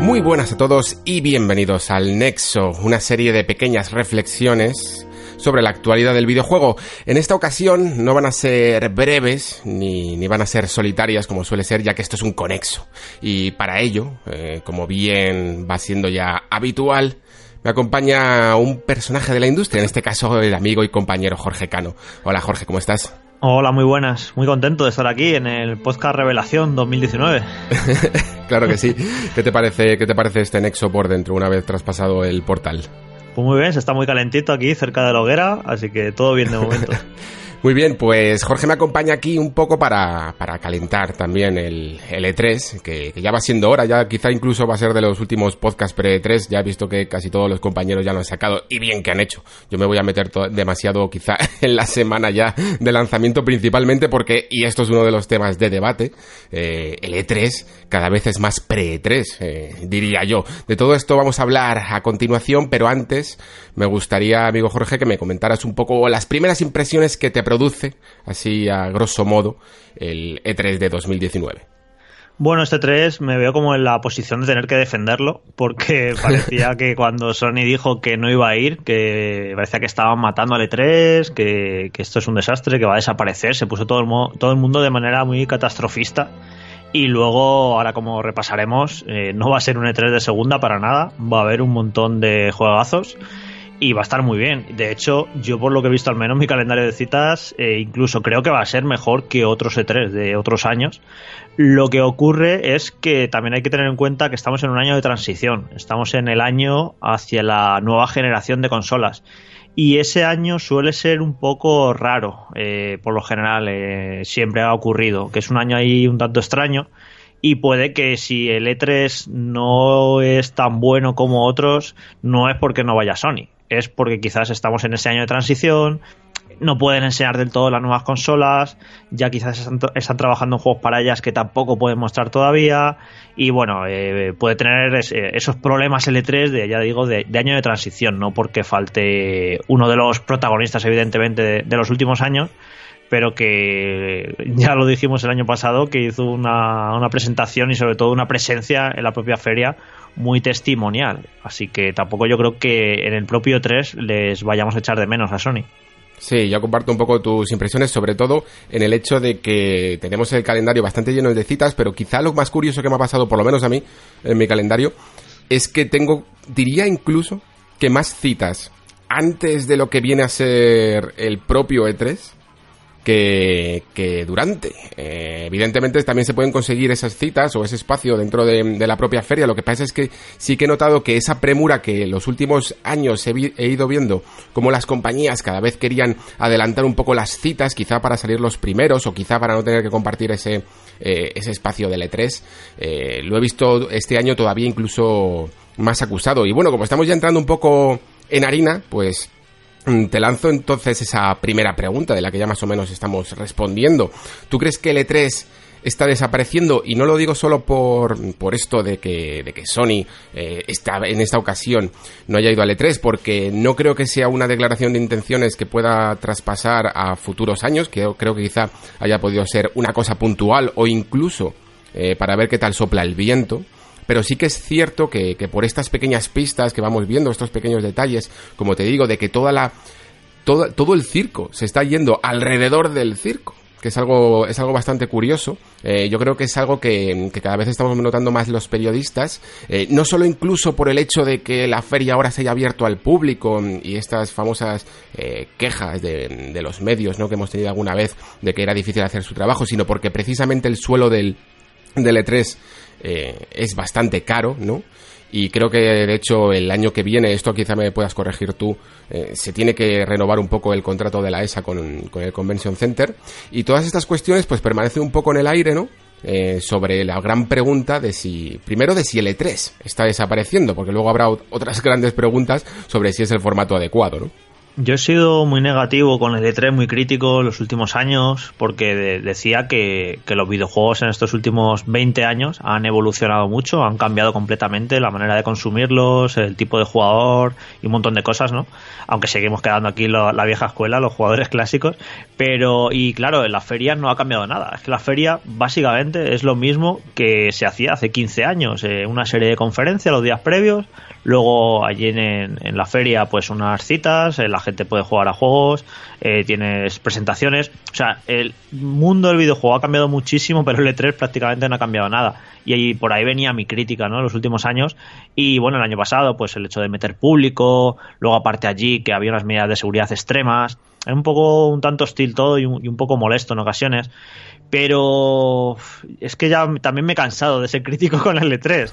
Muy buenas a todos y bienvenidos al Nexo, una serie de pequeñas reflexiones sobre la actualidad del videojuego. En esta ocasión no van a ser breves ni, ni van a ser solitarias como suele ser, ya que esto es un conexo. Y para ello, eh, como bien va siendo ya habitual, me acompaña un personaje de la industria, en este caso el amigo y compañero Jorge Cano. Hola Jorge, ¿cómo estás? Hola, muy buenas. Muy contento de estar aquí en el podcast Revelación 2019. claro que sí. ¿Qué te parece, qué te parece este nexo por dentro una vez traspasado el portal? Pues muy bien, se está muy calentito aquí cerca de la hoguera, así que todo bien de momento. Muy bien, pues Jorge me acompaña aquí un poco para, para calentar también el, el E3, que, que, ya va siendo hora, ya quizá incluso va a ser de los últimos podcasts pre-E3, ya he visto que casi todos los compañeros ya lo han sacado, y bien que han hecho. Yo me voy a meter demasiado quizá en la semana ya de lanzamiento principalmente porque, y esto es uno de los temas de debate, eh, el E3 cada vez es más pre-E3, eh, diría yo. De todo esto vamos a hablar a continuación, pero antes me gustaría, amigo Jorge, que me comentaras un poco las primeras impresiones que te produce, así a grosso modo, el E3 de 2019. Bueno, este 3 me veo como en la posición de tener que defenderlo, porque parecía que cuando Sony dijo que no iba a ir, que parecía que estaban matando al E3, que, que esto es un desastre, que va a desaparecer, se puso todo el, todo el mundo de manera muy catastrofista. Y luego, ahora como repasaremos, eh, no va a ser un E3 de segunda para nada, va a haber un montón de juegazos y va a estar muy bien. De hecho, yo por lo que he visto al menos mi calendario de citas, eh, incluso creo que va a ser mejor que otros E3 de otros años. Lo que ocurre es que también hay que tener en cuenta que estamos en un año de transición, estamos en el año hacia la nueva generación de consolas. Y ese año suele ser un poco raro, eh, por lo general, eh, siempre ha ocurrido, que es un año ahí un tanto extraño y puede que si el E3 no es tan bueno como otros, no es porque no vaya Sony, es porque quizás estamos en ese año de transición, no pueden enseñar del todo las nuevas consolas, ya quizás están, trabajando en juegos para ellas que tampoco pueden mostrar todavía, y bueno, eh, puede tener esos problemas L3 de, ya digo, de, año de transición, no porque falte uno de los protagonistas, evidentemente, de, los últimos años, pero que ya lo dijimos el año pasado, que hizo una, una presentación y sobre todo una presencia en la propia feria muy testimonial. Así que tampoco yo creo que en el propio 3 les vayamos a echar de menos a Sony. Sí, yo comparto un poco tus impresiones, sobre todo en el hecho de que tenemos el calendario bastante lleno de citas, pero quizá lo más curioso que me ha pasado, por lo menos a mí, en mi calendario, es que tengo, diría incluso, que más citas antes de lo que viene a ser el propio E3 que, que durante. Eh, evidentemente también se pueden conseguir esas citas o ese espacio dentro de, la propia feria. Lo que pasa es que sí que he notado que esa premura que los últimos años he, ido viendo, como las compañías cada vez querían adelantar un poco las citas, quizá para salir los primeros o quizá para no tener que compartir ese, eh, ese espacio del E3, eh, lo he visto este año todavía incluso más acusado. Y bueno, como estamos ya entrando un poco en harina, pues te lanzo entonces esa primera pregunta de la que ya más o menos estamos respondiendo. ¿Tú crees que el E3 está desapareciendo? Y no lo digo solo por, por esto de que, de que Sony eh, está, en esta ocasión no haya ido al E3, porque no creo que sea una declaración de intenciones que pueda traspasar a futuros años, que creo que quizá haya podido ser una cosa puntual o incluso eh, para ver qué tal sopla el viento pero sí que es cierto que, por estas pequeñas pistas que vamos viendo, estos pequeños detalles, como te digo, de que toda la, todo, todo el circo se está yendo alrededor del circo que es algo, es algo bastante curioso. Eh, yo creo que es algo que, cada vez estamos notando más los periodistas, eh, no solo incluso por el hecho de que la feria ahora se haya abierto al público y estas famosas eh, quejas de, de, los medios ¿no? que hemos tenido alguna vez de que era difícil hacer su trabajo, sino porque precisamente el suelo del, del E3 eh, es bastante caro, ¿no? y creo que de hecho el año que viene, esto quizá me puedas corregir tú, eh, se tiene que renovar un poco el contrato de la ESA con, el Convention Center y todas estas cuestiones pues permanecen un poco en el aire, ¿no? Eh, sobre la gran pregunta de si, primero de si el E3 está desapareciendo, porque luego habrá otras grandes preguntas sobre si es el formato adecuado, ¿no? Yo he sido muy negativo con el E3, muy crítico en los últimos años, porque decía que, los videojuegos en estos últimos 20 años han evolucionado mucho, han cambiado completamente la manera de consumirlos, el tipo de jugador y un montón de cosas, ¿no? Aunque seguimos quedando aquí la vieja escuela, los jugadores clásicos, pero, y claro, en la feria no ha cambiado nada. Es que la feria básicamente es lo mismo que se hacía hace 15 años, eh, una serie de conferencias los días previos, Luego allí en, la feria pues unas citas, eh, la gente puede jugar a juegos, eh, tienes presentaciones. O sea, el mundo del videojuego ha cambiado muchísimo, pero el E3 prácticamente no ha cambiado nada. Y ahí, por ahí venía mi crítica, ¿no? En los últimos años. Y bueno, el año pasado pues el hecho de meter público, luego aparte allí que había unas medidas de seguridad extremas. Es un poco un tanto hostil todo y un, poco molesto en ocasiones pero es que ya también me he cansado de ser crítico con el E3.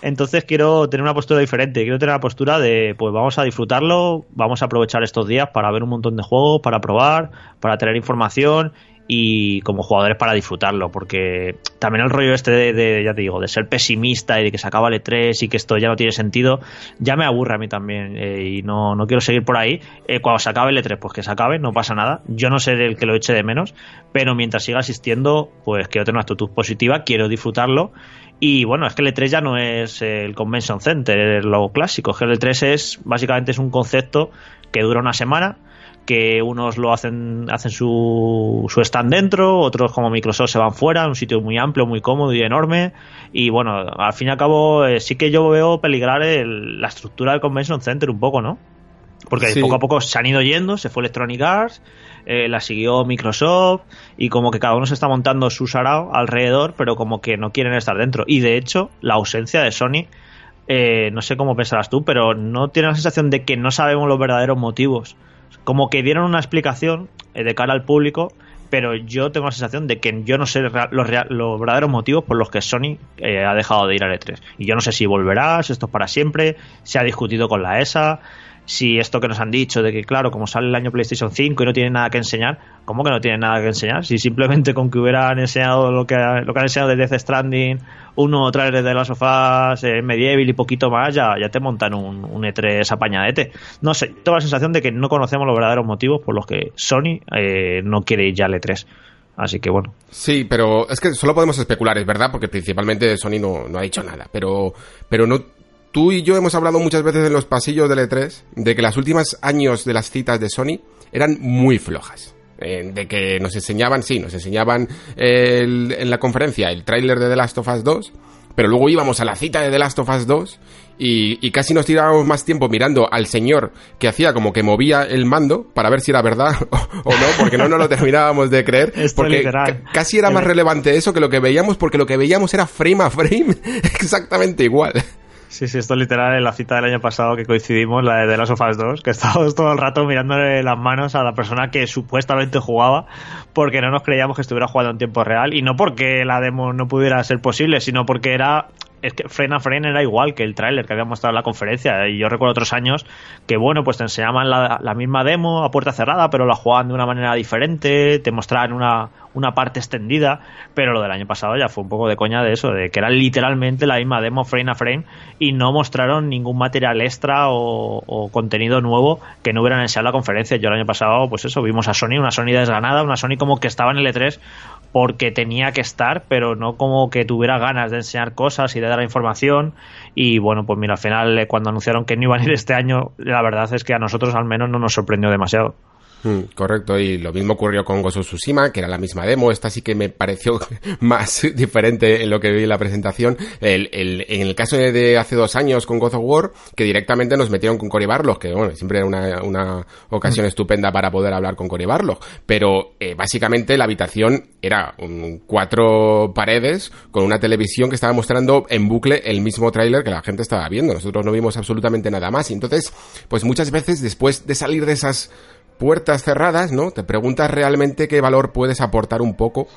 Entonces quiero tener una postura diferente, quiero tener la postura de, pues vamos a disfrutarlo, vamos a aprovechar estos días para ver un montón de juegos, para probar, para tener información y como jugadores para disfrutarlo, porque también el rollo este de, ya te digo, de ser pesimista y de que se acaba el E3 y que esto ya no tiene sentido, ya me aburre a mí también eh, y no, no quiero seguir por ahí. Eh, cuando se acabe el E3, pues que se acabe, no pasa nada. Yo no seré el que lo eche de menos, pero mientras siga asistiendo, pues quiero tener una actitud positiva, quiero disfrutarlo y bueno, es que el E3 ya no es el Convention Center, lo clásico. Es que el E3 es básicamente es un concepto que dura una semana, que unos lo hacen, hacen su, su stand dentro, otros como Microsoft se van fuera, un sitio muy amplio, muy cómodo y enorme. Y bueno, al fin y al cabo, eh, sí que yo veo peligrar la estructura del Convention Center un poco, ¿no? Porque poco a poco se han ido yendo, se fue Electronic Arts, eh, la siguió Microsoft y como que cada uno se está montando su sarao alrededor, pero como que no quieren estar dentro. Y de hecho, la ausencia de Sony, eh, no sé cómo pensarás tú, pero no tiene la sensación de que no sabemos los verdaderos motivos. Como que dieron una explicación eh, de cara al público, pero yo tengo la sensación de que yo no sé los, los verdaderos motivos por los que Sony ha dejado de ir al E3. Y yo no sé si volverá, si esto es para siempre, se ha discutido con la ESA, si esto que nos han dicho de que, claro, como sale el año PlayStation 5 y no tiene nada que enseñar, ¿cómo que no tiene nada que enseñar? Si simplemente con que hubieran enseñado lo que, lo que han enseñado de Death Stranding, uno tres de las sofás, eh, Medieval y poquito más, ya, ya te montan un, un, E3 apañadete. No sé, tengo la sensación de que no conocemos los verdaderos motivos por los que Sony eh, no quiere ir ya al E3. Así que bueno. Sí, pero es que solo podemos especular, es verdad, porque principalmente Sony no, no ha dicho nada. Pero, pero no Tú y yo hemos hablado muchas veces en los pasillos del E3 de que las últimas años de las citas de Sony eran muy flojas. Eh, de que nos enseñaban, sí, nos enseñaban en la conferencia el tráiler de The Last of Us 2, pero luego íbamos a la cita de The Last of Us 2 y, casi nos tirábamos más tiempo mirando al señor que hacía como que movía el mando para ver si era verdad o, no, porque no nos lo terminábamos de creer. porque casi era más relevante eso que lo que veíamos, porque lo que veíamos era frame a frame exactamente igual. Sí, sí, esto es literal en la cita del año pasado que coincidimos, la de The Last of Us 2, que estábamos todo el rato mirándole las manos a la persona que supuestamente jugaba porque no nos creíamos que estuviera jugando en tiempo real. Y no porque la demo no pudiera ser posible, sino porque era es que frame a frame era igual que el tráiler que había mostrado en la conferencia. Y yo recuerdo otros años que, bueno, pues te enseñaban la, la, misma demo a puerta cerrada, pero la jugaban de una manera diferente, te mostraban una, una parte extendida, pero lo del año pasado ya fue un poco de coña de eso, de que era literalmente la misma demo frame a frame y no mostraron ningún material extra o, contenido nuevo que no hubieran enseñado en la conferencia. Yo el año pasado, pues eso, vimos a Sony, una Sony desganada, una Sony como que estaba en el E3 porque tenía que estar, pero no como que tuviera ganas de enseñar cosas y de dar información. Y bueno, pues mira, al final, eh, cuando anunciaron que no iban a ir este año, la verdad es que a nosotros al menos no nos sorprendió demasiado. Mm, correcto, y lo mismo ocurrió con of Tsushima, que era la misma demo. Esta sí que me pareció más diferente en lo que vi en la presentación. El, el, en el caso de hace dos años con God of War, que directamente nos metieron con Cory Barlog, que bueno, siempre era una, una ocasión mm. estupenda para poder hablar con Cory Barlog. Pero eh, básicamente la habitación era un, cuatro paredes con una televisión que estaba mostrando en bucle el mismo tráiler que la gente estaba viendo. Nosotros no vimos absolutamente nada más. Y entonces, pues muchas veces después de salir de esas puertas cerradas, ¿no? Te preguntas realmente qué valor puedes aportar un poco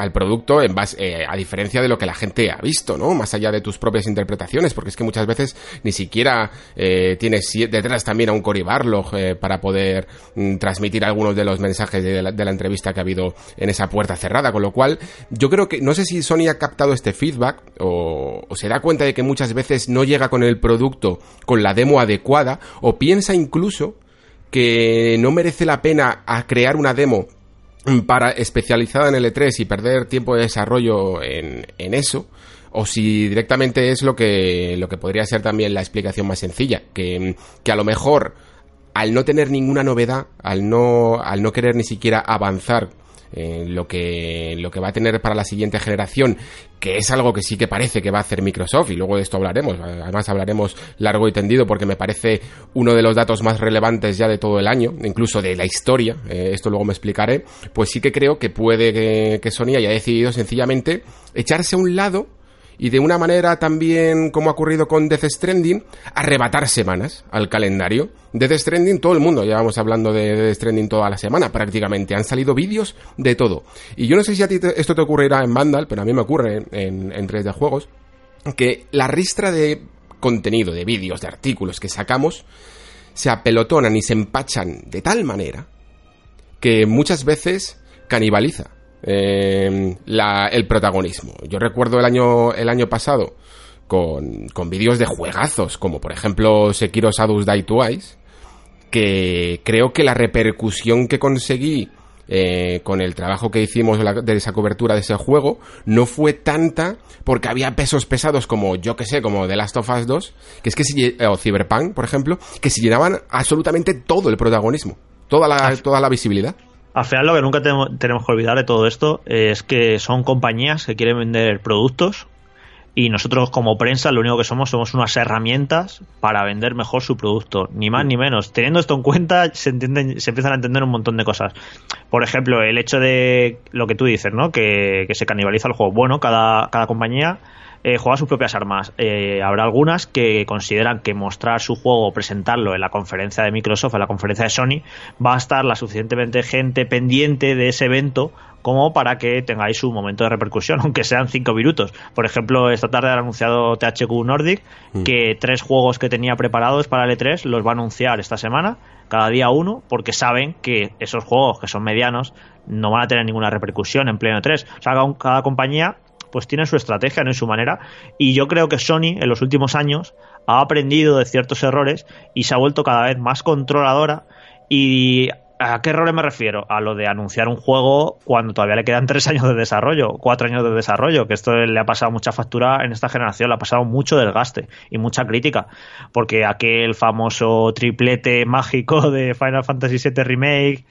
al producto en base, eh, a diferencia de lo que la gente ha visto, ¿no? Más allá de tus propias interpretaciones, porque es que muchas veces ni siquiera eh, tienes detrás también a un Cory Barlog eh, para poder mm, transmitir algunos de los mensajes de la, entrevista que ha habido en esa puerta cerrada, con lo cual yo creo que no sé si Sony ha captado este feedback o se da cuenta de que muchas veces no llega con el producto con la demo adecuada o piensa incluso que no merece la pena a crear una demo para especializada en el E3 y perder tiempo de desarrollo en, en eso, o si directamente es lo que, lo que podría ser también la explicación más sencilla, que, que a lo mejor al no tener ninguna novedad, al no, al no querer ni siquiera avanzar eh, lo que lo que va a tener para la siguiente generación, que es algo que sí que parece que va a hacer Microsoft y luego de esto hablaremos, además hablaremos largo y tendido porque me parece uno de los datos más relevantes ya de todo el año, incluso de la historia, eh, esto luego me explicaré, pues sí que creo que puede que, que Sony haya decidido sencillamente echarse a un lado y de una manera también, como ha ocurrido con Death Stranding, arrebatar semanas al calendario. Death Stranding, todo el mundo, llevamos hablando de Death Stranding toda la semana prácticamente, han salido vídeos de todo. Y yo no sé si a ti esto te ocurrirá en Vandal, pero a mí me ocurre en, en 3D Juegos, que la ristra de contenido, de vídeos, de artículos que sacamos, se apelotonan y se empachan de tal manera que muchas veces canibaliza eh, la, el protagonismo. Yo recuerdo el año, el año pasado con, con vídeos de juegazos, como por ejemplo Sekiro Shadows Die Twice, que creo que la repercusión que conseguí eh, con el trabajo que hicimos de, la, de, esa cobertura de ese juego no fue tanta porque había pesos pesados como yo que sé, como The Last of Us 2, que es que si, o Cyberpunk, por ejemplo, que se llenaban absolutamente todo el protagonismo, toda la, toda la visibilidad. Al final lo que nunca tenemos, que olvidar de todo esto es que son compañías que quieren vender productos y nosotros como prensa lo único que somos somos unas herramientas para vender mejor su producto, ni más ni menos. Teniendo esto en cuenta se entienden, se empiezan a entender un montón de cosas. Por ejemplo, el hecho de lo que tú dices, ¿no? Que, que se canibaliza el juego. Bueno, cada, cada compañía eh, juega sus propias armas. Eh, habrá algunas que consideran que mostrar su juego o presentarlo en la conferencia de Microsoft, en la conferencia de Sony, va a estar la suficientemente gente pendiente de ese evento como para que tengáis su momento de repercusión, aunque sean cinco minutos. Por ejemplo, esta tarde ha anunciado THQ Nordic mm. que tres juegos que tenía preparados para el E3 los va a anunciar esta semana, cada día uno, porque saben que esos juegos que son medianos no van a tener ninguna repercusión en pleno E3. O sea, cada compañía pues tiene su estrategia, no y su manera. Y yo creo que Sony en los últimos años ha aprendido de ciertos errores y se ha vuelto cada vez más controladora. ¿Y a qué errores me refiero? A lo de anunciar un juego cuando todavía le quedan tres años de desarrollo, cuatro años de desarrollo, que esto le ha pasado mucha factura en esta generación, le ha pasado mucho desgaste y mucha crítica, porque aquel famoso triplete mágico de Final Fantasy VII Remake,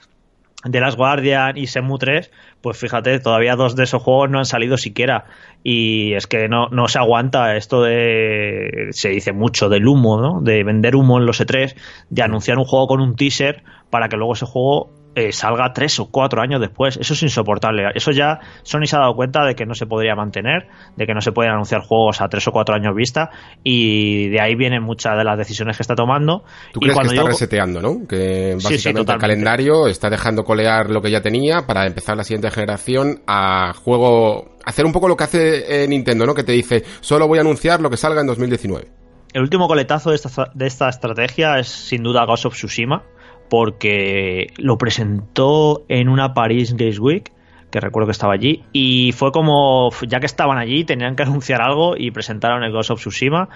de Las Guardian y Semu 3, pues fíjate, todavía dos de esos juegos no han salido siquiera. Y es que no, no se aguanta esto de. Se dice mucho del humo, ¿no? De vender humo en los E3, de anunciar un juego con un teaser para que luego ese juego eh, salga tres o cuatro años después. Eso es insoportable. Eso ya Sony se ha dado cuenta de que no se podría mantener, de que no se pueden anunciar juegos a tres o cuatro años vista y de ahí vienen muchas de las decisiones que está tomando. ¿Tú y crees que está yo... reseteando, no? Que básicamente sí, sí, el calendario está dejando colear lo que ya tenía para empezar la siguiente generación a juego... Hacer un poco lo que hace eh, Nintendo, ¿no? Que te dice, solo voy a anunciar lo que salga en 2019. El último coletazo de esta, de esta estrategia es sin duda Ghost of Tsushima porque lo presentó en una Paris Games Week que recuerdo que estaba allí y fue como ya que estaban allí tenían que anunciar algo y presentaron el Ghost of Tsushima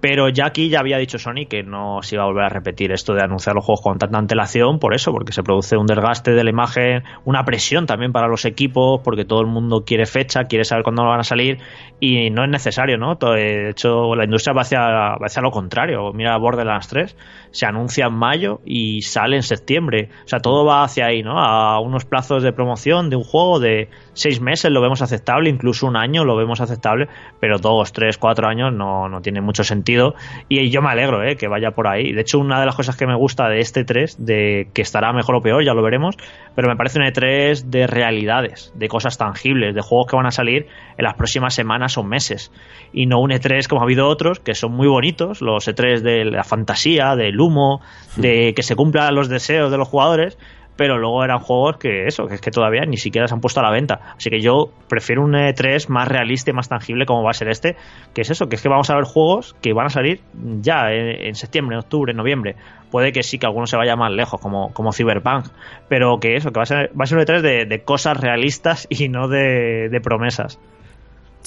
pero ya aquí ya había dicho Sony que no se iba a volver a repetir esto de anunciar los juegos con tanta antelación, por eso, porque se produce un desgaste de la imagen, una presión también para los equipos, porque todo el mundo quiere fecha, quiere saber cuándo van a salir y no es necesario, ¿no? De hecho, la industria va hacia, va hacia lo contrario. Mira Borderlands 3, se anuncia en mayo y sale en septiembre. O sea, todo va hacia ahí, ¿no? A unos plazos de promoción de un juego de seis meses lo vemos aceptable, incluso un año lo vemos aceptable, pero dos, tres, cuatro años no, no tiene mucho sentido. Y yo me alegro ¿eh? que vaya por ahí. De hecho, una de las cosas que me gusta de este 3, de que estará mejor o peor, ya lo veremos, pero me parece un E3 de realidades, de cosas tangibles, de juegos que van a salir en las próximas semanas o meses. Y no un E3 como ha habido otros, que son muy bonitos, los E3 de la fantasía, del humo, de que se cumplan los deseos de los jugadores, pero luego eran juegos que eso, que es que todavía ni siquiera se han puesto a la venta. Así que yo prefiero un E3 más realista y más tangible como va a ser este, que es eso, que es que vamos a ver juegos que van a salir ya en, septiembre, en octubre, en noviembre. Puede que sí que alguno se vaya más lejos, como, como Cyberpunk, pero que eso, que va a ser, va a ser un E3 de, cosas realistas y no de, de promesas.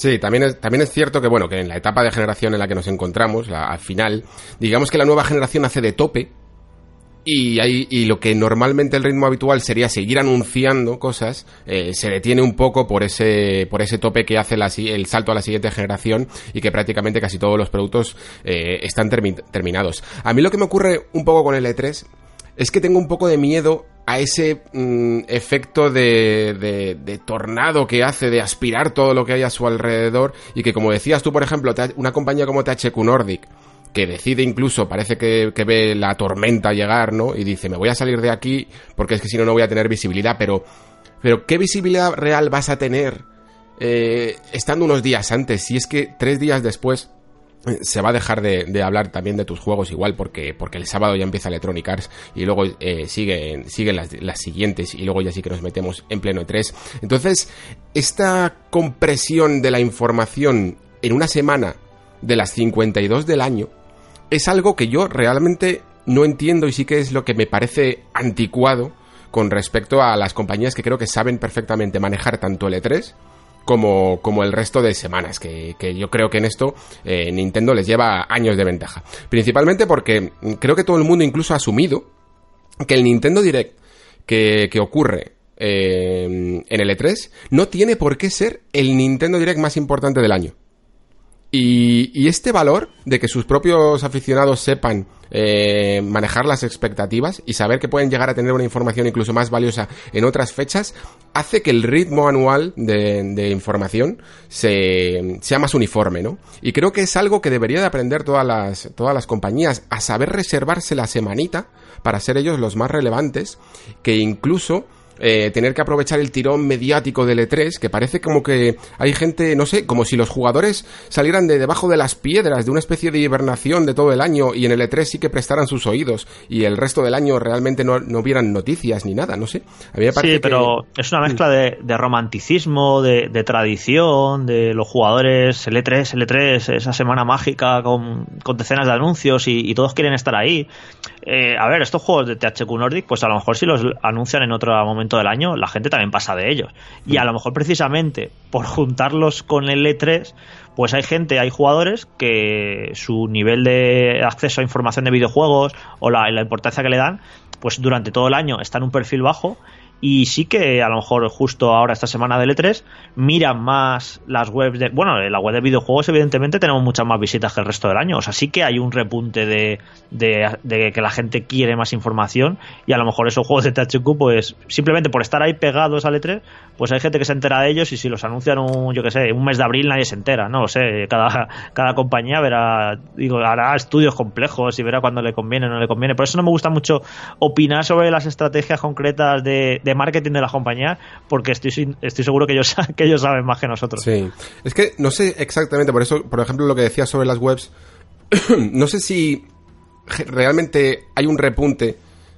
Sí, también es, también es cierto que, bueno, que en la etapa de generación en la que nos encontramos, al final, digamos que la nueva generación hace de tope y, hay, y lo que normalmente el ritmo habitual sería seguir anunciando cosas, eh, se detiene un poco por ese, por ese tope que hace el salto a la siguiente generación y que prácticamente casi todos los productos eh, están terminados. A mí lo que me ocurre un poco con el E3 es que tengo un poco de miedo a ese mm, efecto de, de, tornado que hace de aspirar todo lo que hay a su alrededor y que como decías tú, por ejemplo, una compañía como THQ Nordic, que decide incluso, parece que, que, ve la tormenta llegar, ¿no? Y dice, me voy a salir de aquí porque es que si no, no voy a tener visibilidad, pero, pero ¿qué visibilidad real vas a tener eh, estando unos días antes? Si es que tres días después se va a dejar de, hablar también de tus juegos igual porque, porque el sábado ya empieza Electronic Arts y luego eh, siguen, siguen las, las, siguientes y luego ya sí que nos metemos en pleno E3. Entonces, esta compresión de la información en una semana de las 52 del año es algo que yo realmente no entiendo y sí que es lo que me parece anticuado con respecto a las compañías que creo que saben perfectamente manejar tanto el E3 como, como el resto de semanas, que, yo creo que en esto eh, Nintendo les lleva años de ventaja. Principalmente porque creo que todo el mundo incluso ha asumido que el Nintendo Direct que, que ocurre eh, en el E3 no tiene por qué ser el Nintendo Direct más importante del año. Y, este valor de que sus propios aficionados sepan eh, manejar las expectativas y saber que pueden llegar a tener una información incluso más valiosa en otras fechas, hace que el ritmo anual de, información se, sea más uniforme, ¿no? Y creo que es algo que debería de aprender todas las, todas las compañías, a saber reservarse la semanita para ser ellos los más relevantes, que incluso eh, tener que aprovechar el tirón mediático del E3, que parece como que hay gente, no sé, como si los jugadores salieran de debajo de las piedras, de una especie de hibernación de todo el año, y en el E3 sí que prestaran sus oídos, y el resto del año realmente no, no vieran noticias ni nada, no sé. sí, pero es una mezcla de, romanticismo, de, tradición, de los jugadores, el E3, el E3, esa semana mágica con, decenas de anuncios y, todos quieren estar ahí. Eh, a ver, estos juegos de THQ Nordic, pues a lo mejor si los anuncian en otro momento del año, la gente también pasa de ellos. Y a lo mejor precisamente por juntarlos con el E3, pues hay gente, hay jugadores que su nivel de acceso a información de videojuegos o la, la importancia que le dan, pues durante todo el año está en un perfil bajo y sí que a lo mejor justo ahora esta semana de L3 miran más las webs de bueno la web de videojuegos evidentemente tenemos muchas más visitas que el resto del año. O sea sí que hay un repunte de, de, que la gente quiere más información y a lo mejor esos juegos de THQ pues simplemente por estar ahí pegados al E3 pues hay gente que se entera de ellos y si los anuncian un yo que sé un mes de abril nadie se entera no o sé. Cada, cada compañía verá digo hará estudios complejos y verá cuando le conviene o no le conviene. Por eso no me gusta mucho opinar sobre las estrategias concretas de marketing de la compañía porque estoy, estoy seguro que ellos, que ellos saben más que nosotros. Sí, es que no sé exactamente, por eso, por ejemplo, lo que decías sobre las webs, no sé si realmente hay un repunte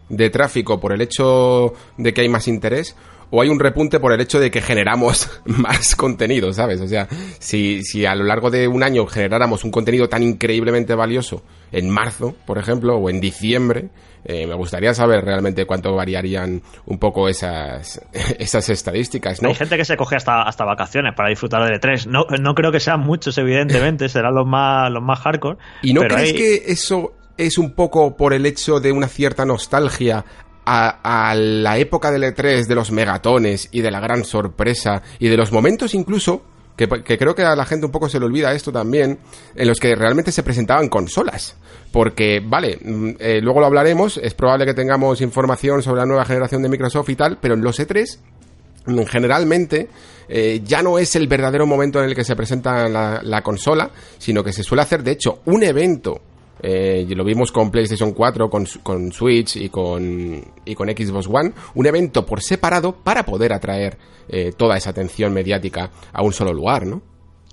de tráfico por el hecho de que hay más interés o hay un repunte por el hecho de que generamos más contenido, ¿sabes? O sea, si, si a lo largo de un año generáramos un contenido tan increíblemente valioso en marzo, por ejemplo, o en diciembre, eh, me gustaría saber realmente cuánto variarían un poco esas, esas estadísticas, ¿no? Hay gente que se coge hasta, hasta vacaciones para disfrutar de E3. No, no creo que sean muchos, evidentemente, serán los más, los más hardcore. ¿Y no crees que eso es un poco por el hecho de una cierta nostalgia a, la época del E3, de los megatones y de la gran sorpresa y de los momentos incluso, que, creo que a la gente un poco se le olvida esto también, en los que realmente se presentaban consolas. Porque, vale, mm, eh, luego lo hablaremos, es probable que tengamos información sobre la nueva generación de Microsoft y tal, pero en los E3 mm, generalmente eh, ya no es el verdadero momento en el que se presenta la, consola, sino que se suele hacer, de hecho, un evento eh, lo vimos con PlayStation 4, con, con, Switch y con, y con Xbox One, un evento por separado para poder atraer eh, toda esa atención mediática a un solo lugar, ¿no?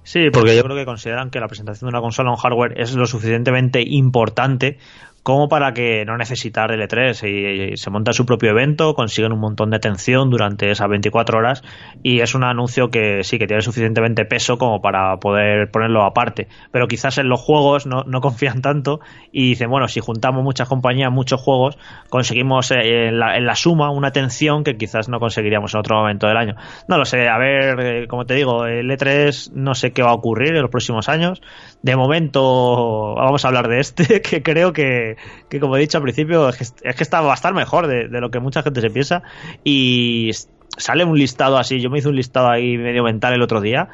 Sí, porque yo creo que consideran que la presentación de una consola o un hardware es lo suficientemente importante como para que no necesitar el E3 y, se monta su propio evento, consiguen un montón de atención durante esas 24 horas y es un anuncio que sí que tiene suficientemente peso como para poder ponerlo aparte. Pero quizás en los juegos no, confían tanto y dicen, bueno, si juntamos muchas compañías, muchos juegos, conseguimos eh, en, la, en, la, suma una atención que quizás no conseguiríamos en otro momento del año. No lo sé, a ver, eh, como te digo, el E3 no sé qué va a ocurrir en los próximos años. De momento vamos a hablar de este, que creo que, que como he dicho al principio, es que, es que está, va a estar mejor de, de lo que mucha gente se piensa. Y sale un listado así, yo me hice un listado ahí medio mental el otro día,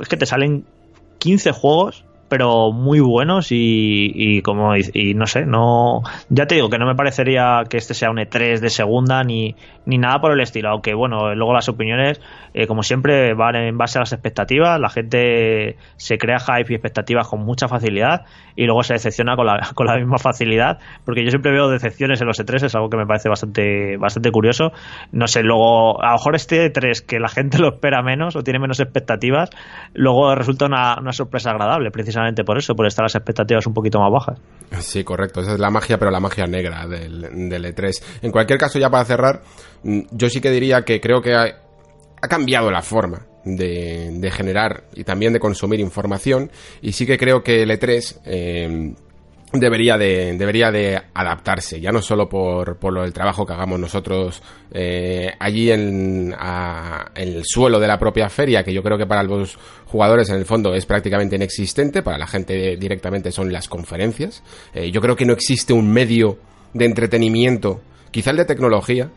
es que te salen 15 juegos pero muy buenos y, y como y, no sé, no ya te digo que no me parecería que este sea un E3 de segunda ni, ni nada por el estilo, aunque bueno, luego las opiniones eh, como siempre van en base a las expectativas, la gente se crea hype y expectativas con mucha facilidad y luego se decepciona con la, con la misma facilidad, porque yo siempre veo decepciones en los E3, es algo que me parece bastante bastante curioso, no sé, luego a lo mejor este E3 que la gente lo espera menos o tiene menos expectativas, luego resulta una, una sorpresa agradable, precisamente por eso, por estar las expectativas un poquito más bajas. Sí, correcto. Esa es la magia, pero la magia negra del, del E3. En cualquier caso, ya para cerrar, mm, yo sí que diría que creo que ha, ha cambiado la forma de, de, generar y también de consumir información. Y sí que creo que el E3 eh, debería de, debería de adaptarse, ya no solo por, por lo del trabajo que hagamos nosotros eh, allí en, a, el suelo de la propia feria, que yo creo que para los jugadores en el fondo es prácticamente inexistente, para la gente directamente son las conferencias. Eh, yo creo que no existe un medio de entretenimiento, quizá el de tecnología,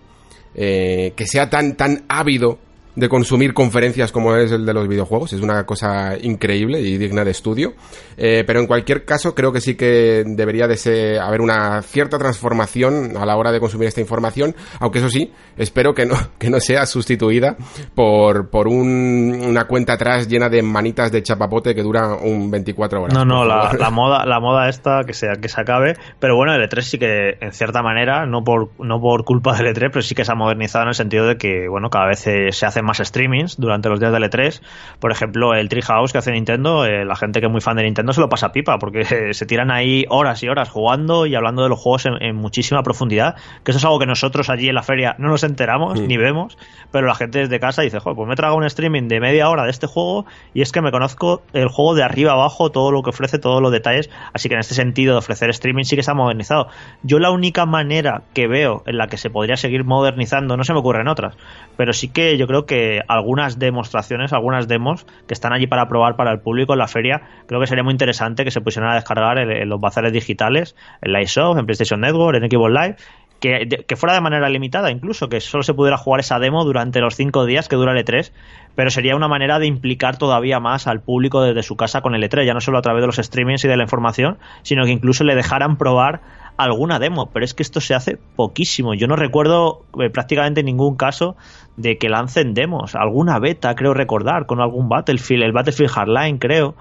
eh, que sea tan, tan ávido de consumir conferencias como es el de los videojuegos. Es una cosa increíble y digna de estudio. Eh, pero en cualquier caso, creo que sí que debería de ser, haber una cierta transformación a la hora de consumir esta información. Aunque eso sí, espero que no, que no sea sustituida por, por un, una cuenta atrás llena de manitas de chapapote que dura un 24 horas. No, no, la, la, moda, la moda esta que sea, que se acabe. Pero bueno, el E3 sí que, en cierta manera, no por, no por culpa del E3, pero sí que se ha modernizado en el sentido de que, bueno, cada vez se, se hace más streamings durante los días del E3. Por ejemplo, el Treehouse que hace Nintendo, eh, la gente que es muy fan de Nintendo se lo pasa pipa, porque se tiran ahí horas y horas jugando y hablando de los juegos en, en muchísima profundidad, que eso es algo que nosotros allí en la feria no nos enteramos ni vemos, pero la gente desde casa dice, joder, pues me trago un streaming de media hora de este juego y es que me conozco el juego de arriba abajo, todo lo que ofrece, todos los detalles, así que en este sentido de ofrecer streaming sí que se ha modernizado. Yo la única manera que veo en la que se podría seguir modernizando, no se me ocurren otras, pero sí que yo creo que algunas demostraciones, algunas demos que están allí para probar para el público en la feria, creo que sería muy interesante que se pusieran a descargar en, los bazares digitales, en la eShop, en PlayStation Network, en Xbox Live, que, que, fuera de manera limitada incluso, que solo se pudiera jugar esa demo durante los cinco días que dura el E3, pero sería una manera de implicar todavía más al público desde su casa con el E3, ya no solo a través de los streamings y de la información, sino que incluso le dejaran probar alguna demo, pero es que esto se hace poquísimo. Yo no recuerdo eh, prácticamente ningún caso de que lancen demos, alguna beta creo recordar con algún Battlefield, el Battlefield Hardline creo,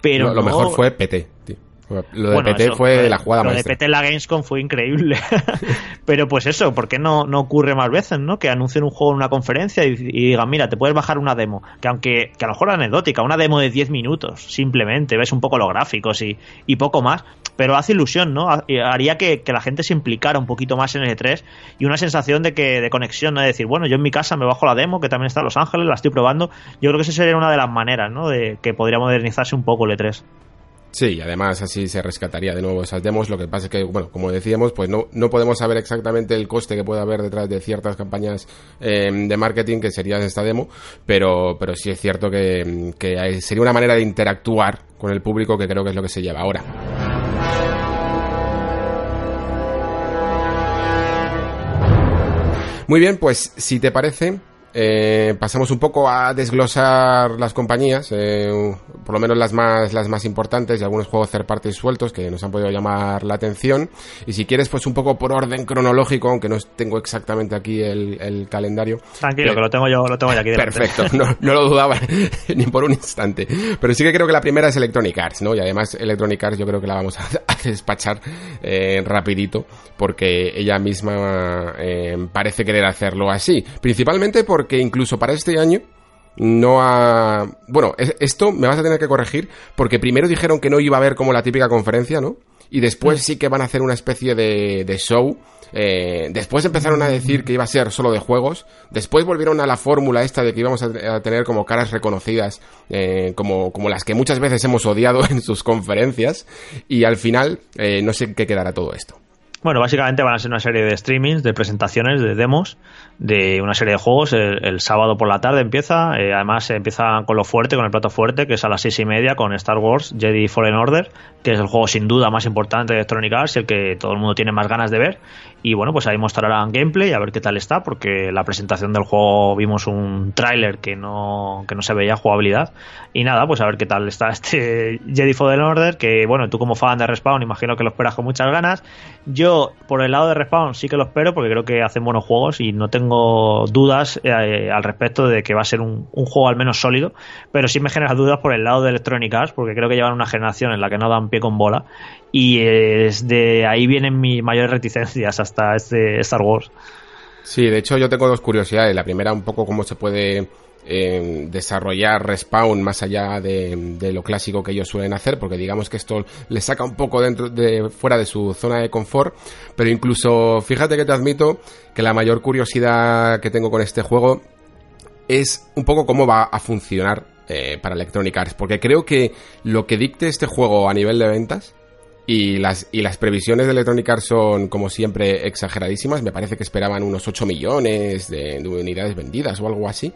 pero lo, lo no... mejor fue PT, tío. Lo de bueno, PT eso, fue la jugada Lo maestra. de PT en la Gamescom fue increíble. Pero pues eso, ¿por qué no, no ocurre más veces, no? Que anuncien un juego en una conferencia y, y, digan, mira, te puedes bajar una demo. Que aunque, que a lo mejor anecdótica, una demo de 10 minutos, simplemente, ves un poco los gráficos y, y poco más. Pero hace ilusión, ¿no? Haría que, la gente se implicara un poquito más en el E3 y una sensación de que de conexión, ¿no? De decir, bueno, yo en mi casa me bajo la demo, que también está en Los Ángeles, la estoy probando. Yo creo que esa sería una de las maneras, ¿no? De que podría modernizarse un poco el E3. Sí, además así se rescataría de nuevo esas demos. Lo que pasa es que, bueno, como decíamos, pues no, no podemos saber exactamente el coste que puede haber detrás de ciertas campañas eh, de marketing que sería esta demo, pero, pero sí es cierto que, que sería una manera de interactuar con el público que creo que es lo que se lleva ahora. Muy bien, pues si te parece, eh, pasamos un poco a desglosar las compañías, eh, por lo menos las más, las más importantes y algunos juegos third party sueltos que nos han podido llamar la atención. Y si quieres, pues un poco por orden cronológico, aunque no tengo exactamente aquí el, el calendario. Tranquilo, que, que, lo tengo yo, lo tengo yo aquí. Delante. Perfecto, no, no, lo dudaba ni por un instante. Pero sí que creo que la primera es Electronic Arts, ¿no? Y además Electronic Arts yo creo que la vamos a, a despachar eh, rapidito, porque ella misma eh, parece querer hacerlo así. Principalmente porque porque incluso para este año no ha... Bueno, esto me vas a tener que corregir porque primero dijeron que no iba a haber como la típica conferencia, ¿no? y después sí que van a hacer una especie de, de show. Eh, después empezaron a decir que iba a ser solo de juegos. Después volvieron a la fórmula esta de que íbamos a, tener como caras reconocidas, eh, como, como las que muchas veces hemos odiado en sus conferencias. Y al final, eh, no sé qué quedará todo esto. Bueno, básicamente van a ser una serie de streamings, de presentaciones, de demos, de una serie de juegos. El, sábado por la tarde empieza. Eh, además, empieza con lo fuerte, con el plato fuerte, que es a las seis y media con Star Wars Jedi Fallen Order, que es el juego sin duda más importante de Electronic Arts el que todo el mundo tiene más ganas de ver. Y bueno, pues ahí mostrarán gameplay a ver qué tal está, porque la presentación del juego vimos un tráiler que no, que no se veía jugabilidad. Y nada, pues a ver qué tal está este Jedi Fallen Order, que bueno, tú como fan de Respawn imagino que lo esperas con muchas ganas. Yo, por el lado de Respawn, sí que lo espero, porque creo que hacen buenos juegos y no tengo dudas eh, al respecto de que va a ser un, juego al menos sólido, pero sí me genera dudas por el lado de Electronic Arts, porque creo que llevan una generación en la que no dan pie con bola y de ahí vienen mis mayores reticencias hasta este Star Wars. Sí, de hecho yo tengo dos curiosidades. La primera un poco cómo se puede eh, desarrollar Respawn más allá de, lo clásico que ellos suelen hacer, porque digamos que esto le saca un poco dentro de fuera de su zona de confort, pero incluso fíjate que te admito que la mayor curiosidad que tengo con este juego es un poco cómo va a funcionar eh, para Electronic Arts, porque creo que lo que dicte este juego a nivel de ventas y las, y las previsiones de Electronic Arts son, como siempre, exageradísimas. Me parece que esperaban unos 8 millones de, unidades vendidas o algo así.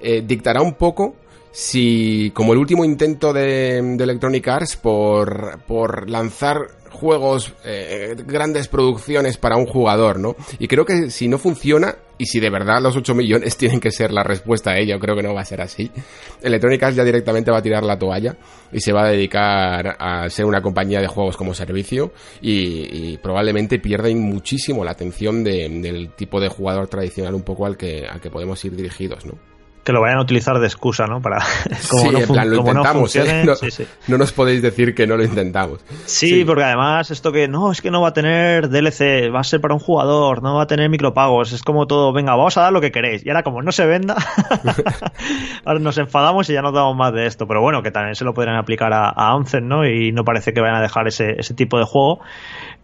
Eh, dictará un poco si, como el último intento de, Electronic Arts por, por lanzar juegos, eh, grandes producciones para un jugador, ¿no? Y creo que si no funciona, y si de verdad los 8 millones tienen que ser la respuesta a ello, creo que no va a ser así. Electronic Arts ya directamente va a tirar la toalla y se va a dedicar a ser una compañía de juegos como servicio y, probablemente pierden muchísimo la atención del tipo de jugador tradicional un poco al que, al que podemos ir dirigidos, ¿no? Que lo vayan a utilizar de excusa, ¿no? Para como no, plan, lo intentamos, ¿eh? no, nos podéis decir que no lo intentamos. Sí, porque además esto que no, es que no va a tener DLC, va a ser para un jugador, no va a tener micropagos, es como todo, venga, vamos a dar lo que queréis. Y ahora como no se venda, ahora nos enfadamos y ya no damos más de esto. Pero bueno, que también se lo podrían aplicar a, a ¿no? Y no parece que vayan a dejar ese, ese tipo de juego.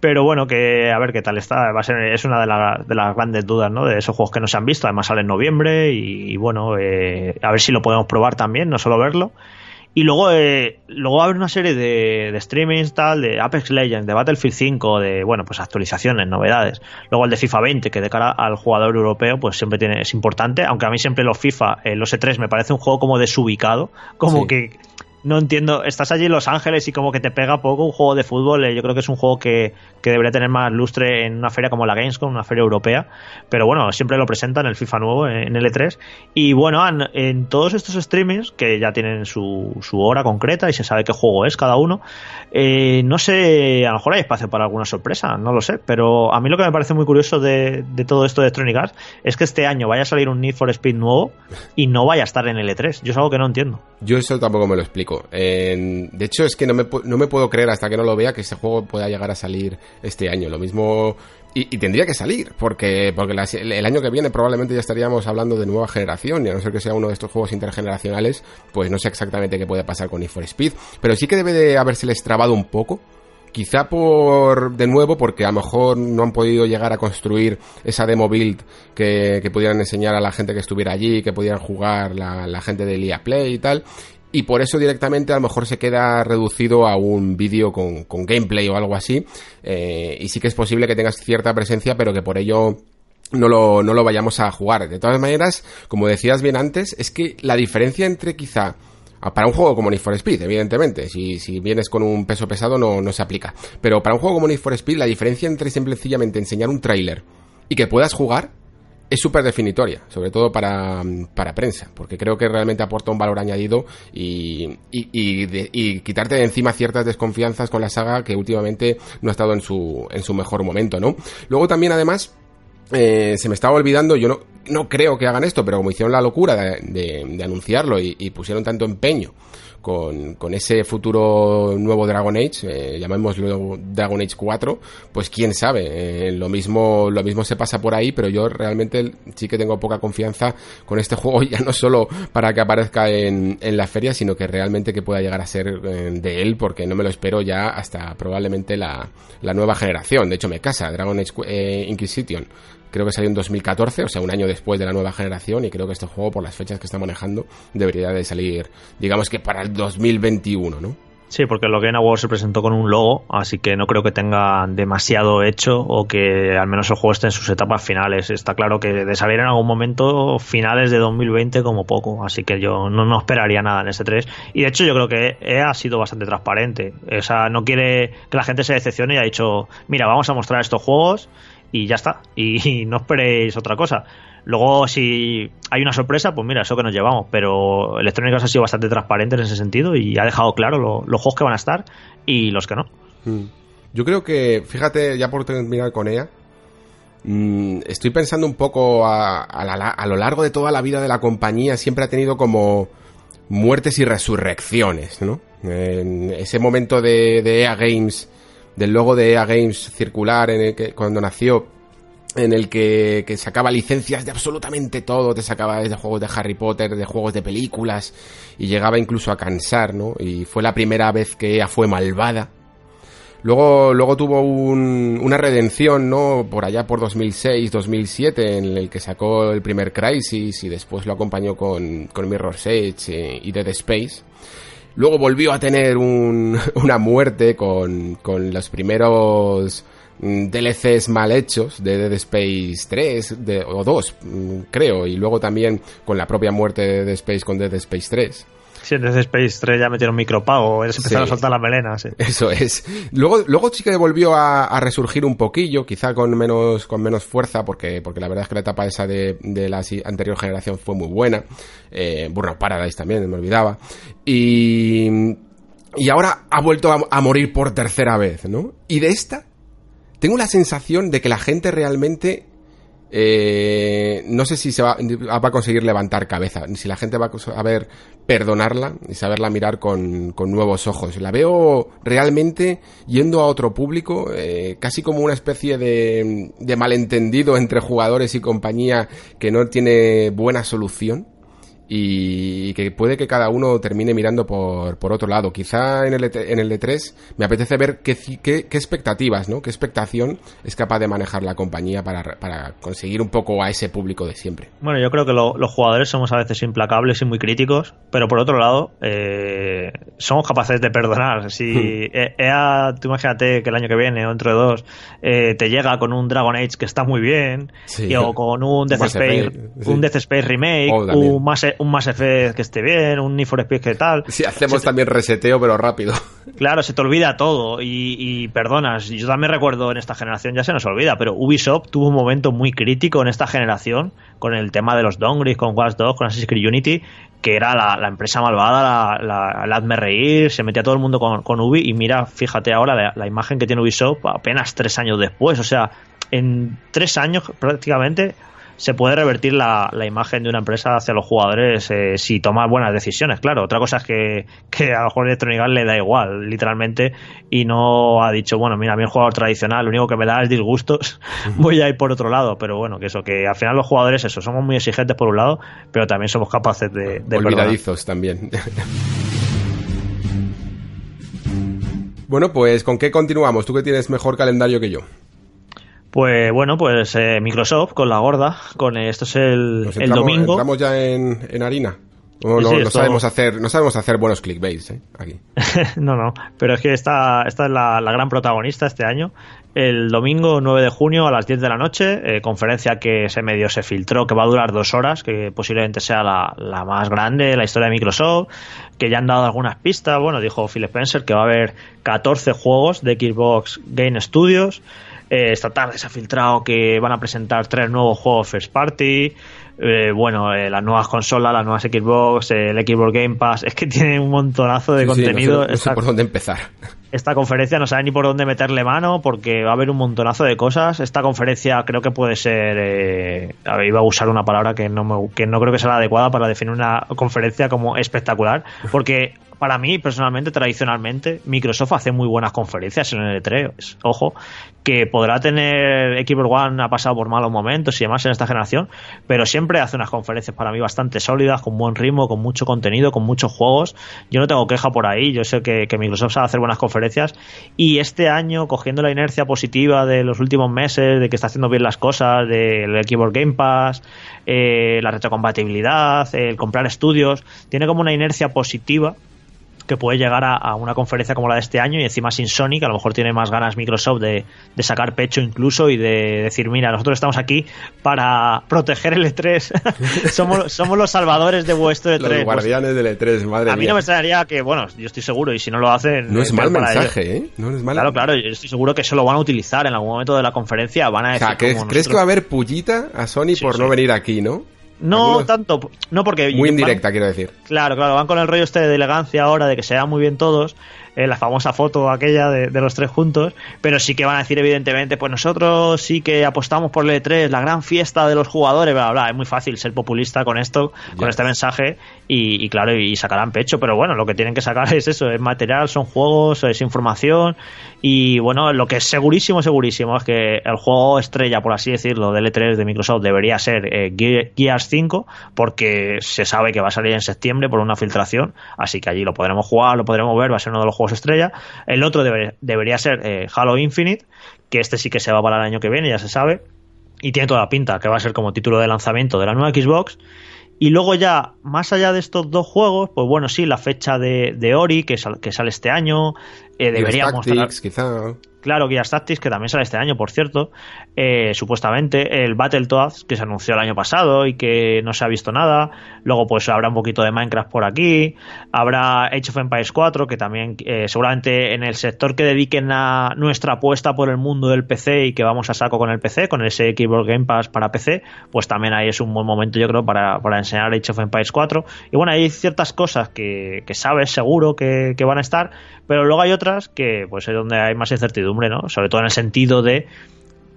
Pero bueno, que a ver qué tal está. Va a ser, es una de, de las grandes dudas, ¿no? De esos juegos que no se han visto. Además sale en noviembre y, bueno, eh, a ver si lo podemos probar también, no solo verlo. Y luego, eh, luego va a haber una serie de, de streamings tal, de Apex Legends, de Battlefield 5, de, bueno, pues actualizaciones, novedades. Luego el de FIFA 20, que de cara al jugador europeo, pues siempre tiene, es importante, aunque a mí siempre los FIFA, eh, los E3 me parece un juego como desubicado, como que no entiendo, estás allí en Los Ángeles y como que te pega poco un juego de fútbol, eh, yo creo que es un juego que, que, debería tener más lustre en una feria como la Gamescom, una feria europea, pero bueno, siempre lo presentan en el FIFA nuevo, en L3, y bueno, en, todos estos streamings, que ya tienen su, su, hora concreta y se sabe qué juego es cada uno, eh, no sé, a lo mejor hay espacio para alguna sorpresa, no lo sé, pero a mí lo que me parece muy curioso de, de todo esto de Electronic Arts es que este año vaya a salir un Need for Speed nuevo y no vaya a estar en L3, yo es algo que no entiendo. Yo eso tampoco me lo explico de hecho, es que no me, no me puedo creer hasta que no lo vea que ese juego pueda llegar a salir este año. Lo mismo... Y, tendría que salir, porque, porque el año que viene probablemente ya estaríamos hablando de nueva generación, y a no ser que sea uno de estos juegos intergeneracionales, pues no sé exactamente qué puede pasar con Need for Speed, pero sí que debe de haberse trabado un poco, Quizá por, de nuevo, porque a lo mejor no han podido llegar a construir esa demo build que, pudieran enseñar a la gente que estuviera allí, que pudieran jugar la, la gente de EA Play y tal y por eso directamente a lo mejor se queda reducido a un vídeo con, con, gameplay o algo así. Eh, y sí que es posible que tengas cierta presencia, pero que por ello no lo, no lo vayamos a jugar. De todas maneras, como decías bien antes, es que la diferencia entre quizá para un juego como Need for Speed, evidentemente, si, si vienes con un peso pesado no, no se aplica. Pero para un juego como Need for Speed, la diferencia entre simplemente enseñar un tráiler y que puedas jugar es súper definitoria, sobre todo para, para, prensa, porque creo que realmente aporta un valor añadido y, y, quitarte de encima ciertas desconfianzas con la saga que últimamente no ha estado en su, en su mejor momento, ¿no? Luego también, además, eh, se me estaba olvidando, yo no, no creo que hagan esto, pero como hicieron la locura de, anunciarlo y, pusieron tanto empeño con, con, ese futuro nuevo Dragon Age, eh, llamémoslo Dragon Age 4, pues quién sabe, eh, lo mismo lo mismo se pasa por ahí, pero yo realmente sí que tengo poca confianza con este juego, ya no solo para que aparezca en, en la feria, sino que realmente que pueda llegar a ser eh, de él, porque no me lo espero ya hasta probablemente la, la nueva generación. De hecho, me casa Dragon Age Inquisition creo que salió en 2014, o sea, un año después de la nueva generación, y creo que este juego, por las fechas que está manejando, debería de salir, digamos que para el 2021, ¿no? Sí, porque lo Game Awards se presentó con un logo, así que no creo que tenga demasiado hecho o que al menos el juego esté en sus etapas finales. Está claro que de salir en algún momento finales de 2020 como poco, así que yo no, esperaría nada en este 3. Y de hecho yo creo que EA ha sido bastante transparente. O sea, no quiere que la gente se decepcione y ha dicho, mira, vamos a mostrar estos juegos y ya está. Y, no esperéis otra cosa. Luego, si hay una sorpresa, pues mira, eso que nos llevamos. Pero Electronic ha sido bastante transparente en ese sentido y ha dejado claro los juegos que van a estar y los que no. Hmm. Yo creo que, fíjate, ya por terminar con ella, mm, estoy pensando un poco a, a, lo largo de toda la vida de la compañía, siempre ha tenido como muertes y resurrecciones, ¿no? En ese momento de, de EA Games del logo de EA Games circular en el que cuando nació en el que, que, sacaba licencias de absolutamente todo, te sacaba desde juegos de Harry Potter, de juegos de películas, y llegaba incluso a cansar, ¿no? Y fue la primera vez que EA fue malvada. Luego, luego tuvo un, una redención, ¿no? Por allá por 2006, 2007, en el que sacó el primer Crisis y después lo acompañó con, con Mirror's Edge eh, y Dead Space. Luego volvió a tener un, una muerte con, los primeros mm, DLCs mal hechos de Dead Space 3 o 2, mm, creo, y luego también con la propia muerte de Dead Space con Dead Space 3. Sí, desde Space 3 ya metieron micropago, empezaron a soltar la melena, sí. Eso es. Luego, luego sí que volvió a, resurgir un poquillo, quizá con menos, con menos fuerza, porque, porque la verdad es que la etapa esa de, de la anterior generación fue muy buena. Eh, Burnout Paradise también, me olvidaba. Y, y ahora ha vuelto a, a morir por tercera vez, ¿no? Y de esta, tengo la sensación de que la gente realmente eh, no sé si se va, a conseguir levantar cabeza, si la gente va a saber perdonarla y saberla mirar con, con nuevos ojos. La veo realmente yendo a otro público, eh, casi como una especie de malentendido entre jugadores y compañía que no tiene buena solución y que puede que cada uno termine mirando por, por otro lado. Quizá en el, e en el E3 me apetece ver qué, qué, qué, expectativas, ¿no? qué expectación es capaz de manejar la compañía para, para conseguir un poco a ese público de siempre. Bueno, yo creo que los jugadores somos a veces implacables y muy críticos, pero por otro lado, eh, somos capaces de perdonar. Si. EA, tú imagínate que el año que viene o dentro de dos eh, te llega con un Dragon Age que está muy bien, o con un Death, Space, un Death Space Remake, un más un Mass Effect que esté bien, un Need for Speed que tal. Si hacemos también reseteo, pero rápido. Claro, se te olvida todo y, perdonas. Yo también recuerdo en esta generación, ya se nos olvida, pero Ubisoft tuvo un momento muy crítico en esta generación con el tema de los downgrades, con Watch Dogs, con Assassin's Creed Unity, que era la, empresa malvada, la, la, hazme reír, se metía todo el mundo con, con Ubi y mira, fíjate ahora la, la imagen que tiene Ubisoft apenas tres años después, o sea, en tres años prácticamente se puede revertir la, la, imagen de una empresa hacia los jugadores eh, si toma buenas decisiones, claro. Otra cosa es que, que a lo mejor Electronic le da igual, literalmente, y no ha dicho, bueno, mira, a mí un jugador tradicional, lo único que me da es disgustos, voy a ir por otro lado. Pero bueno, que eso, que al final los jugadores, eso, somos muy exigentes por un lado, pero también somos capaces de... de Olvidadizos también. bueno, pues ¿con qué continuamos? Tú que tienes mejor calendario que yo. Pues bueno, pues eh, Microsoft con la gorda, con esto es el, el domingo. Entramos ya en, en harina. No, no, sabemos hacer, no sabemos hacer buenos clickbaits ¿eh? aquí. no, no, pero es que esta, esta es la, la, gran protagonista este año. El domingo 9 de junio a las 10 de la noche, eh, conferencia que se medio se filtró, que va a durar dos horas, que posiblemente sea la, la más grande de la historia de Microsoft, que ya han dado algunas pistas. Bueno, dijo Phil Spencer que va a haber 14 juegos de Xbox Game Studios. Eh, esta tarde se ha filtrado que van a presentar tres nuevos juegos first party. Eh, bueno, eh, las nuevas consolas, las nuevas Xbox, el Xbox Game Pass. Es que tiene un montonazo de contenido. no, sé, por dónde empezar. Esta conferencia no sabe ni por dónde meterle mano porque va a haber un montonazo de cosas. Esta conferencia creo que puede ser, eh, iba a usar una palabra que no, me, que no creo que sea la adecuada para definir una conferencia como espectacular, porque para mí, personalmente, tradicionalmente, Microsoft hace muy buenas conferencias en el E3. Ojo, que podrá tener Xbox One, ha pasado por malos momentos y demás en esta generación, pero siempre hace unas conferencias para mí bastante sólidas, con buen ritmo, con mucho contenido, con muchos juegos. Yo no tengo queja por ahí, yo sé que, Microsoft sabe hacer buenas conferencias y este año, cogiendo la inercia positiva de los últimos meses, de que está haciendo bien las cosas, del Xbox Game Pass, eh, la retrocompatibilidad, el comprar estudios, tiene como una inercia positiva que puede llegar a, una conferencia como la de este año y encima sin Sony, que a lo mejor tiene más ganas Microsoft de, sacar pecho incluso y de decir, mira, nosotros estamos aquí para proteger el E3, somos, somos los salvadores de vuestro E3. Los pues guardianes del E3, madre A mí no me extrañaría que, bueno, yo estoy seguro y si no lo hacen... No es mal mensaje, ¿eh? No es mal Claro, claro, yo estoy seguro que eso lo van a utilizar en algún momento de la conferencia, van a decir... ¿crees, que va a haber pullita a Sony por no venir aquí, no? No tanto, no porque... Muy indirecta, quiero decir. Claro, claro, van con el rollo este de elegancia ahora, de que se vean muy bien todos, eh, la famosa foto aquella de, los tres juntos, pero sí que van a decir evidentemente, pues nosotros sí que apostamos por el E3, la gran fiesta de los jugadores, bla, bla, es muy fácil ser populista con esto, con este mensaje, y, claro, y sacarán pecho, pero bueno, lo que tienen que sacar es eso, es material, son juegos, es información, y bueno, lo que es segurísimo, segurísimo, es que el juego estrella, por así decirlo, del E3 de Microsoft debería ser eh, Gears 5, porque se sabe que va a salir en septiembre por una filtración, así que allí lo podremos jugar, lo podremos ver, va a ser uno de los juegos estrella. El otro debería ser eh, Halo Infinite, que este sí que se va para el año que viene, ya se sabe. Y tiene toda la pinta que va a ser como título de lanzamiento de la nueva Xbox. Y luego ya, más allá de estos dos juegos, pues bueno, sí, la fecha de, Ori, que, que sale este año, eh, deberíamos... quizá. Claro, Gears Tactics, que también sale este año, por cierto, eh, supuestamente, el Battletoads, que se anunció el año pasado y que no se ha visto nada, luego pues habrá un poquito de Minecraft por aquí, habrá Age of Empires 4, que también eh, seguramente en el sector que dediquen a nuestra apuesta por el mundo del PC y que vamos a saco con el PC, con ese Keyboard Game Pass para PC, pues también ahí es un buen momento yo creo para, enseñar Age of Empires 4. Y bueno, hay ciertas cosas que, sabes seguro que, que van a estar, pero luego hay otras que pues es donde hay más incertidumbre, ¿no? Sobre todo en el sentido de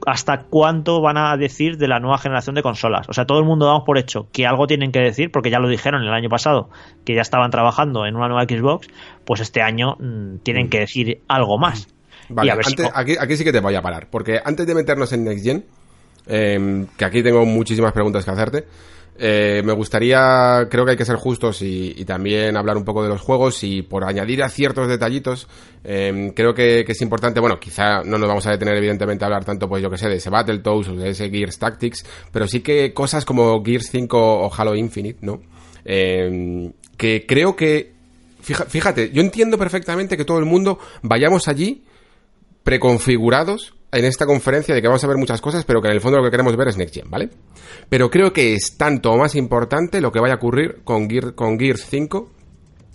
hasta cuánto van a decir de la nueva generación de consolas. O sea, todo el mundo damos por hecho que algo tienen que decir, porque ya lo dijeron el año pasado, que ya estaban trabajando en una nueva Xbox, pues este año mm, tienen que decir algo más. Vale, aquí, sí que te voy a parar, porque antes de meternos en Next Gen, em, que aquí tengo muchísimas preguntas que hacerte, eh, me gustaría, creo que hay que ser justos y, también hablar un poco de los juegos y por añadir a ciertos detallitos, eh, creo que, es importante, bueno, quizá no nos vamos a detener evidentemente a hablar tanto, pues yo que sé, de ese Battletoads o de ese Gears Tactics, pero sí que cosas como Gears 5 o Halo Infinite, ¿no? Eh, que creo que, fíjate, yo entiendo perfectamente que todo el mundo vayamos allí preconfigurados en esta conferencia de que vamos a ver muchas cosas, pero que en el fondo lo que queremos ver es Next Gen, ¿vale? Pero creo que es tanto más importante lo que vaya a ocurrir con, con Gears 5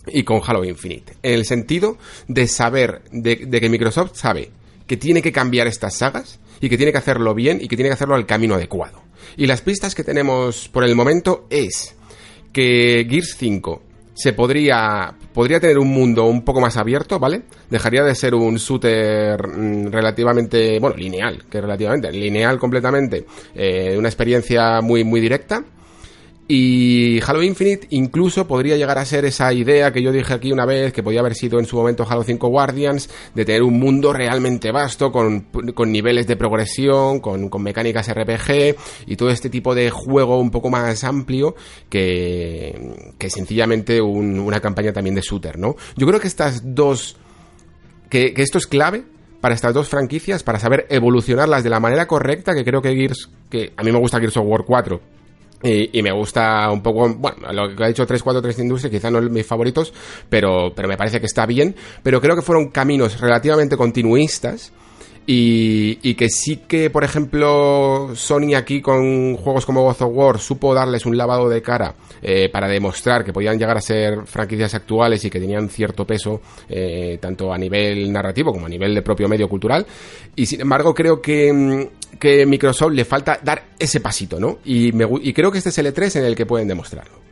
y con Halo Infinite. En el sentido de saber, de, que Microsoft sabe que tiene que cambiar estas sagas y que tiene que hacerlo bien y que tiene que hacerlo al camino adecuado. Y las pistas que tenemos por el momento es que Gears 5 se podría, podría tener un mundo un poco más abierto, ¿vale? Dejaría de ser un shooter mm, relativamente, bueno, lineal, que relativamente, lineal completamente, eh, una experiencia muy, muy directa y Halo Infinite incluso podría llegar a ser esa idea que yo dije aquí una vez, que podía haber sido en su momento Halo 5 Guardians, de tener un mundo realmente vasto, con, niveles de progresión, con, mecánicas RPG y todo este tipo de juego un poco más amplio que, que sencillamente una campaña también de shooter, ¿no? Yo creo que estas dos... que, que esto es clave para estas dos franquicias, para saber evolucionarlas de la manera correcta, que creo que Gears, que a mí me gusta Gears of War 4, y, me gusta un poco, bueno, lo que ha dicho 343 Industria, quizá no es mis favoritos, pero, pero me parece que está bien. Pero creo que fueron caminos relativamente continuistas y, que sí que, por ejemplo, Sony aquí con juegos como God of War supo darles un lavado de cara eh, para demostrar que podían llegar a ser franquicias actuales y que tenían cierto peso eh, tanto a nivel narrativo como a nivel de propio medio cultural. Y sin embargo, creo que, mm, que Microsoft le falta dar ese pasito, ¿no? Y, me, y creo que este es el E3 en el que pueden demostrarlo.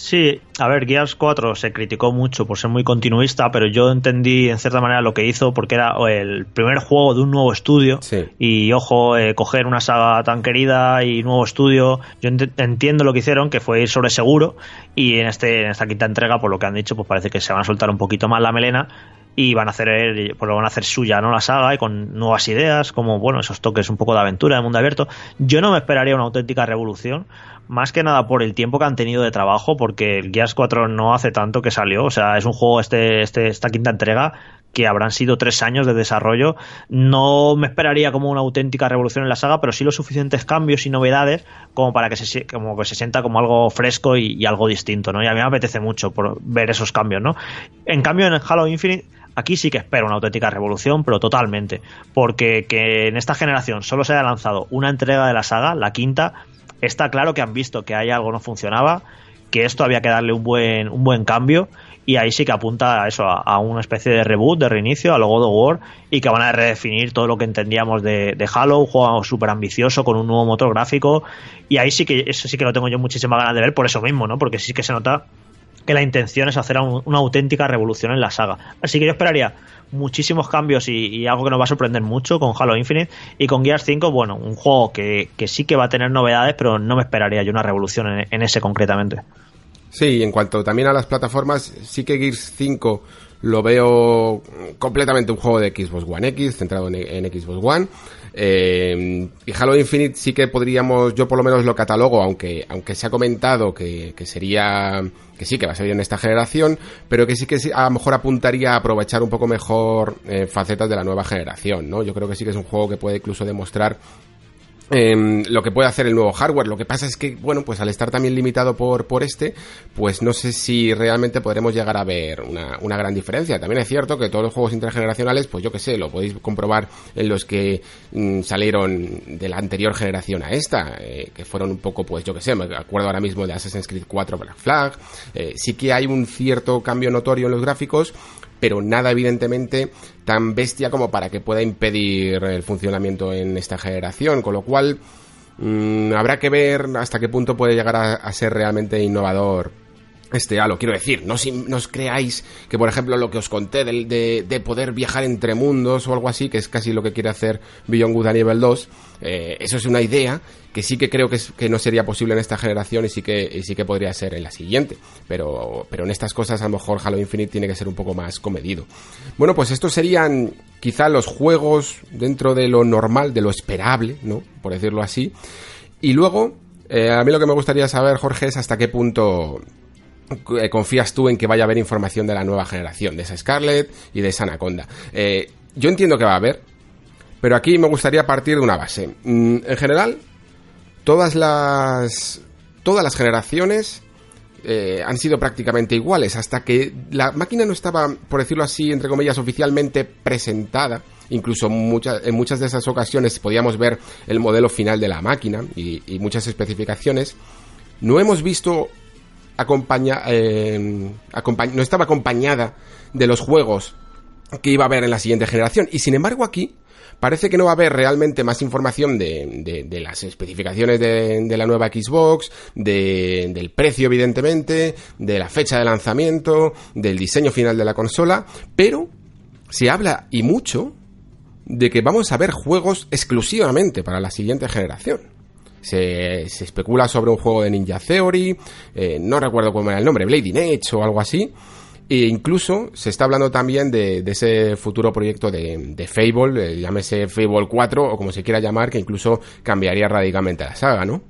Sí, a ver, Gears 4 se criticó mucho por ser muy continuista, pero yo entendí en cierta manera lo que hizo porque era el primer juego de un nuevo estudio. Y ojo, eh, coger una saga tan querida y nuevo estudio, yo entiendo lo que hicieron, que fue ir sobre seguro. Y en, este, en esta quinta entrega, por lo que han dicho, pues parece que se van a soltar un poquito más la melena y van a hacer pues lo van a hacer suya no la saga y con nuevas ideas como bueno esos toques un poco de aventura de mundo abierto yo no me esperaría una auténtica revolución más que nada por el tiempo que han tenido de trabajo, porque el Gears 4 no hace tanto que salió, o sea, es un juego, este, este, esta quinta entrega, que habrán sido tres años de desarrollo. No me esperaría como una auténtica revolución en la saga, pero sí los suficientes cambios y novedades como para que se, como que se sienta como algo fresco y, algo distinto, ¿no? Y a mí me apetece mucho por ver esos cambios, ¿no? En cambio, en Halo Infinite aquí sí que espero una auténtica revolución, pero totalmente. Porque que en esta generación solo se haya lanzado una entrega de la saga, la quinta, está claro que han visto que hay algo no funcionaba, que esto había que darle un buen, un buen cambio y ahí sí que apunta a eso, a, una especie de reboot, de reinicio, a lo God of War y que van a redefinir todo lo que entendíamos de, Halo, un juego súper ambicioso con un nuevo motor gráfico y ahí sí que eso sí que lo tengo yo muchísima ganas de ver por eso mismo, ¿no? Porque sí que se nota que la intención es hacer una auténtica revolución en la saga. Así que yo esperaría muchísimos cambios y, algo que nos va a sorprender mucho con Halo Infinite y con Gears 5, bueno, un juego que, sí que va a tener novedades, pero no me esperaría yo una revolución en, ese concretamente. Sí, en cuanto también a las plataformas, sí que Gears 5 lo veo completamente un juego de Xbox One X, centrado en Xbox One. Eh, y Halo Infinite sí que podríamos, yo por lo menos lo catalogo, aunque, aunque se ha comentado que, que sería, que sí, que va a salir en esta generación, pero que sí que a lo mejor apuntaría a aprovechar un poco mejor eh, facetas de la nueva generación, ¿no? Yo creo que sí que es un juego que puede incluso demostrar eh, lo que puede hacer el nuevo hardware. Lo que pasa es que, bueno, pues al estar también limitado por, por este, pues no sé si realmente podremos llegar a ver una, una gran diferencia. También es cierto que todos los juegos intergeneracionales, pues yo que sé, lo podéis comprobar en los que mm, salieron de la anterior generación a esta, eh, que fueron un poco, pues yo que sé, me acuerdo ahora mismo de Assassin's Creed 4 Black Flag. Eh, sí que hay un cierto cambio notorio en los gráficos, pero nada evidentemente tan bestia como para que pueda impedir el funcionamiento en esta generación, con lo cual mm, habrá que ver hasta qué punto puede llegar a ser realmente innovador este halo. Quiero decir, no, si, no os creáis que, por ejemplo, lo que os conté de, de, poder viajar entre mundos o algo así, que es casi lo que quiere hacer Beyond Good a nivel 2, eh, eso es una idea que sí que creo que, que no sería posible en esta generación y sí que, sí que podría ser en la siguiente. Pero, pero en estas cosas a lo mejor Halo Infinite tiene que ser un poco más comedido. Bueno, pues estos serían quizá los juegos dentro de lo normal, de lo esperable, ¿no? Por decirlo así. Y luego, eh, a mí lo que me gustaría saber, Jorge, es hasta qué punto eh, confías tú en que vaya a haber información de la nueva generación, de esa Scarlet y de esa Anaconda. Eh, yo entiendo que va a haber, pero aquí me gustaría partir de una base. Mm, en general, todas las, todas las generaciones eh, han sido prácticamente iguales, hasta que la máquina no estaba, por decirlo así, entre comillas, oficialmente presentada. Incluso en muchas de esas ocasiones podíamos ver el modelo final de la máquina y, y muchas especificaciones. No hemos visto acompaña, eh, no estaba acompañada de los juegos que iba a haber en la siguiente generación. Y sin embargo aquí parece que no va a haber realmente más información de, de, las especificaciones de, de, la nueva Xbox, del precio evidentemente, de la fecha de lanzamiento, del diseño final de la consola, pero se habla y mucho de que vamos a ver juegos exclusivamente para la siguiente generación. Se, especula sobre un juego de Ninja Theory, eh, no recuerdo cómo era el nombre, Blading Edge o algo así. E incluso se está hablando también de, ese futuro proyecto de, de Fable, eh, llámese Fable 4 o como se quiera llamar, que incluso cambiaría radicalmente la saga, ¿no?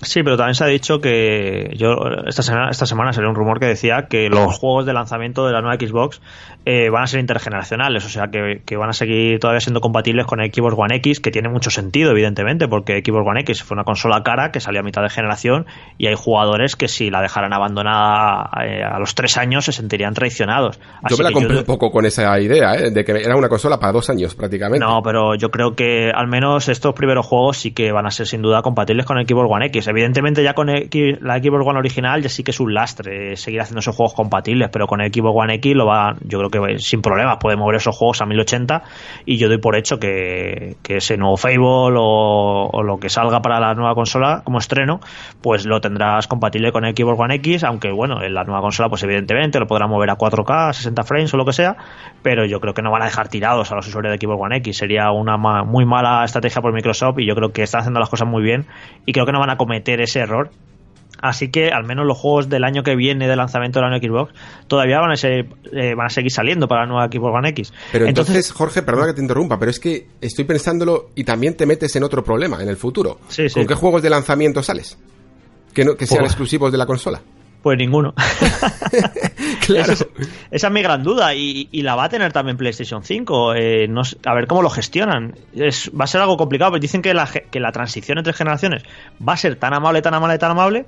Sí, pero también se ha dicho que yo esta semana, esta semana salió un rumor que decía que los juegos de lanzamiento de la nueva Xbox eh, van a ser intergeneracionales, o sea que, van a seguir todavía siendo compatibles con el Xbox One X, que tiene mucho sentido, evidentemente, porque Xbox One X fue una consola cara que salió a mitad de generación y hay jugadores que si la dejaran abandonada eh, a los tres años se sentirían traicionados. yo me la compré un poco con esa idea, ¿eh? de que era una consola para dos años prácticamente. No, pero yo creo que al menos estos primeros juegos sí que van a ser sin duda compatibles con el Xbox One X evidentemente ya con la Xbox One original ya sí que es un lastre seguir haciendo esos juegos compatibles, pero con el Xbox One X lo va, yo creo que sin problemas puede mover esos juegos a 1080 y yo doy por hecho que, ese nuevo Fable o, lo que salga para la nueva consola como estreno, pues lo tendrás compatible con el Xbox One X, aunque bueno, en la nueva consola pues evidentemente lo podrá mover a 4K, 60 frames o lo que sea, pero yo creo que no van a dejar tirados a los usuarios de Xbox One X, sería una muy mala estrategia por Microsoft y yo creo que están haciendo las cosas muy bien y creo que no van a cometer ese error Así que al menos los juegos del año que viene de lanzamiento de la nueva Xbox todavía van a, ser, eh, van a seguir saliendo para la nueva Xbox One X. Pero entonces, Jorge, perdona que te interrumpa, pero es que estoy pensándolo y también te metes en otro problema en el futuro. ¿Con qué juegos de lanzamiento sales? Que, no, que sean exclusivos de la consola. Pues ninguno. claro. esa es mi gran duda y, la va a tener también PlayStation 5. Eh, a ver cómo lo gestionan. va a ser algo complicado, pero dicen que la, que la transición entre generaciones va a ser tan amable, tan amable, tan amable,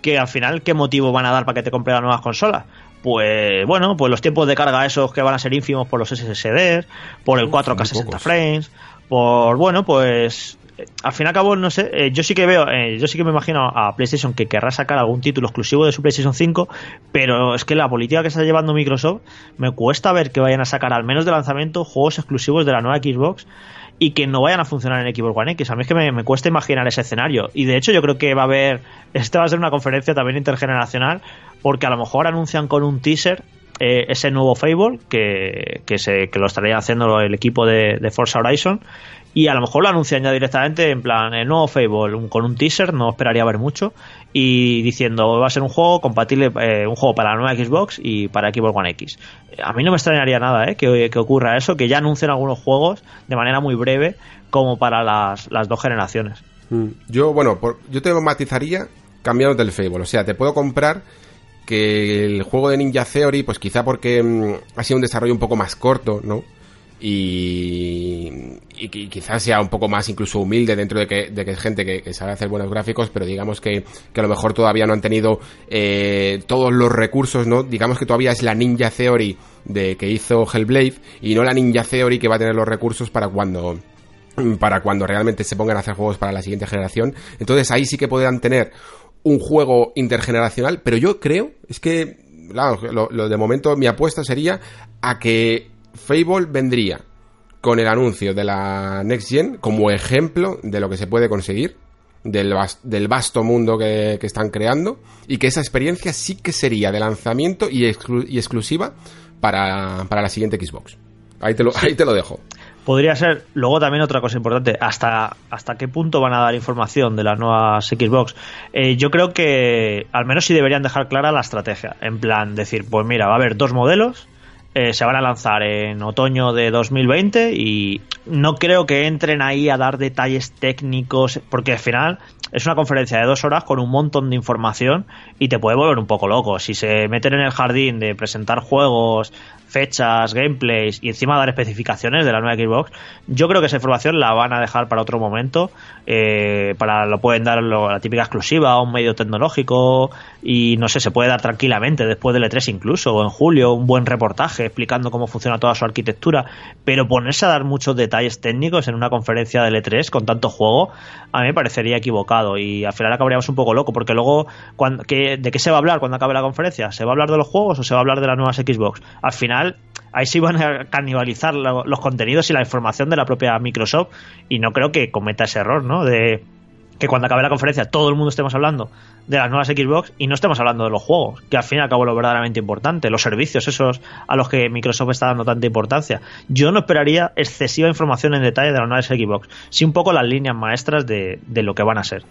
que al final, ¿qué motivo van a dar para que te compre las nuevas consolas? Pues bueno, pues los tiempos de carga esos que van a ser ínfimos por los SSDs, por el 4K 60 frames, por bueno, pues al fin y al cabo, no sé, eh, yo sí que veo, eh, yo sí que me imagino a PlayStation que querrá sacar algún título exclusivo de su PlayStation 5, pero es que la política que está llevando Microsoft me cuesta ver que vayan a sacar al menos de lanzamiento juegos exclusivos de la nueva Xbox y que no vayan a funcionar en Xbox One X. A mí es que me, cuesta imaginar ese escenario. Y de hecho yo creo que va a haber, esta va a ser una conferencia también intergeneracional, porque a lo mejor anuncian con un teaser eh, ese nuevo Fable que, que, se, que lo estaría haciendo el equipo de, de Forza Horizon y a lo mejor lo anuncian ya directamente en plan el nuevo Fable con un teaser, no esperaría ver mucho y diciendo va a ser un juego compatible, eh, un juego para la nueva Xbox y para Xbox One X. A mí no me extrañaría nada eh, que, ocurra eso, que ya anuncien algunos juegos de manera muy breve como para las, dos generaciones. Mm. Yo, bueno, yo te matizaría cambiando del Fable, o sea, te puedo comprar que el juego de Ninja Theory, pues quizá porque mm, ha sido un desarrollo un poco más corto, ¿no? y, quizás sea un poco más incluso humilde dentro de que, de que es gente que, sabe hacer buenos gráficos, pero digamos que, a lo mejor todavía no han tenido eh, todos los recursos, ¿no? Digamos que todavía es la Ninja Theory de que hizo Hellblade y no la Ninja Theory que va a tener los recursos para cuando para cuando realmente se pongan a hacer juegos para la siguiente generación. Entonces ahí sí que podrán tener un juego intergeneracional, pero yo creo, es que, claro, lo de momento mi apuesta sería a que Fable vendría con el anuncio de la Next Gen como ejemplo de lo que se puede conseguir, del, del vasto mundo que, están creando, y que esa experiencia sí que sería de lanzamiento y, exclusiva para, la siguiente Xbox. Ahí te, lo, ahí te lo dejo. Podría ser, luego también otra cosa importante, hasta, hasta qué punto van a dar información de las nuevas Xbox. Eh, yo creo que al menos sí deberían dejar clara la estrategia, en plan decir, pues mira, va a haber dos modelos, eh, se van a lanzar en otoño de 2020 y no creo que entren ahí a dar detalles técnicos porque al final es una conferencia de dos horas con un montón de información y te puede volver un poco loco. Si se meten en el jardín de presentar juegos, fechas, gameplays y encima dar especificaciones de la nueva Xbox, yo creo que esa información la van a dejar para otro momento. Eh, para lo pueden dar la típica exclusiva un medio tecnológico y no sé, se puede dar tranquilamente después del E3 incluso, o en julio, un buen reportaje explicando cómo funciona toda su arquitectura, pero ponerse a dar muchos detalles técnicos en una conferencia del E3 con tanto juego, a mí me parecería equivocado y al final acabaríamos un poco loco, porque luego, ¿de qué se va a hablar cuando acabe la conferencia? ¿Se va a hablar de los juegos o se va a hablar de las nuevas Xbox? Al final ahí sí van a canibalizar los contenidos y la información de la propia Microsoft y no creo que cometa ese error, ¿no? De que cuando acabe la conferencia todo el mundo estemos hablando de las nuevas Xbox y no estemos hablando de los juegos, que al fin y al cabo lo verdaderamente importante, los servicios esos a los que Microsoft está dando tanta importancia. Yo no esperaría excesiva información en detalle de las nuevas Xbox, sí un poco las líneas maestras de, de lo que van a ser.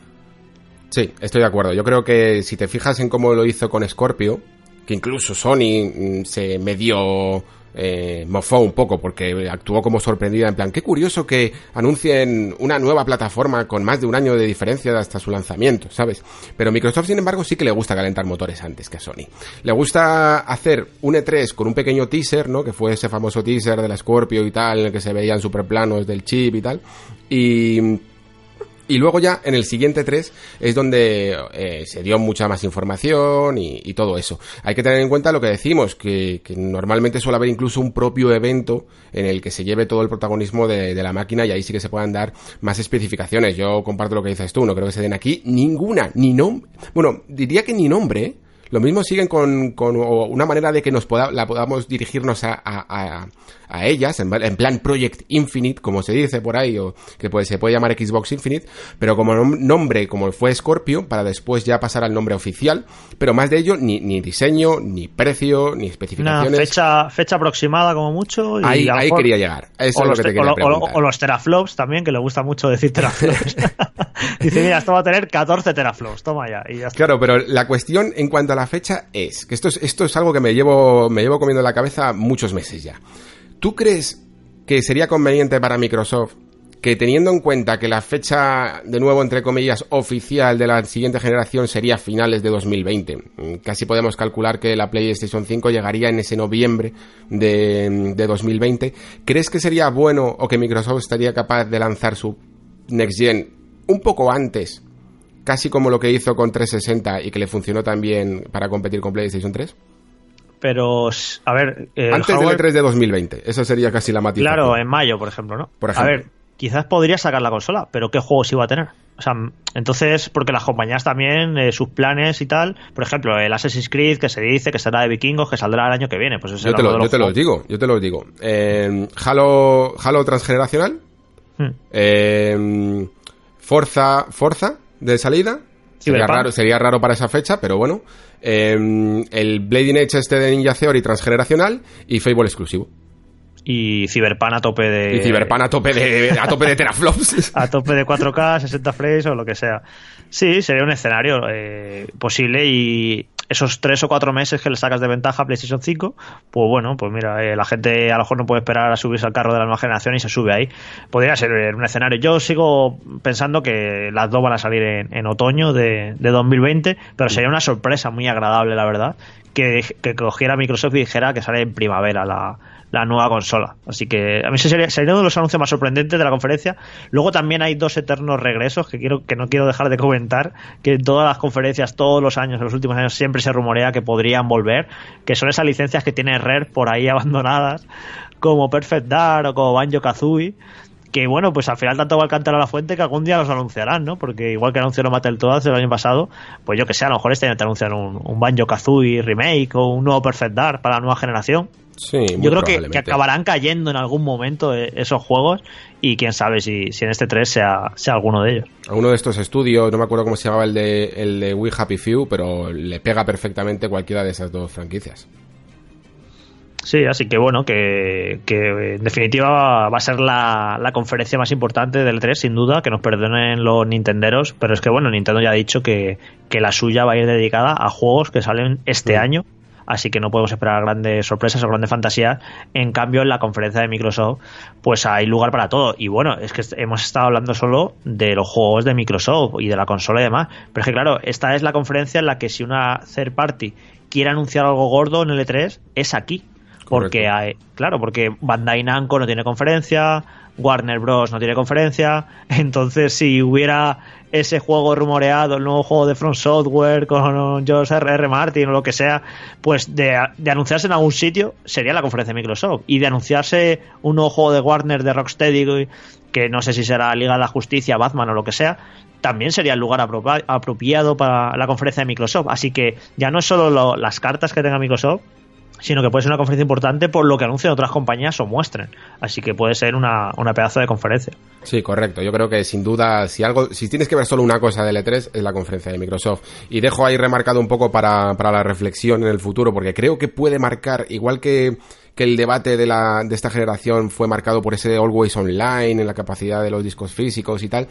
Sí, estoy de acuerdo. Yo creo que si te fijas en cómo lo hizo con Scorpio, que incluso Sony mm, se medio eh, mofó un poco porque actuó como sorprendida en plan, qué curioso que anuncien una nueva plataforma con más de un año de diferencia hasta su lanzamiento, ¿sabes? Pero Microsoft, sin embargo, sí que le gusta calentar motores antes que a Sony. Le gusta hacer un E3 con un pequeño teaser, ¿no? Que fue ese famoso teaser de la Scorpio y tal, en el que se veían superplanos del chip y tal. Y Y luego ya en el siguiente 3 es donde eh, se dio mucha más información y, todo eso. Hay que tener en cuenta lo que decimos, que, normalmente suele haber incluso un propio evento en el que se lleve todo el protagonismo de, la máquina y ahí sí que se puedan dar más especificaciones. Yo comparto lo que dices tú, no creo que se den aquí ninguna, ni nombre. Bueno, diría que ni nombre, ¿eh? Lo mismo siguen con, con una manera de que nos la podamos dirigirnos a, a, a ellas, en, plan Project Infinite, como se dice por ahí, o que puede, se puede llamar Xbox Infinite, pero como nombre, como fue Scorpio, para después ya pasar al nombre oficial, pero más de ello, ni, ni diseño, ni precio, ni especificaciones. fecha, fecha aproximada como mucho. Y ahí, ahí quería llegar. Eso es lo que te quería o, o, los teraflops también, que le gusta mucho decir teraflops. Dice, mira, esto va a tener 14 teraflops, toma ya. Y ya Claro, pero la cuestión en cuanto a la fecha es, que esto es, esto es algo que me llevo, me llevo comiendo en la cabeza muchos meses ya. ¿Tú crees que sería conveniente para Microsoft que teniendo en cuenta que la fecha, de nuevo, entre comillas, oficial de la siguiente generación sería finales de 2020, mm, casi podemos calcular que la PlayStation 5 llegaría en ese noviembre de, de 2020, ¿crees que sería bueno o que Microsoft estaría capaz de lanzar su Next Gen un poco antes, casi como lo que hizo con 360 y que le funcionó también para competir con PlayStation 3? pero a ver antes del E3 de 2020 esa sería casi la matización claro en mayo por ejemplo no por ejemplo. a ver quizás podría sacar la consola pero qué juegos iba a tener o sea entonces porque las compañías también eh, sus planes y tal por ejemplo el Assassin's Creed que se dice que será de vikingos que saldrá el año que viene pues yo te, lo, yo te lo digo yo te lo digo eh, Halo Halo transgeneracional hmm. eh, Forza Forza de salida sería raro, sería raro para esa fecha pero bueno Em, el Blading Edge este de Ninja Theory transgeneracional y Fable exclusivo. Y Cyberpan a tope de. Y Cyberpan a tope de, a tope de teraflops. a tope de 4K, 60 frames o lo que sea. Sí, sería un escenario eh, posible y esos tres o cuatro meses que le sacas de ventaja a PlayStation 5, pues bueno, pues mira, eh, la gente a lo mejor no puede esperar a subirse al carro de la nueva generación y se sube ahí. Podría ser un escenario. Yo sigo pensando que las dos van a salir en, otoño de, 2020, pero sería una sorpresa muy agradable, la verdad, que, que cogiera Microsoft y dijera que sale en primavera la, la nueva consola. Así que a mí sería, sería, uno de los anuncios más sorprendentes de la conferencia. Luego también hay dos eternos regresos que quiero que no quiero dejar de comentar, que en todas las conferencias, todos los años, en los últimos años, siempre se rumorea que podrían volver, que son esas licencias que tiene Rare por ahí abandonadas, como Perfect Dark o como Banjo Kazooie que bueno, pues al final tanto va a cantar a la fuente que algún día los anunciarán, ¿no? Porque igual que anunciaron Battletoads el año pasado, pues yo que sé, a lo mejor este año te anuncian un, un Banjo Kazooie remake o un nuevo Perfect Dark para la nueva generación. Yo creo que, acabarán cayendo en algún momento eh, esos juegos y quién sabe si, si en este 3 sea, sea alguno de ellos. Alguno de estos estudios, no me acuerdo cómo se llamaba el de, el de We Happy Few, pero le pega perfectamente cualquiera de esas dos franquicias. Sí, así que bueno, que, en definitiva va a ser la, conferencia más importante del 3, sin duda, que nos perdonen los nintenderos, pero es que bueno, Nintendo ya ha dicho que, que la suya va a ir dedicada a juegos que salen este año así que no podemos esperar grandes sorpresas o grandes fantasías. En cambio, en la conferencia de Microsoft, pues hay lugar para todo. Y bueno, es que hemos estado hablando solo de los juegos de Microsoft y de la consola y demás. Pero es que claro, esta es la conferencia en la que si una third party quiere anunciar algo gordo en el E3, es aquí. Porque hay, claro, porque Bandai Namco no tiene conferencia, Warner Bros. no tiene conferencia. Entonces, si hubiera ese juego rumoreado, el nuevo juego de Front Software con George R.R. Martin o lo que sea, pues de, anunciarse en algún sitio sería la conferencia de Microsoft. Y de anunciarse un nuevo juego de Warner, de Rocksteady, que no sé si será Liga de la Justicia, Batman o lo que sea, también sería el lugar apropiado para la conferencia de Microsoft. Así que ya no es solo las cartas que tenga Microsoft, sino que puede ser una conferencia importante por lo que anuncian otras compañías o muestren. Así que puede ser una, una, pedazo de conferencia. Sí, correcto. Yo creo que sin duda, si algo, si tienes que ver solo una cosa del E3, es la conferencia de Microsoft. Y dejo ahí remarcado un poco para, para la reflexión en el futuro, porque creo que puede marcar, igual que que el debate de, la, de esta generación fue marcado por ese always online, en la capacidad de los discos físicos y tal,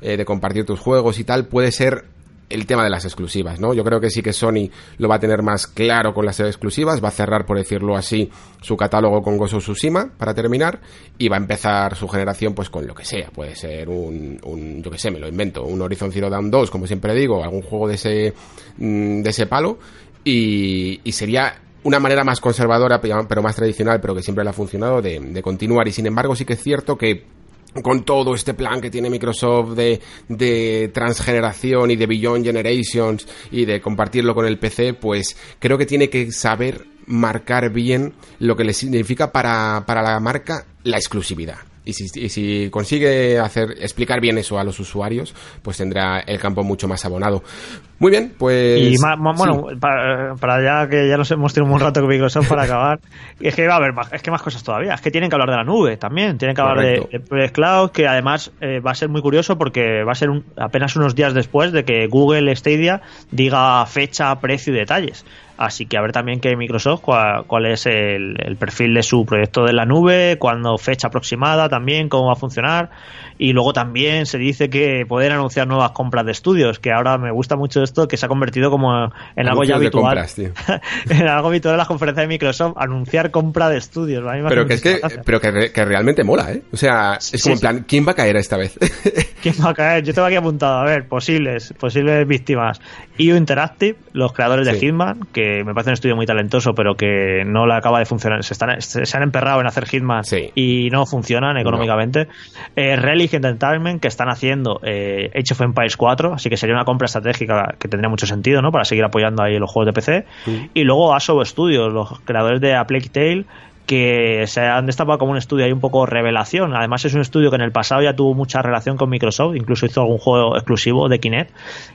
eh, de compartir tus juegos y tal, puede ser el tema de las exclusivas, ¿no? Yo creo que sí que Sony lo va a tener más claro con las exclusivas, va a cerrar, por decirlo así, su catálogo con Gozo Tsushima para terminar y va a empezar su generación pues con lo que sea, puede ser un, un yo que sé, me lo invento, un Horizon Zero Dawn 2, como siempre digo, algún juego de ese mm, de ese palo y, y sería una manera más conservadora pero más tradicional, pero que siempre le ha funcionado de, de continuar y sin embargo sí que es cierto que con todo este plan que tiene Microsoft de, de transgeneración y de Beyond Generations y de compartirlo con el PC, pues creo que tiene que saber marcar bien lo que le significa para, para la marca la exclusividad. Y si, y si, consigue hacer explicar bien eso a los usuarios, pues tendrá el campo mucho más abonado. Muy bien, pues. Y más, más, bueno, sí. para, para, ya que ya nos hemos tenido un rato con Microsoft para acabar, es que va a haber más, es que más cosas todavía. Es que tienen que hablar de la nube también, tienen que hablar de, de Cloud, que además eh, va a ser muy curioso porque va a ser un, apenas unos días después de que Google Stadia diga fecha, precio y detalles. Así que a ver también que Microsoft cuál, cuál es el, el, perfil de su proyecto de la nube, cuándo fecha aproximada también, cómo va a funcionar. Y luego también se dice que poder anunciar nuevas compras de estudios, que ahora me gusta mucho esto, que se ha convertido como en algo ya habitual. Compras, en algo habitual en las conferencias de Microsoft, anunciar compra de estudios. pero que es que, pero que, que, realmente mola, ¿eh? O sea, es como en plan, ¿quién va a caer esta vez? ¿Quién va a caer? Yo tengo aquí apuntado, a ver, posibles, posibles víctimas. IO Interactive, los creadores de Hitman, que me parece un estudio muy talentoso, pero que no le acaba de funcionar. Se, están, se han emperrado en hacer Hitman y no funcionan económicamente. No. Eh, Relic Entertainment, que están haciendo eh, Age of Empires 4, así que sería una compra estratégica que tendría mucho sentido, ¿no? Para seguir apoyando ahí los juegos de PC. Sí. Y luego Asobo Studios, los creadores de A Plague Tale, que se han destapado como un estudio ahí un poco revelación. Además es un estudio que en el pasado ya tuvo mucha relación con Microsoft, incluso hizo algún juego exclusivo de Kinect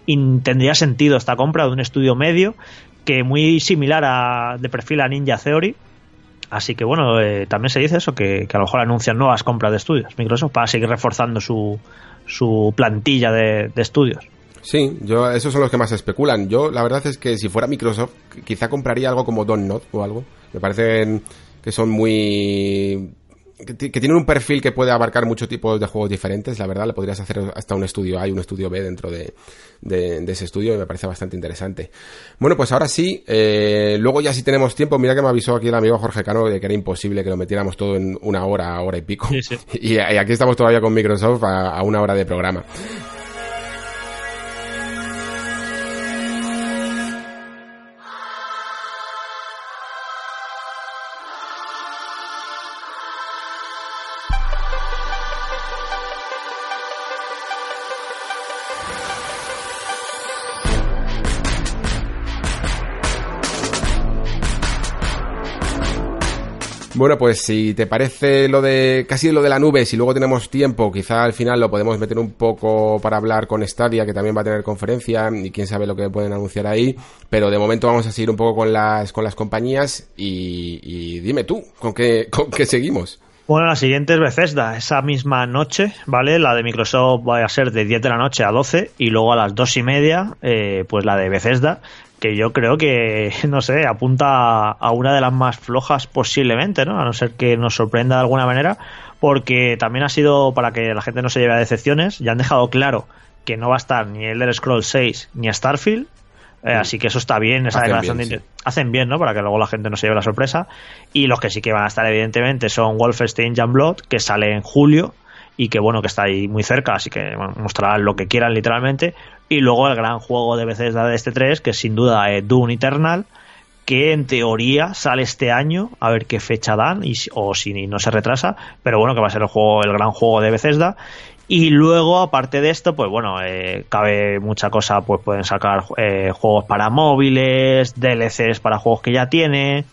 y tendría sentido esta compra de un estudio medio que muy similar a de perfil a Ninja Theory. Así que bueno, eh, también se dice eso, que, que, a lo mejor anuncian nuevas compras de estudios Microsoft para seguir reforzando su, su plantilla de, de estudios. Sí, yo, esos son los que más especulan. Yo, la verdad es que si fuera Microsoft, quizá compraría algo como Don't Not o algo. Me parecen que son muy que, que, tienen un perfil que puede abarcar muchos tipos de juegos diferentes, la verdad, le podrías hacer hasta un estudio A y un estudio B dentro de, de, de ese estudio y me parece bastante interesante. Bueno, pues ahora sí, eh, luego ya si tenemos tiempo, mira que me avisó aquí el amigo Jorge Cano de que era imposible que lo metiéramos todo en una hora, hora y pico. Sí, sí. Y, y, aquí estamos todavía con Microsoft a, a una hora de programa. Bueno, pues si te parece lo de casi lo de la nube, si luego tenemos tiempo, quizá al final lo podemos meter un poco para hablar con Stadia, que también va a tener conferencia y quién sabe lo que pueden anunciar ahí. Pero de momento vamos a seguir un poco con las con las compañías y, dime tú, ¿con qué, con qué seguimos? Bueno, la siguiente es Bethesda, esa misma noche, ¿vale? La de Microsoft va a ser de 10 de la noche a 12 y luego a las 2 y media, eh, pues la de Bethesda, que yo creo que, no sé, apunta a una de las más flojas posiblemente, ¿no? A no ser que nos sorprenda de alguna manera, porque también ha sido para que la gente no se lleve a decepciones, ya han dejado claro que no va a estar ni Elder Scrolls 6 ni Starfield, eh, así que eso está bien, esa hacen declaración bien, de sí. hacen bien, ¿no? Para que luego la gente no se lleve la sorpresa. Y los que sí que van a estar, evidentemente, son Wolfenstein Blood que sale en julio y que bueno, que está ahí muy cerca, así que bueno, mostrarán lo que quieran literalmente. Y luego el gran juego de Bethesda de este 3, que sin duda es Doom Eternal, que en teoría sale este año, a ver qué fecha dan, y, o si no se retrasa, pero bueno, que va a ser el juego, el gran juego de Bethesda. Y luego, aparte de esto, pues bueno, eh, cabe mucha cosa, pues pueden sacar eh, juegos para móviles, DLCs para juegos que ya tiene,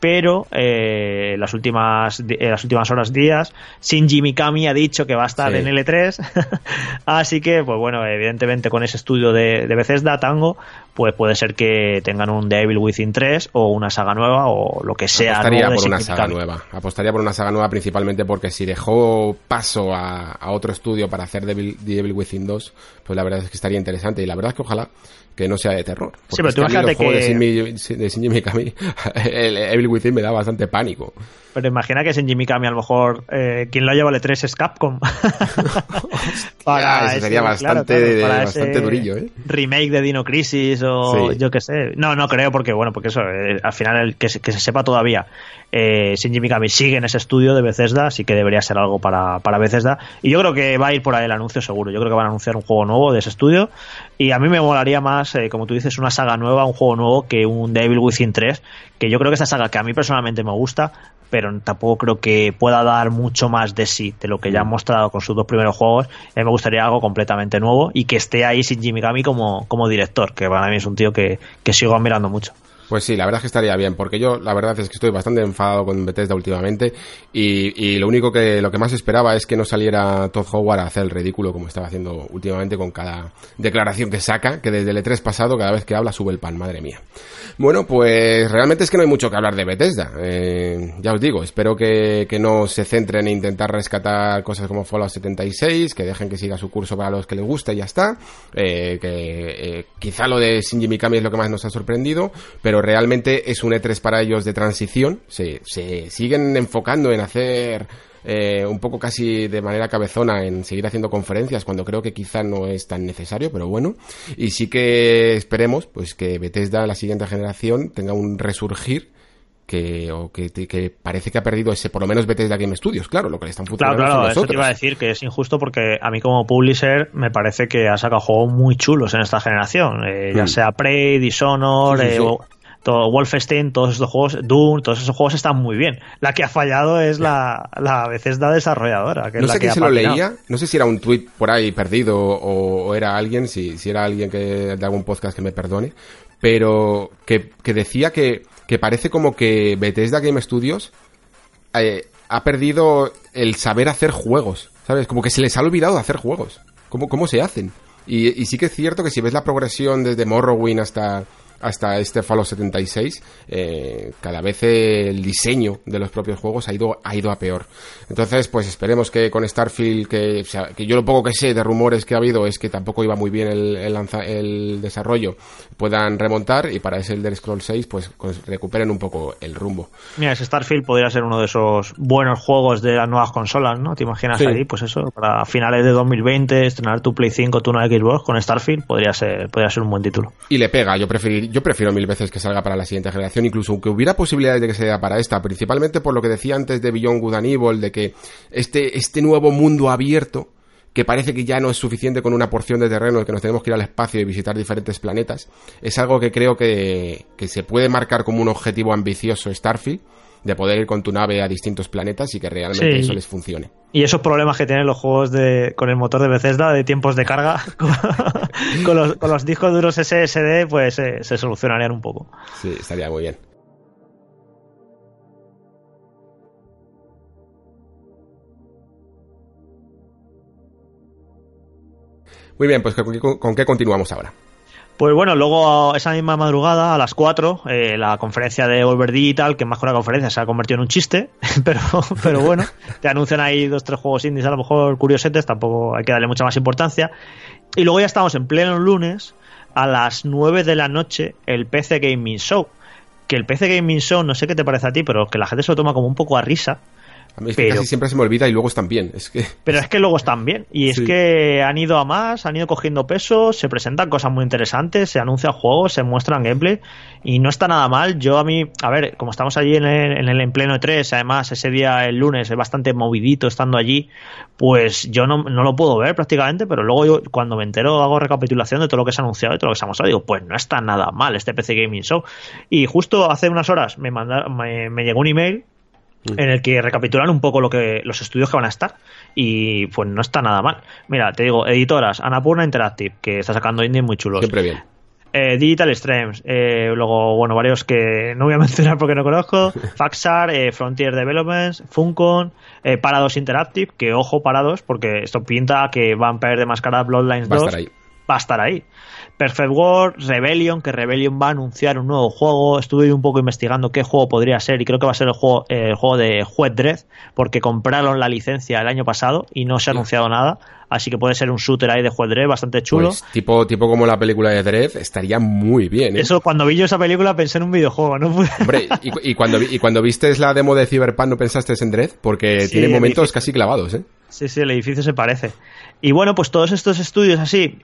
pero eh, las últimas eh, las últimas horas días Shinji Mikami ha dicho que va a estar sí. en L3 así que pues bueno evidentemente con ese estudio de, de Bethesda Tango pues puede ser que tengan un Devil Within 3 o una saga nueva o lo que sea apostaría por una saga nueva. Apostaría por una saga nueva principalmente porque si dejó paso a, a otro estudio para hacer Devil, Devil Within 2 pues la verdad es que estaría interesante y la verdad es que ojalá que no sea de terror. Sí, pero tú imagínate que... Shinji, de Shinji Mikami, el Evil Within me da bastante pánico. Pero imagina que Shinji Mikami a lo mejor eh, quien lo lleva al E3 es Capcom. para ese, sería bastante, claro, claro, bastante durillo, ¿eh? Remake de Dino Crisis o sí. yo qué sé. No, no creo porque, bueno, porque eso, eh, al final el, que, se, que se sepa todavía eh, Shinji Mikami sigue en ese estudio de Bethesda, así que debería ser algo para, para Bethesda. Y yo creo que va a ir por ahí el anuncio seguro. Yo creo que van a anunciar un juego nuevo de ese estudio. Y a mí me molaría más, eh, como tú dices, una saga nueva, un juego nuevo que un Devil Within 3. Que yo creo que esta saga, que a mí personalmente me gusta, pero tampoco creo que pueda dar mucho más de sí de lo que ya ha mostrado con sus dos primeros juegos. A mí me gustaría algo completamente nuevo y que esté ahí sin Jimmy Mikami como, como director, que para mí es un tío que, que sigo admirando mucho. Pues sí, la verdad es que estaría bien, porque yo la verdad es que estoy bastante enfadado con Bethesda últimamente y, y, lo único que lo que más esperaba es que no saliera Todd Howard a hacer el ridículo como estaba haciendo últimamente con cada declaración que saca, que desde el E3 pasado cada vez que habla sube el pan, madre mía. Bueno, pues realmente es que no hay mucho que hablar de Bethesda. Eh, ya os digo, espero que, que no se centren en intentar rescatar cosas como Fallout 76, que dejen que siga su curso para los que les guste y ya está. Eh, que eh, quizá lo de Shinji Mikami es lo que más nos ha sorprendido, pero realmente es un E3 para ellos de transición. Se, se siguen enfocando en hacer eh, un poco casi de manera cabezona en seguir haciendo conferencias cuando creo que quizá no es tan necesario, pero bueno. Y sí que esperemos pues que Bethesda la siguiente generación tenga un resurgir que, o que, que, parece que ha perdido ese, por lo menos Bethesda Game Studios, claro, lo que le están funcionando Claro, claro, eso te iba a decir que es injusto porque a mí como publisher me parece que ha sacado juegos muy chulos en esta generación, eh, ya mm. sea Prey, Dishonored, sí, sí, sí. Eh, todo Wolfenstein, todos estos juegos, Doom, todos esos juegos están muy bien. La que ha fallado es la, la Bethesda desarrolladora. Que no es sé la que quién se lo leía, no sé si era un tweet por ahí perdido o, o era alguien, si, si, era alguien que de algún podcast que me perdone, pero que, que decía que, que parece como que Bethesda Game Studios eh, ha perdido el saber hacer juegos, ¿sabes? Como que se les ha olvidado hacer juegos. ¿Cómo, cómo se hacen? Y, y sí que es cierto que si ves la progresión desde Morrowind hasta hasta este Fallout 76, eh, cada vez el diseño de los propios juegos ha ido, ha ido a peor. Entonces, pues esperemos que con Starfield, que, o sea, que yo lo poco que sé de rumores que ha habido es que tampoco iba muy bien el, el, lanza, el desarrollo, puedan remontar y para ese Elder Scrolls 6, pues, pues, recuperen un poco el rumbo. Mira, ese Starfield podría ser uno de esos buenos juegos de las nuevas consolas, ¿no? ¿Te imaginas sí. ahí? Pues eso, para finales de 2020, estrenar tu Play 5, tu una Xbox con Starfield, podría ser, podría ser un buen título. Y le pega, yo preferir, yo prefiero mil veces que salga para la siguiente generación, incluso aunque hubiera posibilidades de que sea para esta, principalmente por lo que decía antes de Beyond Good de que este, este nuevo mundo abierto, que parece que ya no es suficiente con una porción de terreno en el que nos tenemos que ir al espacio y visitar diferentes planetas, es algo que creo que, que se puede marcar como un objetivo ambicioso Starfield, de poder ir con tu nave a distintos planetas y que realmente sí. eso les funcione. Y esos problemas que tienen los juegos de, con el motor de Bethesda de tiempos de carga con, los, con, los, discos duros SSD, pues eh, se solucionarían un poco. Sí, estaría muy bien. Muy bien, pues ¿con, con qué continuamos ahora? Pues bueno, luego esa misma madrugada, a las 4, eh, la conferencia de Volver Digital, que más que una conferencia se ha convertido en un chiste, pero, pero bueno, te anuncian ahí dos, tres juegos indies, a lo mejor curiosetes, tampoco hay que darle mucha más importancia. Y luego ya estamos en pleno lunes, a las 9 de la noche, el PC Gaming Show. Que el PC Gaming Show, no sé qué te parece a ti, pero que la gente se lo toma como un poco a risa es que pero, casi siempre se me olvida y luego están bien. Es que... Pero es que luego están bien. Y es sí. que han ido a más, han ido cogiendo peso, se presentan cosas muy interesantes, se anuncian juegos, se muestran gameplay y no está nada mal. Yo a mí, a ver, como estamos allí en el, en el en pleno E3, además ese día el lunes es bastante movidito estando allí, pues yo no, no lo puedo ver prácticamente, pero luego yo cuando me entero hago recapitulación de todo lo que se ha anunciado y todo lo que se ha mostrado, digo, pues no está nada mal este PC Gaming Show. Y justo hace unas horas me, mandaron, me, me llegó un email en el que recapitulan un poco lo que los estudios que van a estar y pues no está nada mal. Mira, te digo, editoras, Anapurna Interactive, que está sacando indies muy chulos. Siempre bien. Eh, Digital Streams, eh, luego, bueno, varios que no voy a mencionar porque no conozco, Faxar, eh, Frontier Developments, Funcon, eh, Parados Interactive, que ojo Parados, porque esto pinta que Vampire de Mascarada Bloodlines 2 va a estar ahí. Perfect World, Rebellion, que Rebellion va a anunciar un nuevo juego. Estuve un poco investigando qué juego podría ser y creo que va a ser el juego, eh, el juego de Juez Dredd, porque compraron la licencia el año pasado y no se ha anunciado nada. Así que puede ser un shooter ahí de Juez Dredd bastante chulo. Pues, tipo, tipo como la película de Dredd, estaría muy bien. ¿eh? Eso, cuando vi yo esa película pensé en un videojuego, ¿no? Hombre, y, y, cuando, y cuando viste la demo de Cyberpunk no pensaste en Dredd, porque sí, tiene momentos casi clavados, ¿eh? Sí, sí, el edificio se parece. Y bueno, pues todos estos estudios así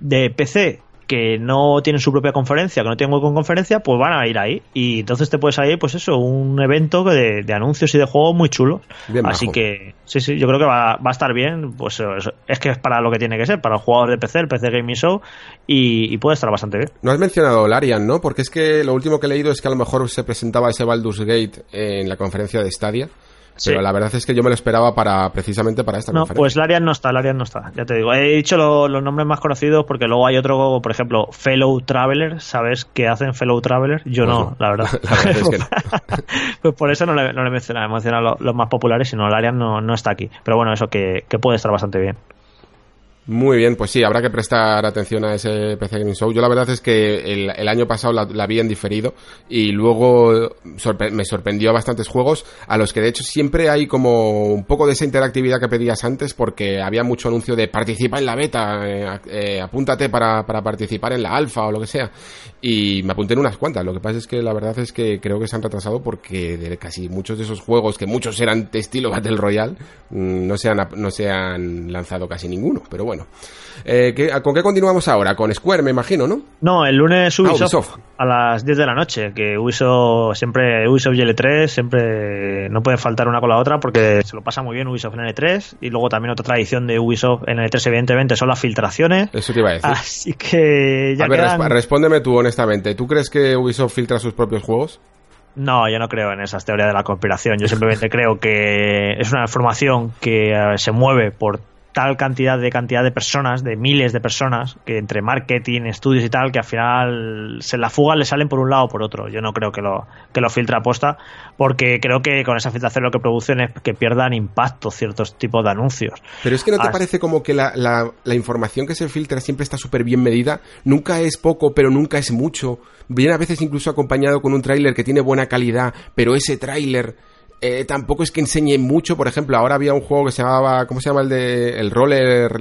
de PC que no tienen su propia conferencia, que no tienen con conferencia, pues van a ir ahí. Y entonces te puedes salir, pues eso, un evento de, anuncios y de juegos muy chulos. Así que, sí, sí, yo creo que va, va a estar bien. Pues es que es para lo que tiene que ser, para el jugador de PC, el PC Gaming Show, y, puede estar bastante bien. No has mencionado Larian, ¿no? Porque es que lo último que he leído es que a lo mejor se presentaba ese Baldur's Gate en la conferencia de Stadia. Pero la verdad es que yo me lo esperaba para precisamente para esta no, Pues Larian no está, Larian no está, ya te digo. He dicho los nombres más conocidos porque luego hay otro, por ejemplo, Fellow Traveler, ¿sabes qué hacen Fellow Traveler? Yo pues no, la verdad. La verdad es que no. pues por eso no le, no le he mencionado, he mencionado los, más populares, sino Larian no, no está aquí. Pero bueno, eso que, que puede estar bastante bien. Muy bien, pues sí, habrá que prestar atención a ese PC Gaming Show. Yo la verdad es que el, año pasado la, en diferido y luego me sorprendió bastantes juegos a los que de hecho siempre hay como un poco de esa interactividad que pedías antes porque había mucho anuncio de participa en la beta, eh, eh, apúntate para, para participar en la alfa o lo que sea. Y me apunté en unas cuantas. Lo que pasa es que la verdad es que creo que se han retrasado porque de casi muchos de esos juegos, que muchos eran de estilo Battle Royale, mm, no se han, no se han lanzado casi ninguno. Pero bueno. Eh, ¿Con qué continuamos ahora? Con Square, me imagino, ¿no? No, el lunes ah, Ubisoft, a las 10 de la noche, que Ubisoft siempre, Ubisoft y L3 siempre no puede faltar una con la otra porque se lo pasa muy bien Ubisoft en L3 y luego también otra tradición de Ubisoft en L3 evidentemente son las filtraciones. Eso te iba a decir. Así que ya A ver, respóndeme tú honestamente, ¿tú crees que Ubisoft filtra sus propios juegos? No, yo no creo en esas teorías de la conspiración. Yo simplemente creo que es una información que eh, se mueve por tal cantidad de cantidad de personas, de miles de personas, que entre marketing, estudios y tal, que al final se la fuga le salen por un lado o por otro. Yo no creo que lo, que lo filtre aposta, porque creo que con esa filtración lo que producen es que pierdan impacto ciertos tipos de anuncios. Pero es que no te parece como que la, la, la información que se filtra siempre está súper bien medida, nunca es poco, pero nunca es mucho. Viene a veces incluso acompañado con un tráiler que tiene buena calidad, pero ese tráiler eh, tampoco es que enseñe mucho. Por ejemplo, ahora había un juego que se llamaba, ¿cómo se llama el de el roller?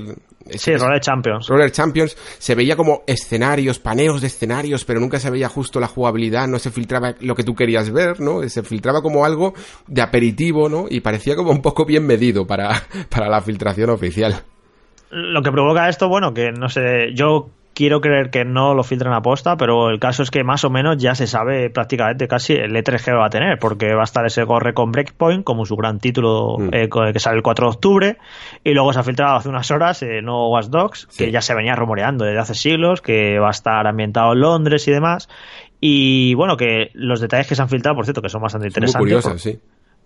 Sí, Roller Champions. Roller Champions se veía como escenarios, paneos de escenarios, pero nunca se veía justo la jugabilidad, no se filtraba lo que tú querías ver, ¿no? Se filtraba como algo de aperitivo, ¿no? Y parecía como un poco bien medido para, para la filtración oficial. Lo que provoca esto, bueno, que no sé, yo quiero creer que no lo filtran a posta, pero el caso es que más o menos ya se sabe prácticamente casi el E3 que va a tener, porque va a estar ese corre con Breakpoint como su gran título mm. eh, que sale el 4 de octubre, y luego se ha filtrado hace unas horas el nuevo Watch Dogs, que ya se venía rumoreando desde hace siglos, que va a estar ambientado en Londres y demás, y bueno, que los detalles que se han filtrado, por cierto, que son bastante interesantes. Muy curiosos, sí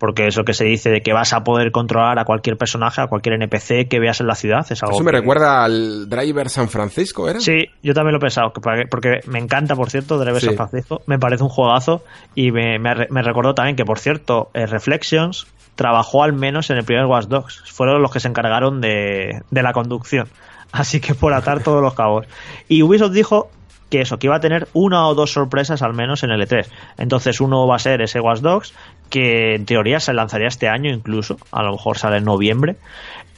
porque eso que se dice de que vas a poder controlar a cualquier personaje, a cualquier NPC que veas en la ciudad, es algo Eso me recuerda al Driver San Francisco, ¿era? Sí, yo también lo he pensado, porque me encanta, por cierto, Driver San Francisco, me parece un juegazo y me, me, recordó también que, por cierto, eh, Reflections trabajó al menos en el primer Watch Dogs, fueron los que se encargaron de, de la conducción, así que por atar todos los cabos. Y Ubisoft dijo que eso, que iba a tener una o dos sorpresas al menos en el E3. Entonces uno va a ser ese Watch Dogs, que en teoría se lanzaría este año incluso, a lo mejor sale en noviembre.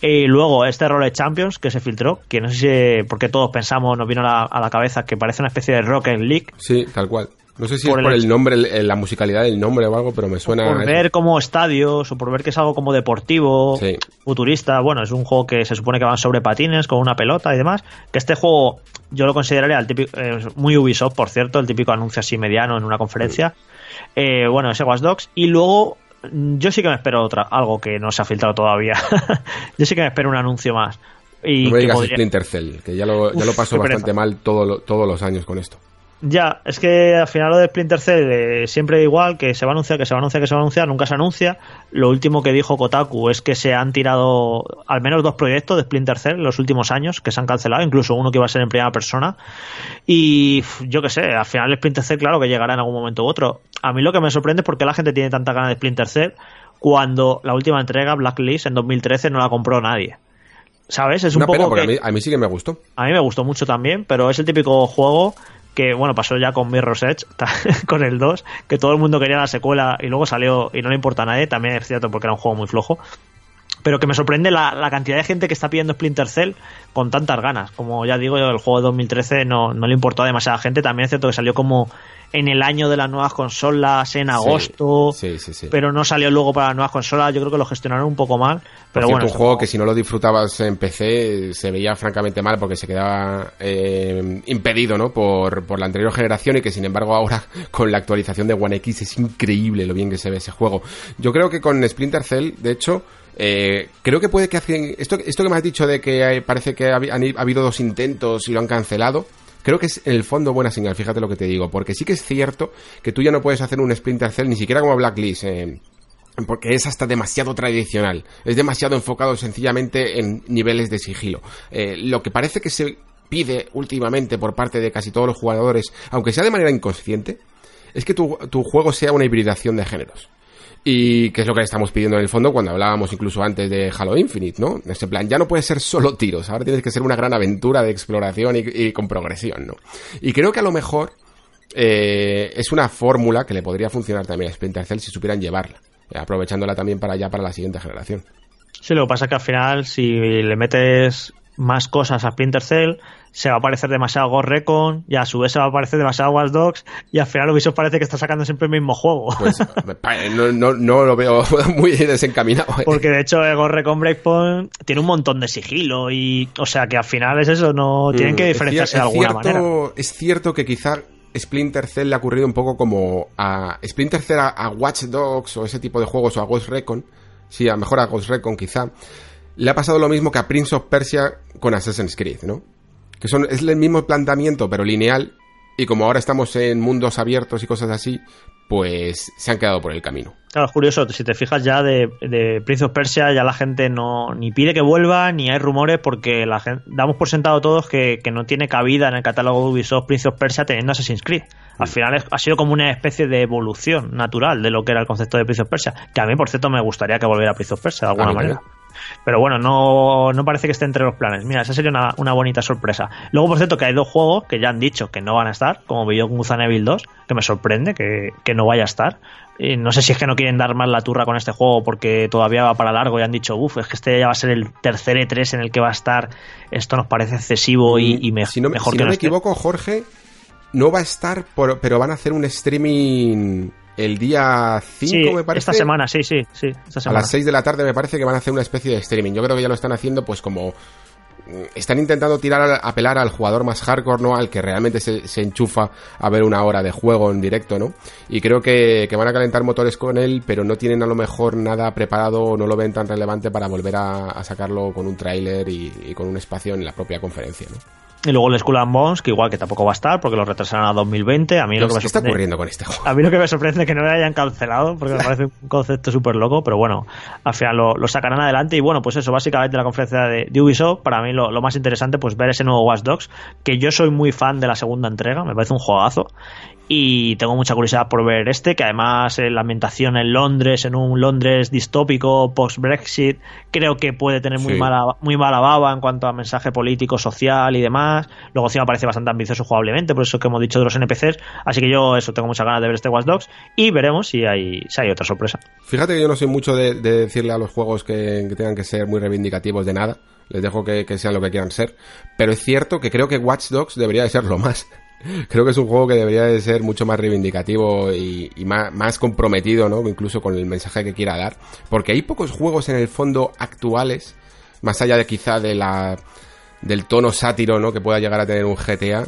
Y luego este Roller Champions que se filtró, que no sé si, porque todos pensamos, nos vino a la, cabeza que parece una especie de Rocket League. Sí, tal cual. No sé si es por el, nombre, la musicalidad del nombre o algo, pero me suena. Por ver como estadios o por ver que es algo como deportivo, futurista. Bueno, es un juego que se supone que van sobre patines con una pelota y demás. Que este juego yo lo consideraría el típico, eh, muy Ubisoft, por cierto, el típico anuncio así mediano en una conferencia. Eh, bueno, ese Watch Dogs. Y luego yo sí que me espero otra, algo que no se ha filtrado todavía. yo sí que me espero un anuncio más. Y no me digas Splinter Cell, que ya lo, ya lo paso bastante mal todos los años con esto. Ya, es que al final lo de Splinter Cell eh, siempre igual, que se va a anunciar, que se va a anunciar, que se va a anunciar, nunca se anuncia. Lo último que dijo Kotaku es que se han tirado al menos dos proyectos de Splinter Cell en los últimos años que se han cancelado, incluso uno que iba a ser en primera persona. Y yo qué sé, al final Splinter Cell claro que llegará en algún momento u otro. A mí lo que me sorprende es por qué la gente tiene tanta ganas de Splinter Cell cuando la última entrega, Blacklist, en 2013 no la compró nadie. ¿Sabes? Es un poco a, mí, a mí sí que me gustó. A mí me gustó mucho también, pero es el típico juego que bueno, pasó ya con Mirror's Edge, con el 2, que todo el mundo quería la secuela y luego salió y no le importa a nadie, también es cierto porque era un juego muy flojo. Pero que me sorprende la, cantidad de gente que está pidiendo Splinter Cell con tantas ganas. Como ya digo, el juego de 2013 no, no le importó a demasiada gente. También es cierto que salió como en el año de las nuevas consolas, en agosto, sí, sí, sí. pero no salió luego para las nuevas consolas. Yo creo que lo gestionaron un poco mal. Pero bueno, un juego que si no lo disfrutabas en PC se veía francamente mal porque se quedaba eh, impedido ¿no? por, por la anterior generación y que sin embargo ahora con la actualización de One X es increíble lo bien que se ve ese juego. Yo creo que con Splinter Cell, de hecho, eh, creo que puede que hacen. Esto, esto que me has dicho de que parece que ha, habido dos intentos y lo han cancelado. Creo que es en el fondo buena señal, fíjate lo que te digo. Porque sí que es cierto que tú ya no puedes hacer un Splinter Cell ni siquiera como Blacklist. Eh, porque es hasta demasiado tradicional. Es demasiado enfocado sencillamente en niveles de sigilo. Eh, lo que parece que se pide últimamente por parte de casi todos los jugadores, aunque sea de manera inconsciente, es que tu, tu juego sea una hibridación de géneros. Y que es lo que le estamos pidiendo en el fondo cuando hablábamos incluso antes de Halo Infinite, ¿no? En ese plan, ya no puede ser solo tiros, ahora tienes que ser una gran aventura de exploración y, con progresión, ¿no? Y creo que a lo mejor eh, es una fórmula que le podría funcionar también a Splinter Cell si supieran llevarla, eh, aprovechándola también para ya para la siguiente generación. Sí, lo que pasa es que al final, si le metes más cosas a Splinter Cell, se va a parecer demasiado Ghost Recon y a su vez se va a parecer demasiado Watch Dogs y al final Ubisoft parece que está sacando siempre el mismo juego. Pues no, no, no lo veo muy desencaminado. ¿eh? Porque de hecho Ghost Recon Breakpoint tiene un montón de sigilo y o sea que al final es eso, no tienen mm, que diferenciarse de alguna manera. Es cierto que quizá Splinter Cell le ha ocurrido un poco como a Splinter Cell a, Watch Dogs o ese tipo de juegos o a Ghost Recon, sí, a lo mejor a Ghost Recon quizá le ha pasado lo mismo que a Prince of Persia con Assassin's Creed, ¿no? Que son, es el mismo planteamiento, pero lineal, y como ahora estamos en mundos abiertos y cosas así, pues se han quedado por el camino. Claro, es curioso, si te fijas ya de, de, Prince of Persia, ya la gente no ni pide que vuelva, ni hay rumores, porque la gente, damos por sentado todos que, que no tiene cabida en el catálogo de Ubisoft Prince of Persia teniendo Assassin's Creed. Al mm. final ha sido como una especie de evolución natural de lo que era el concepto de Prince of Persia, que a mí, por cierto, me gustaría que volviera a Prince of Persia de alguna manera. Pero bueno, no, no parece que esté entre los planes. Mira, esa sería una, una, bonita sorpresa. Luego, por cierto, que hay dos juegos que ya han dicho que no van a estar, como Beyond Evil 2, que me sorprende que, que no vaya a estar. Y no sé si es que no quieren dar más la turra con este juego porque todavía va para largo y han dicho, uff, es que este ya va a ser el tercer E3 en el que va a estar. Esto nos parece excesivo y, y si no, mejor si no me equivoco, Jorge, no va a estar, pero van a hacer un streaming el día 5, me parece. Esta semana, sí, sí, sí. A las 6 de la tarde me parece que van a hacer una especie de streaming. Yo creo que ya lo están haciendo pues como mm, están intentando tirar apelar al jugador más hardcore, ¿no? Al que realmente se, enchufa a ver una hora de juego en directo, ¿no? Y creo que, van a calentar motores con él, pero no tienen a lo mejor nada preparado o no lo ven tan relevante para volver a, sacarlo con un tráiler y, y, con un espacio en la propia conferencia, ¿no? Y luego el Skull and Bones, que igual que tampoco va a estar porque lo retrasaron a 2020. A mí lo que me está ocurriendo con este juego? A mí lo que me sorprende es que no lo hayan cancelado porque me parece un concepto súper loco, pero bueno, al final lo, sacarán adelante. Y bueno, pues eso, básicamente la conferencia de, Ubisoft, para mí lo, más interesante, pues ver ese nuevo Watch Dogs, que yo soy muy fan de la segunda entrega, me parece un juegazo y tengo mucha curiosidad por ver este, que además eh, la ambientación en Londres, en un Londres distópico, post-Brexit, creo que puede tener muy, mala, muy mala baba en cuanto a mensaje político, social y demás. Luego encima parece bastante ambicioso jugablemente, por eso que hemos dicho de los NPCs. Así que yo eso tengo muchas ganas de ver este Watch Dogs y veremos si hay, si hay otra sorpresa. Fíjate que yo no soy mucho de, decirle a los juegos que, tengan que ser muy reivindicativos de nada. Les dejo que, que sean lo que quieran ser. Pero es cierto que creo que Watch Dogs debería de ser lo más. Creo que es un juego que debería de ser mucho más reivindicativo y, más, comprometido, ¿no? Incluso con el mensaje que quiera dar. Porque hay pocos juegos en el fondo actuales, más allá de quizá de la, del tono sátiro, ¿no? Que pueda llegar a tener un GTA,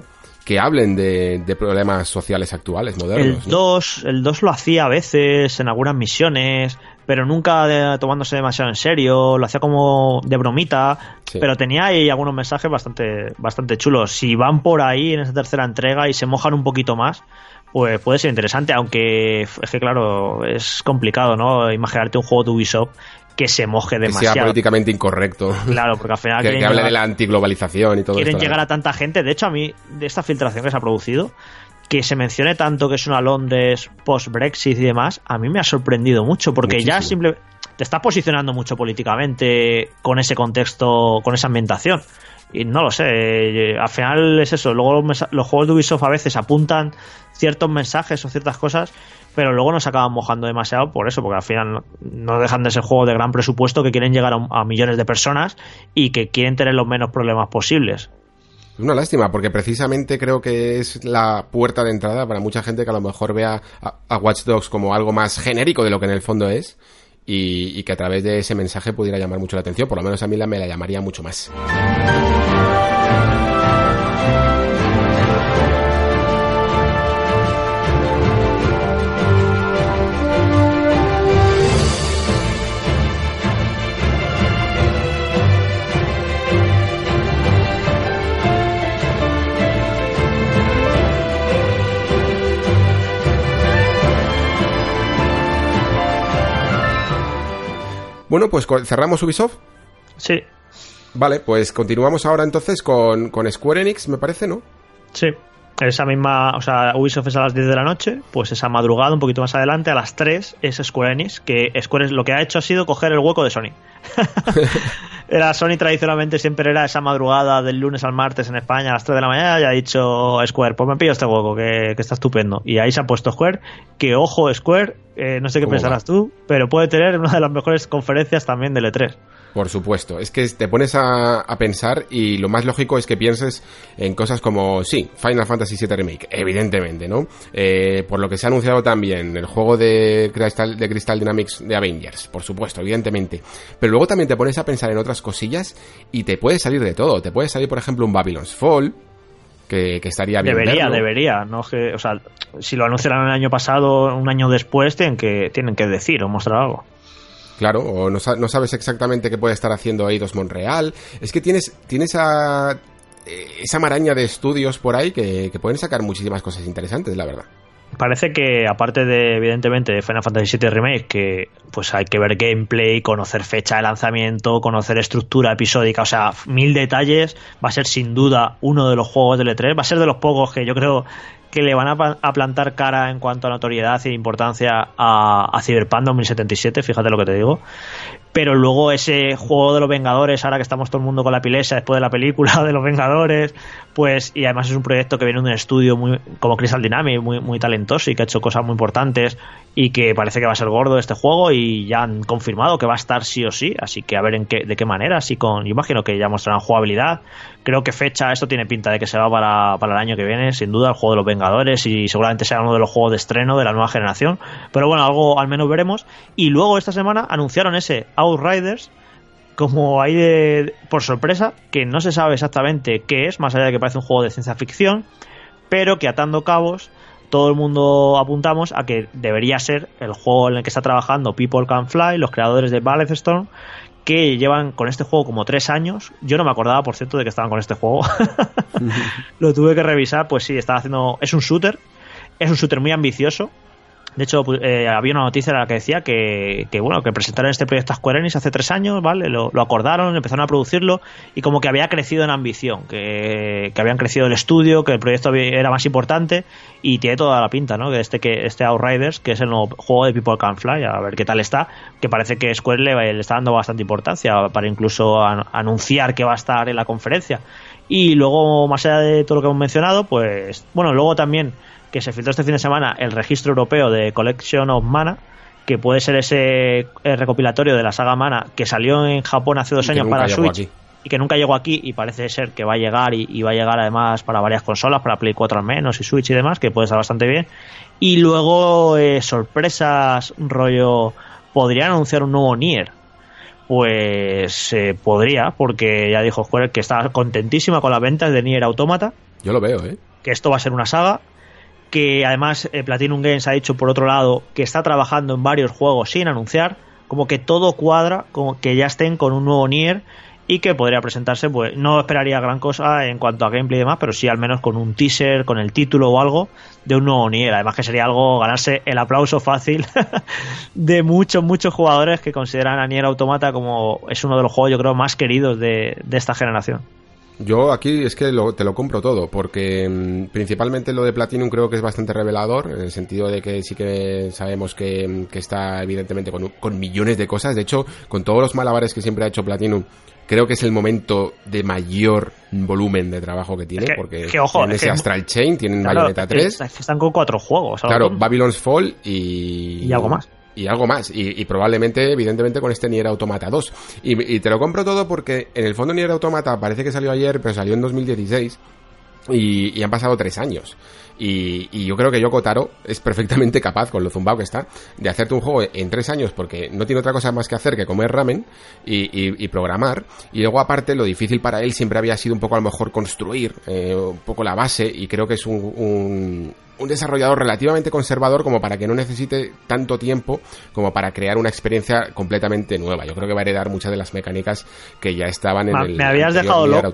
que hablen de, problemas sociales actuales, modernos. El 2, el 2 lo hacía a veces en algunas misiones, pero nunca tomándose demasiado en serio, lo hacía como de bromita, pero tenía ahí algunos mensajes bastante, bastante chulos. Si van por ahí en esa tercera entrega y se mojan un poquito más, pues puede ser interesante, aunque es que claro, es complicado, ¿no? Imaginarte un juego de Ubisoft que se moje demasiado. Que sea políticamente incorrecto. Claro, porque al final... que, hable de la antiglobalización y todo Quieren llegar a tanta gente. De hecho, a mí, de esta filtración que se ha producido, que se mencione tanto que es una Londres post-Brexit y demás, a mí me ha sorprendido mucho, porque ya simplemente te estás posicionando mucho políticamente con ese contexto, con esa ambientación. Y no lo sé, eh, al final es eso. Luego los, juegos de Ubisoft a veces apuntan ciertos mensajes o ciertas cosas, pero luego no se acaban mojando demasiado por eso, porque al final no dejan de ser juegos de gran presupuesto que quieren llegar a millones de personas y que quieren tener los menos problemas posibles. Es una lástima, porque precisamente creo que es la puerta de entrada para mucha gente que a lo mejor vea a, Watch Dogs como algo más genérico de lo que en el fondo es y, y, que a través de ese mensaje pudiera llamar mucho la atención. Por lo menos a mí la, me la llamaría mucho más. Bueno, pues cerramos Ubisoft. Sí. Vale, pues continuamos ahora entonces con, con Square Enix, me parece, ¿no? Sí. Esa misma, o sea, Ubisoft es a las 10 de la noche, pues esa madrugada, un poquito más adelante, a las 3 es Square Enix, que Square lo que ha hecho ha sido coger el hueco de Sony. era Sony tradicionalmente siempre era esa madrugada del lunes al martes en España a las 3 de la mañana y ha dicho Square, pues me pillo este hueco, que, está estupendo. Y ahí se ha puesto Square, que ojo Square, eh, no sé qué pensarás tú, pero puede tener una de las mejores conferencias también del E3. Por supuesto, es que te pones a, pensar y lo más lógico es que pienses en cosas como, sí, Final Fantasy VII Remake, evidentemente, ¿no? Eh, por lo que se ha anunciado también, el juego de Crystal, de Crystal Dynamics de Avengers, por supuesto, evidentemente. Pero luego también te pones a pensar en otras cosillas y te puede salir de todo. Te puede salir, por ejemplo, un Babylon's Fall, que, estaría bien. Debería, debería. No que, o sea, si lo anunciaron el año pasado, un año después, tienen que, tienen que decir o mostrar algo. Claro, o no, sabes exactamente qué puede estar haciendo Eidos Monreal. Es que tienes, tienes a, eh, esa maraña de estudios por ahí que, pueden sacar muchísimas cosas interesantes, la verdad. Parece que aparte de evidentemente de Final Fantasy VII Remake, que pues hay que ver gameplay, conocer fecha de lanzamiento, conocer estructura episódica, o sea, mil detalles, va a ser sin duda uno de los juegos del E3, va a ser de los pocos que yo creo que le van a, plantar cara en cuanto a notoriedad y importancia a, a Cyberpunk 2077, fíjate lo que te digo. Pero luego ese juego de los Vengadores, ahora que estamos todo el mundo con la pilesa después de la película de los Vengadores, pues, y además es un proyecto que viene de un estudio muy, como Crystal Dynamics, muy, muy talentoso y que ha hecho cosas muy importantes y que parece que va a ser gordo este juego y ya han confirmado que va a estar sí o sí, así que a ver en qué, de qué manera, si con, yo imagino que ya mostrarán jugabilidad, creo que fecha, esto tiene pinta de que se va para, para el año que viene, sin duda, el juego de los Vengadores y seguramente sea uno de los juegos de estreno de la nueva generación, pero bueno, algo al menos veremos, y luego esta semana anunciaron ese Outriders, como ahí de, por sorpresa, que no se sabe exactamente qué es, más allá de que parece un juego de ciencia ficción, pero que atando cabos todo el mundo apuntamos a que debería ser el juego en el que está trabajando People Can Fly, los creadores de Ballet Storm, que llevan con este juego como tres años. Yo no me acordaba, por cierto, de que estaban con este juego. Lo tuve que revisar, pues sí, estaba haciendo. Es un shooter, es un shooter muy ambicioso. De hecho, eh, había una noticia en la que decía que, bueno, que presentaron este proyecto a Square Enix hace tres años, ¿vale? Lo, acordaron, empezaron a producirlo y como que había crecido en ambición, que, habían crecido el estudio, que el proyecto era más importante y tiene toda la pinta, ¿no? Que este, que este Outriders, que es el nuevo juego de People Can Fly, a ver qué tal está, que parece que Square le, le está dando bastante importancia para incluso anunciar que va a estar en la conferencia. Y luego, más allá de todo lo que hemos mencionado, pues, bueno, luego también que se filtró este fin de semana el registro europeo de Collection of Mana, que puede ser ese eh, recopilatorio de la saga Mana que salió en Japón hace dos años para Switch y que nunca llegó aquí y parece ser que va a llegar y, va a llegar además para varias consolas, para Play 4 al menos y Switch y demás, que puede estar bastante bien. Y luego eh, sorpresas, rollo, podrían anunciar un nuevo Nier. Pues eh, podría, porque ya dijo Square que está contentísima con las ventas de Nier Automata. Yo lo veo, ¿eh? Que esto va a ser una saga que además eh, Platinum Games ha dicho por otro lado que está trabajando en varios juegos sin anunciar, como que todo cuadra, como que ya estén con un nuevo Nier y que podría presentarse, pues no esperaría gran cosa en cuanto a gameplay y demás, pero sí al menos con un teaser, con el título o algo de un nuevo Nier. Además que sería algo ganarse el aplauso fácil de muchos, muchos jugadores que consideran a Nier Automata como es uno de los juegos yo creo más queridos de esta generación. Yo aquí es que te lo compro todo, porque mm, principalmente lo de Platinum creo que es bastante revelador, en el sentido de que sí que sabemos que, mm, está evidentemente con, millones de cosas. De hecho, con todos los malabares que siempre ha hecho Platinum, creo que es el momento de mayor volumen de trabajo que tiene, porque tienen ese Astral Chain, tienen Bayonetta 3. están con cuatro juegos. Claro, Babylon's Fall y... Y algo más y algo más. Y, probablemente, evidentemente, con este Nier Automata 2. Y, y, te lo compro todo porque en el fondo Nier Automata parece que salió ayer, pero salió en 2016. Y, y han pasado tres años. Y, yo creo que Yoko Taro es perfectamente capaz, con lo zumbado que está, de hacerte un juego en tres años porque no tiene otra cosa más que hacer que comer ramen y, programar. Y luego, aparte, lo difícil para él siempre había sido un poco a lo mejor construir eh, un poco la base y creo que es un un desarrollador relativamente conservador como para que no necesite tanto tiempo como para crear una experiencia completamente nueva. Yo creo que va a heredar muchas de las mecánicas que ya estaban en el me habías dejado loco,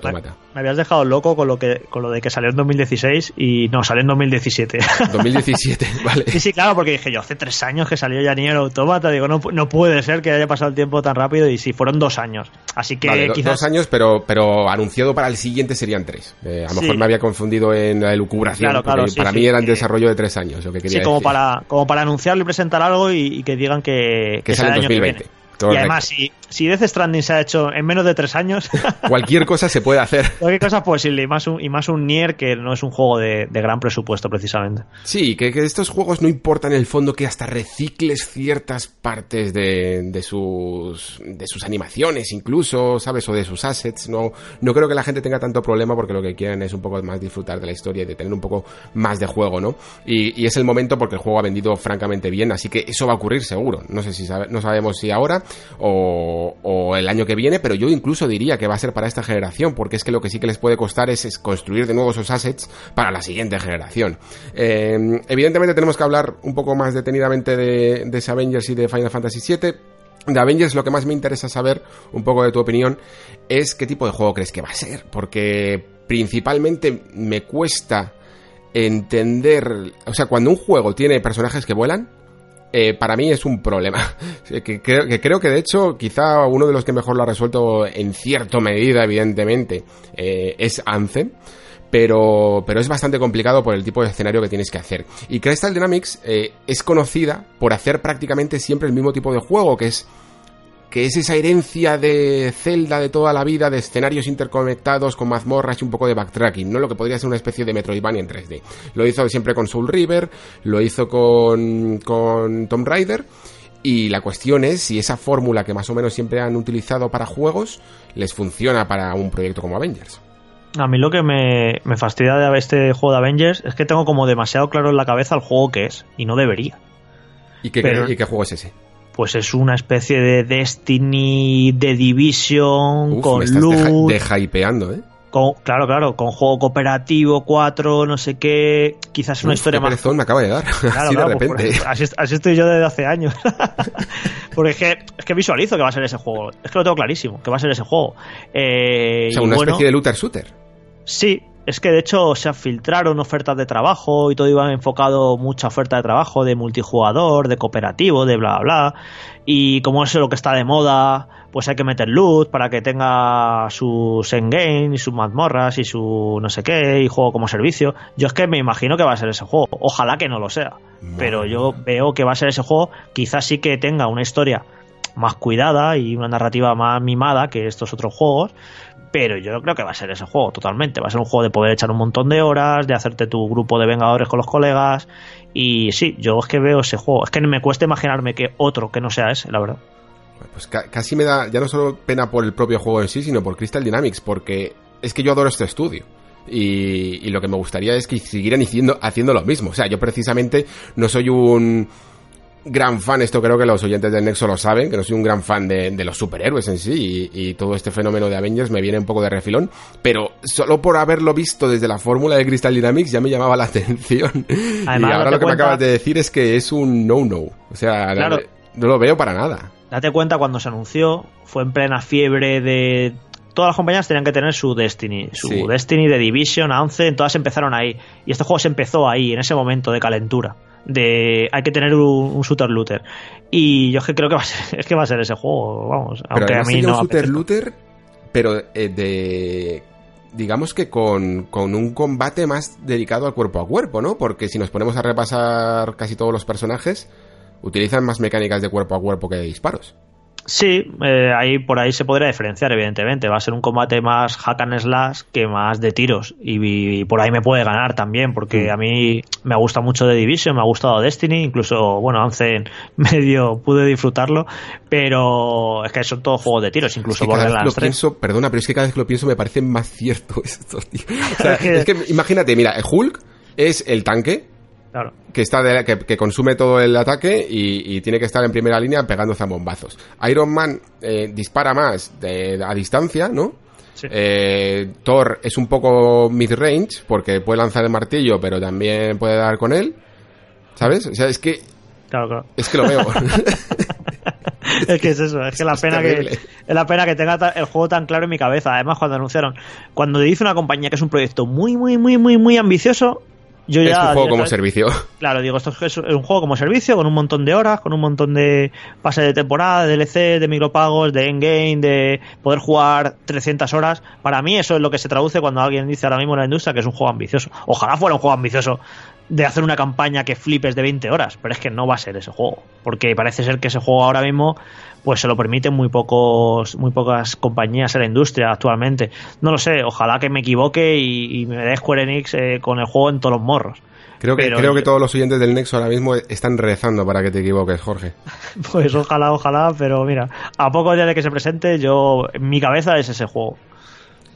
Me, habías dejado loco con lo que con lo de que salió en 2016 y no, salió en 2017. 2017, vale. Sí, sí, claro, porque dije yo, hace tres años que salió ya Nier Automata, digo, no, no puede ser que haya pasado el tiempo tan rápido y sí, fueron dos años. Así que quizás... Dos años, pero, pero anunciado para el siguiente serían tres. Eh, a lo mejor me había confundido en la elucubración, claro, claro, para mí eran desarrollo de tres años, lo que quería Sí, como para, como para anunciarlo y presentar algo y, que digan que, que, sale en 2020 y además, si, si Death Stranding se ha hecho en menos de tres años. cualquier cosa se puede hacer. Cualquier cosa es posible. Y más un, y más un Nier que no es un juego de, gran presupuesto, precisamente. Sí, que, que, estos juegos no importan en el fondo que hasta recicles ciertas partes de, de, sus, de sus animaciones, incluso, ¿sabes? O de sus assets. No, no creo que la gente tenga tanto problema porque lo que quieren es un poco más disfrutar de la historia y de tener un poco más de juego, ¿no? Y, y es el momento porque el juego ha vendido francamente bien, así que eso va a ocurrir seguro. No sé si sabe, no sabemos si ahora o, el año que viene, pero yo incluso diría que va a ser para esta generación, porque es que lo que sí que les puede costar es, construir de nuevo esos assets para la siguiente generación. Eh, evidentemente tenemos que hablar un poco más detenidamente de, de Avengers y de Final Fantasy VII. De Avengers lo que más me interesa saber, un poco de tu opinión, es qué tipo de juego crees que va a ser, porque principalmente me cuesta entender, o sea, cuando un juego tiene personajes que vuelan, eh, para mí es un problema. que, creo, que de hecho quizá uno de los que mejor lo ha resuelto en cierta medida, evidentemente, eh, es Anthem. Pero, pero es bastante complicado por el tipo de escenario que tienes que hacer. Y Crystal Dynamics eh, es conocida por hacer prácticamente siempre el mismo tipo de juego, que es que es esa herencia de Zelda de toda la vida, de escenarios interconectados con mazmorras y un poco de backtracking, ¿no? Lo que podría ser una especie de Metroidvania en 3D. Lo hizo siempre con Soul River, lo hizo con, con Tomb Raider. Y la cuestión es si esa fórmula que más o menos siempre han utilizado para juegos les funciona para un proyecto como Avengers. A mí lo que me, fastidia de este juego de Avengers es que tengo como demasiado claro en la cabeza el juego que es, y no debería. ¿Y qué, ¿y qué juego es ese? Pues es una especie de Destiny de Division con luz. De, hypeando, ¿eh? Con, claro, claro, con juego cooperativo, 4, no sé qué. Quizás una historia más. me acaba de dar. así de pues, así, estoy yo desde hace años. Porque es que, es que visualizo que va a ser ese juego. Es que lo tengo clarísimo, que va a ser ese juego. Eh, o sea, una especie de looter shooter. Sí, es que de hecho se filtraron ofertas de trabajo y todo iba enfocado mucha oferta de trabajo de multijugador, de cooperativo, de bla bla bla. Y como es lo que está de moda, pues hay que meter luz para que tenga sus endgame y sus mazmorras y su no sé qué y juego como servicio. Yo es que me imagino que va a ser ese juego. Ojalá que no lo sea. Pero yo veo que va a ser ese juego. Quizás sí que tenga una historia más cuidada y una narrativa más mimada que estos otros juegos, pero yo creo que va a ser ese juego totalmente. Va a ser un juego de poder echar un montón de horas, de hacerte tu grupo de vengadores con los colegas. Y sí, yo es que veo ese juego. Es que me cuesta imaginarme que otro que no sea ese, la verdad. Pues casi me da ya no solo pena por el propio juego en sí, sino por Crystal Dynamics, porque es que yo adoro este estudio. Y, lo que me gustaría es que siguieran haciendo, haciendo lo mismo. O sea, yo precisamente no soy un gran fan, esto creo que los oyentes del Nexo lo saben, que no soy un gran fan de, los superhéroes en sí y, todo este fenómeno de Avengers me viene un poco de refilón, pero solo por haberlo visto desde la fórmula de Crystal Dynamics ya me llamaba la atención. y ahora lo que me acabas de decir es que es un no-no, o sea, no, lo veo para nada. Date cuenta cuando se anunció, fue en plena fiebre de todas las compañías tenían que tener su Destiny, su Destiny de Division, 11, todas empezaron ahí. Y este juego se empezó ahí, en ese momento de calentura de hay que tener un, shooter looter. Y yo es que creo que va a ser, es que va a ser ese juego vamos aunque a mí no un shooter looter pero eh, de digamos que con, con un combate más dedicado al cuerpo a cuerpo no porque si nos ponemos a repasar casi todos los personajes utilizan más mecánicas de cuerpo a cuerpo que de disparos Sí, eh, ahí por ahí se podría diferenciar, evidentemente. Va a ser un combate más hack and slash que más de tiros. Y, por ahí me puede ganar también, porque mm. a mí me gusta mucho The Division, me ha gustado Destiny, incluso, bueno, hace medio pude disfrutarlo, pero es que son todos juegos de tiros, incluso Borderlands 3. Pienso, perdona, pero es que cada vez que lo pienso me parece más cierto esto, tío. O sea, es que imagínate, mira, Hulk es el tanque, que, está que, consume todo el ataque y, tiene que estar en primera línea pegando zambombazos. Iron Man eh, dispara más a distancia, ¿no? Eh, Thor es un poco mid-range porque puede lanzar el martillo, pero también puede dar con él. ¿Sabes? O sea, es que. Es que lo veo. es que es eso, es que la pena que es la pena que tenga el juego tan claro en mi cabeza. Además, cuando anunciaron, cuando dice una compañía que es un proyecto muy, muy, muy, muy, muy ambicioso, es un juego como servicio. Claro, digo, esto es un juego como servicio, con un montón de horas, con un montón de pases de temporada, de DLC, de micropagos, de endgame, de poder jugar 300 horas. Para mí eso es lo que se traduce cuando alguien dice ahora mismo en la industria que es un juego ambicioso. Ojalá fuera un juego ambicioso de hacer una campaña que flipes de 20 horas, pero es que no va a ser ese juego, porque parece ser que ese juego ahora mismo pues se lo permiten muy pocos muy pocas compañías en la industria actualmente. No lo sé, ojalá que me equivoque y, me dé Square Enix eh, con el juego en todos los morros. Creo que, creo que todos los oyentes del Nexo ahora mismo están rezando para que te equivoques, Jorge. Pues ojalá, ojalá, pero mira, a pocos días de que se presente, yo, mi cabeza es ese juego.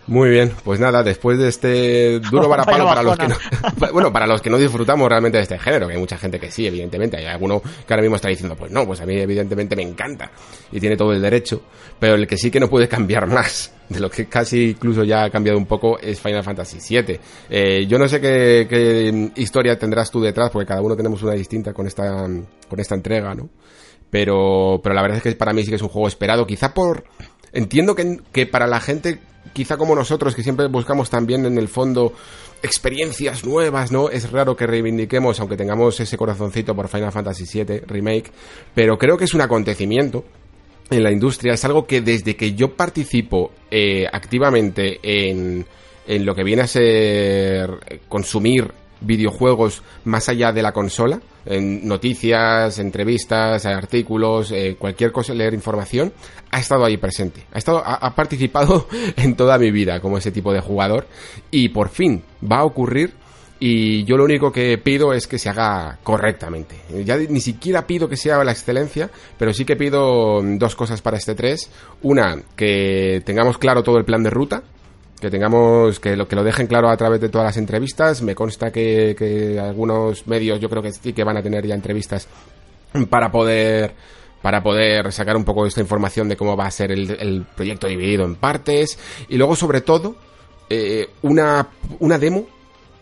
Muy bien, pues nada, después de este duro varapalo para los que no, bueno, para los que no disfrutamos realmente de este género, que hay mucha gente que sí, evidentemente, hay alguno que ahora mismo está diciendo, pues no, pues a mí evidentemente me encanta y tiene todo el derecho, pero el que sí que no puede cambiar más, de lo que casi incluso ya ha cambiado un poco, es Final Fantasy VII. Eh, yo no sé qué, qué historia tendrás tú detrás, porque cada uno tenemos una distinta con esta, con esta entrega, ¿no? Pero, pero la verdad es que para mí sí que es un juego esperado, quizá por, entiendo que, que para la gente quizá como nosotros, que siempre buscamos también en el fondo experiencias nuevas, ¿no? Es raro que reivindiquemos, aunque tengamos ese corazoncito por Final Fantasy VII Remake, pero creo que es un acontecimiento en la industria, es algo que desde que yo participo eh, activamente en, en lo que viene a ser consumir videojuegos más allá de la consola, en noticias, entrevistas, artículos, eh, cualquier cosa, leer información, ha estado ahí presente. Ha, estado, ha, participado en toda mi vida como ese tipo de jugador y por fin va a ocurrir y yo lo único que pido es que se haga correctamente. Ya ni siquiera pido que sea la excelencia, pero sí que pido dos cosas para este 3. Una, que tengamos claro todo el plan de ruta, que tengamos que lo que lo dejen claro a través de todas las entrevistas. Me consta que, algunos medios yo creo que sí que van a tener ya entrevistas para poder para poder sacar un poco esta información de cómo va a ser el, proyecto dividido en partes. Y luego sobre todo eh, una una demo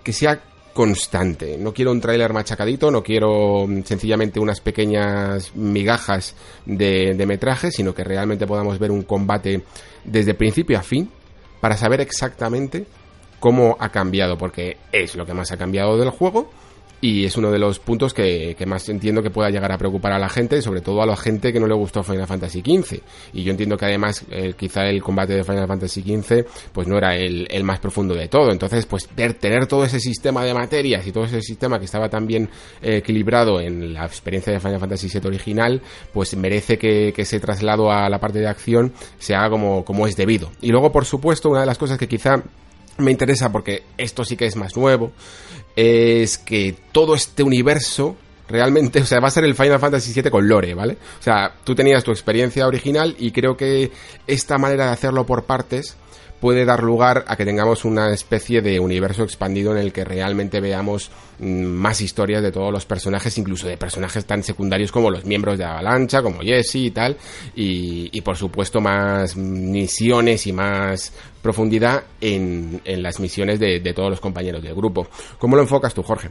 que sea constante. No quiero un tráiler machacadito, no quiero mm, sencillamente unas pequeñas migajas de, de metraje, sino que realmente podamos ver un combate desde principio a fin, para saber exactamente cómo ha cambiado, porque es lo que más ha cambiado del juego y es uno de los puntos que, más entiendo que pueda llegar a preocupar a la gente, sobre todo a la gente que no le gustó Final Fantasy XV. Y yo entiendo que además eh, quizá el combate de Final Fantasy XV pues no era el, más profundo de todo. Entonces, pues ver, tener todo ese sistema de materias y todo ese sistema que estaba tan bien eh, equilibrado en la experiencia de Final Fantasy VII original, pues merece que, que, ese traslado a la parte de acción se haga como, como es debido. Y luego, por supuesto, una de las cosas que quizá me interesa porque esto sí que es más nuevo, es que todo este universo realmente, o sea, va a ser el Final Fantasy VII con lore, ¿vale? O sea, tú tenías tu experiencia original y creo que esta manera de hacerlo por partes puede dar lugar a que tengamos una especie de universo expandido en el que realmente veamos mm, más historias de todos los personajes, incluso de personajes tan secundarios como los miembros de Avalancha, como Jesse y tal, y, por supuesto más misiones y más profundidad en, las misiones de, de todos los compañeros del grupo. ¿Cómo lo enfocas tú, Jorge?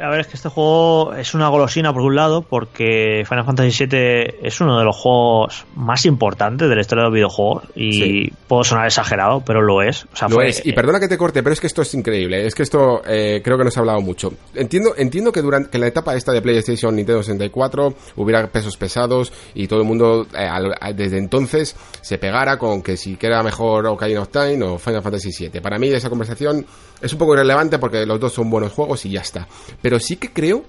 A ver, es que este juego es una golosina por un lado, porque Final Fantasy VII es uno de los juegos más importantes de la historia de los videojuegos. Y puedo sonar exagerado, pero lo es. lo es. Y perdona que te corte, pero es que esto es increíble. Es que esto eh, creo que nos ha hablado mucho. Entiendo, entiendo que durante que en la etapa esta de PlayStation Nintendo 64 hubiera pesos pesados y todo el mundo eh, desde entonces se pegara con que si era mejor Ocarina of Time o Final Fantasy VII. Para mí esa conversación es un poco irrelevante porque los dos son buenos juegos y ya está. Pero sí que creo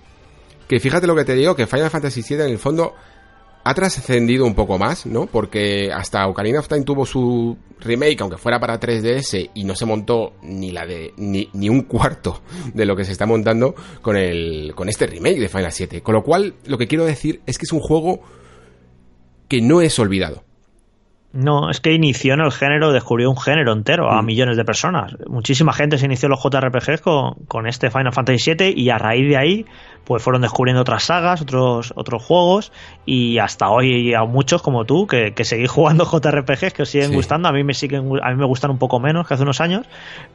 que fíjate lo que te digo, que Final Fantasy VII en el fondo ha trascendido un poco más, ¿no? Porque hasta Ocarina of Time tuvo su remake, aunque fuera para 3DS, y no se montó ni la de ni, ni un cuarto de lo que se está montando con el con este remake de Final 7. Con lo cual, lo que quiero decir es que es un juego que no es olvidado. No, es que inició en el género, descubrió un género entero a mm. millones de personas. Muchísima gente se inició en los JRPGs con, con este Final Fantasy VII y a raíz de ahí pues fueron descubriendo otras sagas, otros, otros juegos y hasta hoy a muchos como tú que, que seguís jugando JRPGs que os siguen gustando, a mí me siguen a mí me gustan un poco menos que hace unos años,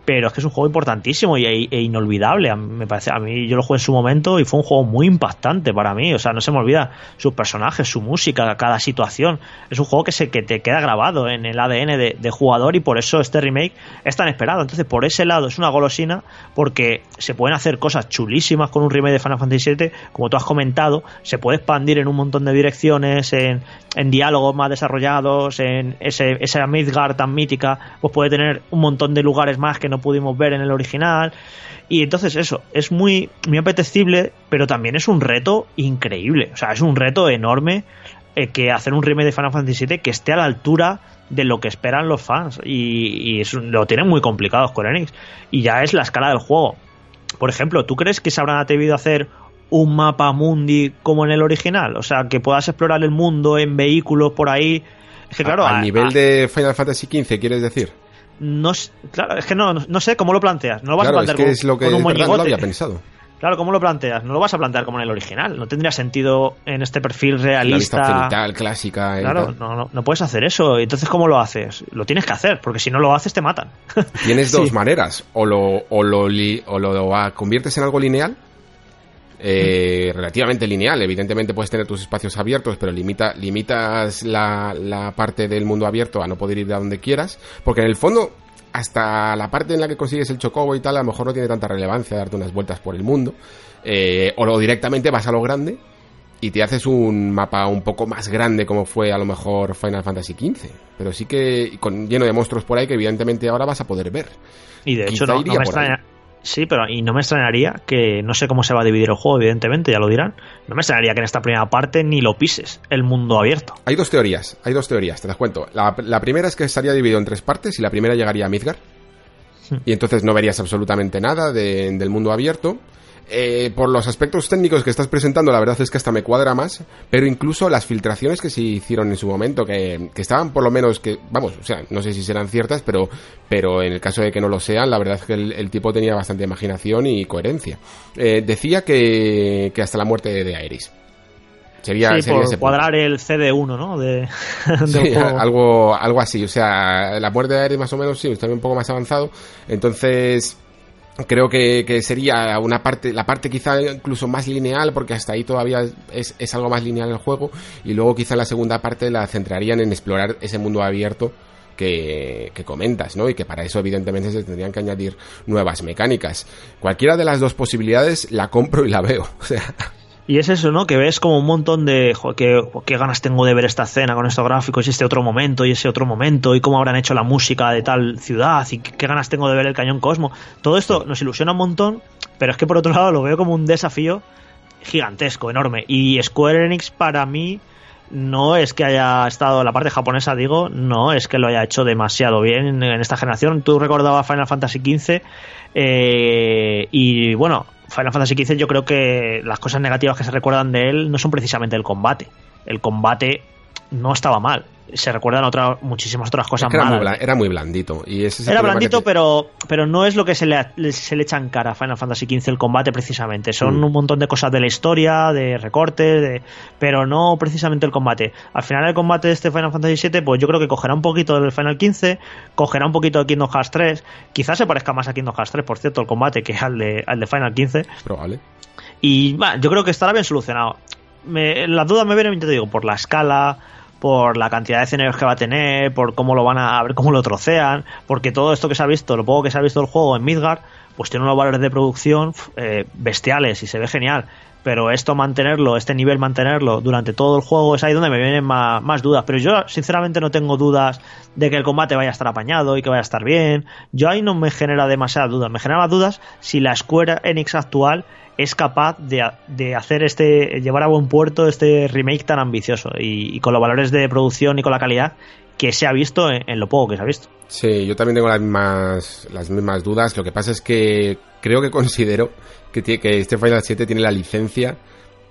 pero es que es un juego importantísimo y, e, e inolvidable, a mí, me parece, a mí yo lo jugué en su momento y fue un juego muy impactante para mí, o sea, no se me olvida sus personajes, su música, cada situación, es un juego que se que te queda grabado en el ADN de, de jugador y por eso este remake es tan esperado, entonces por ese lado es una golosina porque se pueden hacer cosas chulísimas con un remake de Final Fantasy como tú has comentado, se puede expandir en un montón de direcciones, en, diálogos más desarrollados, en esa Midgard tan mítica, pues puede tener un montón de lugares más que no pudimos ver en el original. Y entonces eso, es muy, muy apetecible, pero también es un reto increíble. O sea, es un reto enorme eh, que hacer un remake de Final Fantasy VII que esté a la altura de lo que esperan los fans. Y, lo tienen muy complicado Square Enix. Y ya es la escala del juego. Por ejemplo, ¿tú crees que se habrán atrevido a hacer un mapa mundi como en el original. O sea, que puedas explorar el mundo en vehículos por ahí. Es que, claro. A, nivel de Final Fantasy XV, ¿quieres decir? No, claro, es que no, no sé cómo lo planteas. No lo vas a plantear es que es lo que un no lo había pensado. Claro, ¿cómo lo planteas? No lo vas a plantear como en el original. No tendría sentido en este perfil realista. La vista clásica. Claro, no, no, no, puedes hacer eso. Entonces, ¿cómo lo haces? Lo tienes que hacer, porque si no lo haces, te matan. Tienes dos maneras. O lo, o lo, o lo conviertes en algo lineal, eh, relativamente lineal. Evidentemente puedes tener tus espacios abiertos, pero limita, limitas la, parte del mundo abierto a no poder ir a donde quieras, porque en el fondo hasta la parte en la que consigues el chocobo y tal, a lo mejor no tiene tanta relevancia darte unas vueltas por el mundo. Eh, o lo directamente vas a lo grande y te haces un mapa un poco más grande como fue a lo mejor Final Fantasy XV. Pero sí que con, lleno de monstruos por ahí que evidentemente ahora vas a poder ver. Y de hecho no, me extraña, Sí, pero y no me extrañaría que, no sé cómo se va a dividir el juego, evidentemente, ya lo dirán. No me extrañaría que en esta primera parte ni lo pises, el mundo abierto. Hay dos teorías, hay dos teorías, te las cuento. La, la primera es que estaría dividido en tres partes y la primera llegaría a Midgar. Hmm. Y entonces no verías absolutamente nada del mundo abierto. Eh, por los aspectos técnicos que estás presentando, la verdad es que hasta me cuadra más, pero incluso las filtraciones que se hicieron en su momento, que, estaban por lo menos que, vamos, o sea, no sé si serán ciertas, pero, pero en el caso de que no lo sean, la verdad es que el, tipo tenía bastante imaginación y coherencia. Eh, decía que, que hasta la muerte de Aeris. Sería, sí, por cuadrar el CD1, ¿no? De, sí, algo, algo así. O sea, la muerte de Aeris más o menos sí, está un poco más avanzado. Entonces, creo que, sería una parte, la parte quizá incluso más lineal, porque hasta ahí todavía es, es, algo más lineal el juego, y luego quizá la segunda parte la centrarían en explorar ese mundo abierto que, que, comentas, ¿no? Y que para eso evidentemente se tendrían que añadir nuevas mecánicas. Cualquiera de las dos posibilidades la compro y la veo, o sea... Y es eso, ¿no? Que ves como un montón de. que, qué ganas tengo de ver esta escena con estos gráficos y este otro momento y ese otro momento y cómo habrán hecho la música de tal ciudad y qué ganas tengo de ver el cañón Cosmo. Todo esto nos ilusiona un montón, pero es que por otro lado lo veo como un desafío gigantesco, enorme. Y Square Enix para mí no es que haya estado la parte japonesa, digo, no es que lo haya hecho demasiado bien en esta generación. Tú recordabas Final Fantasy XV eh, y bueno, Final Fantasy XV yo creo que las cosas negativas que se recuerdan de él no son precisamente el combate. El combate no estaba mal se recuerdan otras muchísimas otras cosas era, Muy era muy blandito. Y ese era blandito, pero, pero no es lo que se le, se le echa en cara a Final Fantasy XV el combate precisamente. Son mm. un montón de cosas de la historia, de recortes, de, pero no precisamente el combate. Al final el combate de este Final Fantasy VII, pues yo creo que cogerá un poquito del Final XV, cogerá un poquito de Kingdom Hearts 3, quizás se parezca más a Kingdom Hearts 3, por cierto, el combate que al de, al de Final XV. Probable. Y va, yo creo que estará bien solucionado. Me, las dudas me vienen, te digo, por la escala, por la cantidad de escenarios que va a tener, por cómo lo van a, ver cómo lo trocean, porque todo esto que se ha visto, lo poco que se ha visto el juego en Midgard, pues tiene unos valores de producción eh, bestiales y se ve genial. pero esto mantenerlo, este nivel mantenerlo durante todo el juego, es ahí donde me vienen más, más, dudas. Pero yo sinceramente no tengo dudas de que el combate vaya a estar apañado y que vaya a estar bien. Yo ahí no me genera demasiadas dudas. Me genera dudas si la Square Enix actual es capaz de, de, hacer este, llevar a buen puerto este remake tan ambicioso y, con los valores de producción y con la calidad que se ha visto en, lo poco que se ha visto. Sí, yo también tengo las mismas, las mismas dudas. Lo que pasa es que creo que considero que, que este Final 7 tiene la licencia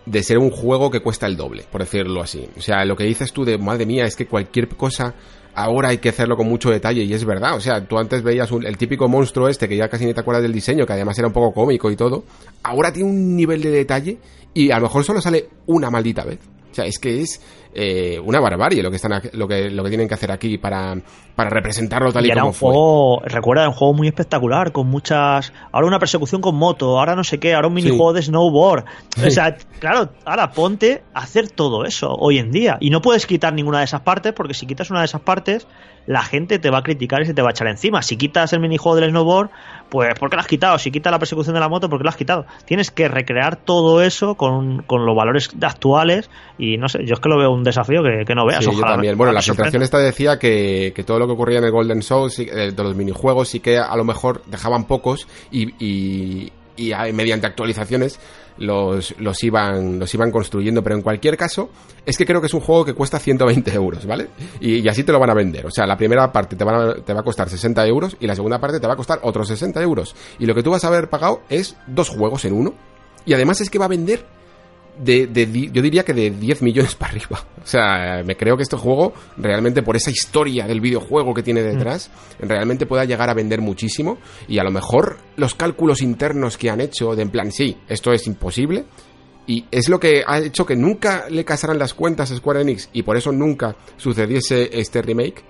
de ser un juego que cuesta el doble, por decirlo así. O sea, lo que dices tú de, madre mía, es que cualquier cosa ahora hay que hacerlo con mucho detalle y es verdad, o sea, tú antes veías un, el típico monstruo este que ya casi ni te acuerdas del diseño, que además era un poco cómico y todo, ahora tiene un nivel de detalle y a lo mejor solo sale una maldita vez. O sea, es que es eh, una barbarie lo que están lo que lo que tienen que hacer aquí para, para representarlo tal y, y era como un juego, recuerda, un juego muy espectacular, con muchas ahora una persecución con moto, ahora no sé qué, ahora un minijuego sí. de snowboard. O sea, claro, ahora ponte a hacer todo eso hoy en día y no puedes quitar ninguna de esas partes porque si quitas una de esas partes la gente te va a criticar y se te va a echar encima. Si quitas el minijuego del snowboard, pues ¿por qué lo has quitado? Si quitas la persecución de la moto, ¿por qué lo has quitado? Tienes que recrear todo eso con, con los valores actuales y no sé, yo es que lo veo un desafío que, que no veas. Sí, yo también. Bueno, la filtración esta decía que, que, todo lo que ocurría en el Golden Souls, de los minijuegos, sí que a lo mejor dejaban pocos y, y, y mediante actualizaciones los, los, iban, los iban construyendo, pero en cualquier caso, es que creo que es un juego que cuesta 120 euros, ¿vale? Y, y así te lo van a vender. O sea, la primera parte te, van a, te va a costar 60 euros y la segunda parte te va a costar otros 60 euros. Y lo que tú vas a haber pagado es dos juegos en uno. Y además es que va a vender de, de, yo diría que de 10 millones para arriba. O sea, me creo que este juego, realmente por esa historia del videojuego que tiene detrás, realmente pueda llegar a vender muchísimo. Y a lo mejor los cálculos internos que han hecho, de en plan, sí, esto es imposible. Y es lo que ha hecho que nunca le casaran las cuentas a Square Enix y por eso nunca sucediese este remake.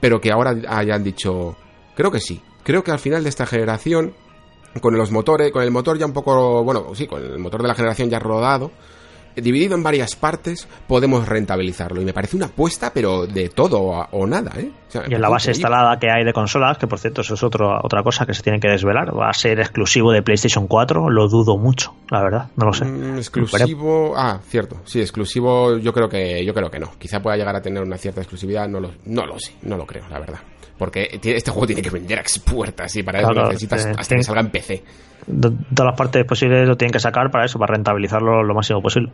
Pero que ahora hayan dicho, creo que sí. Creo que al final de esta generación con los motores, con el motor ya un poco, bueno, sí, con el motor de la generación ya rodado, dividido en varias partes, podemos rentabilizarlo. Y me parece una apuesta, pero de todo o nada, ¿eh? O sea, y en la base instalada que hay de consolas, que por cierto eso es otro, otra cosa que se tiene que desvelar, va a ser exclusivo de PlayStation 4, lo dudo mucho, la verdad, no lo sé. Mm, exclusivo, ah, cierto, sí, exclusivo, yo creo que, yo creo que no. Quizá pueda llegar a tener una cierta exclusividad, no lo, no lo sé, no lo creo, la verdad. Porque este juego tiene que vender a expuertas y para eso claro, necesitas eh, hasta que salga en PC. Todas las partes posibles lo tienen que sacar para eso, para rentabilizarlo lo máximo posible.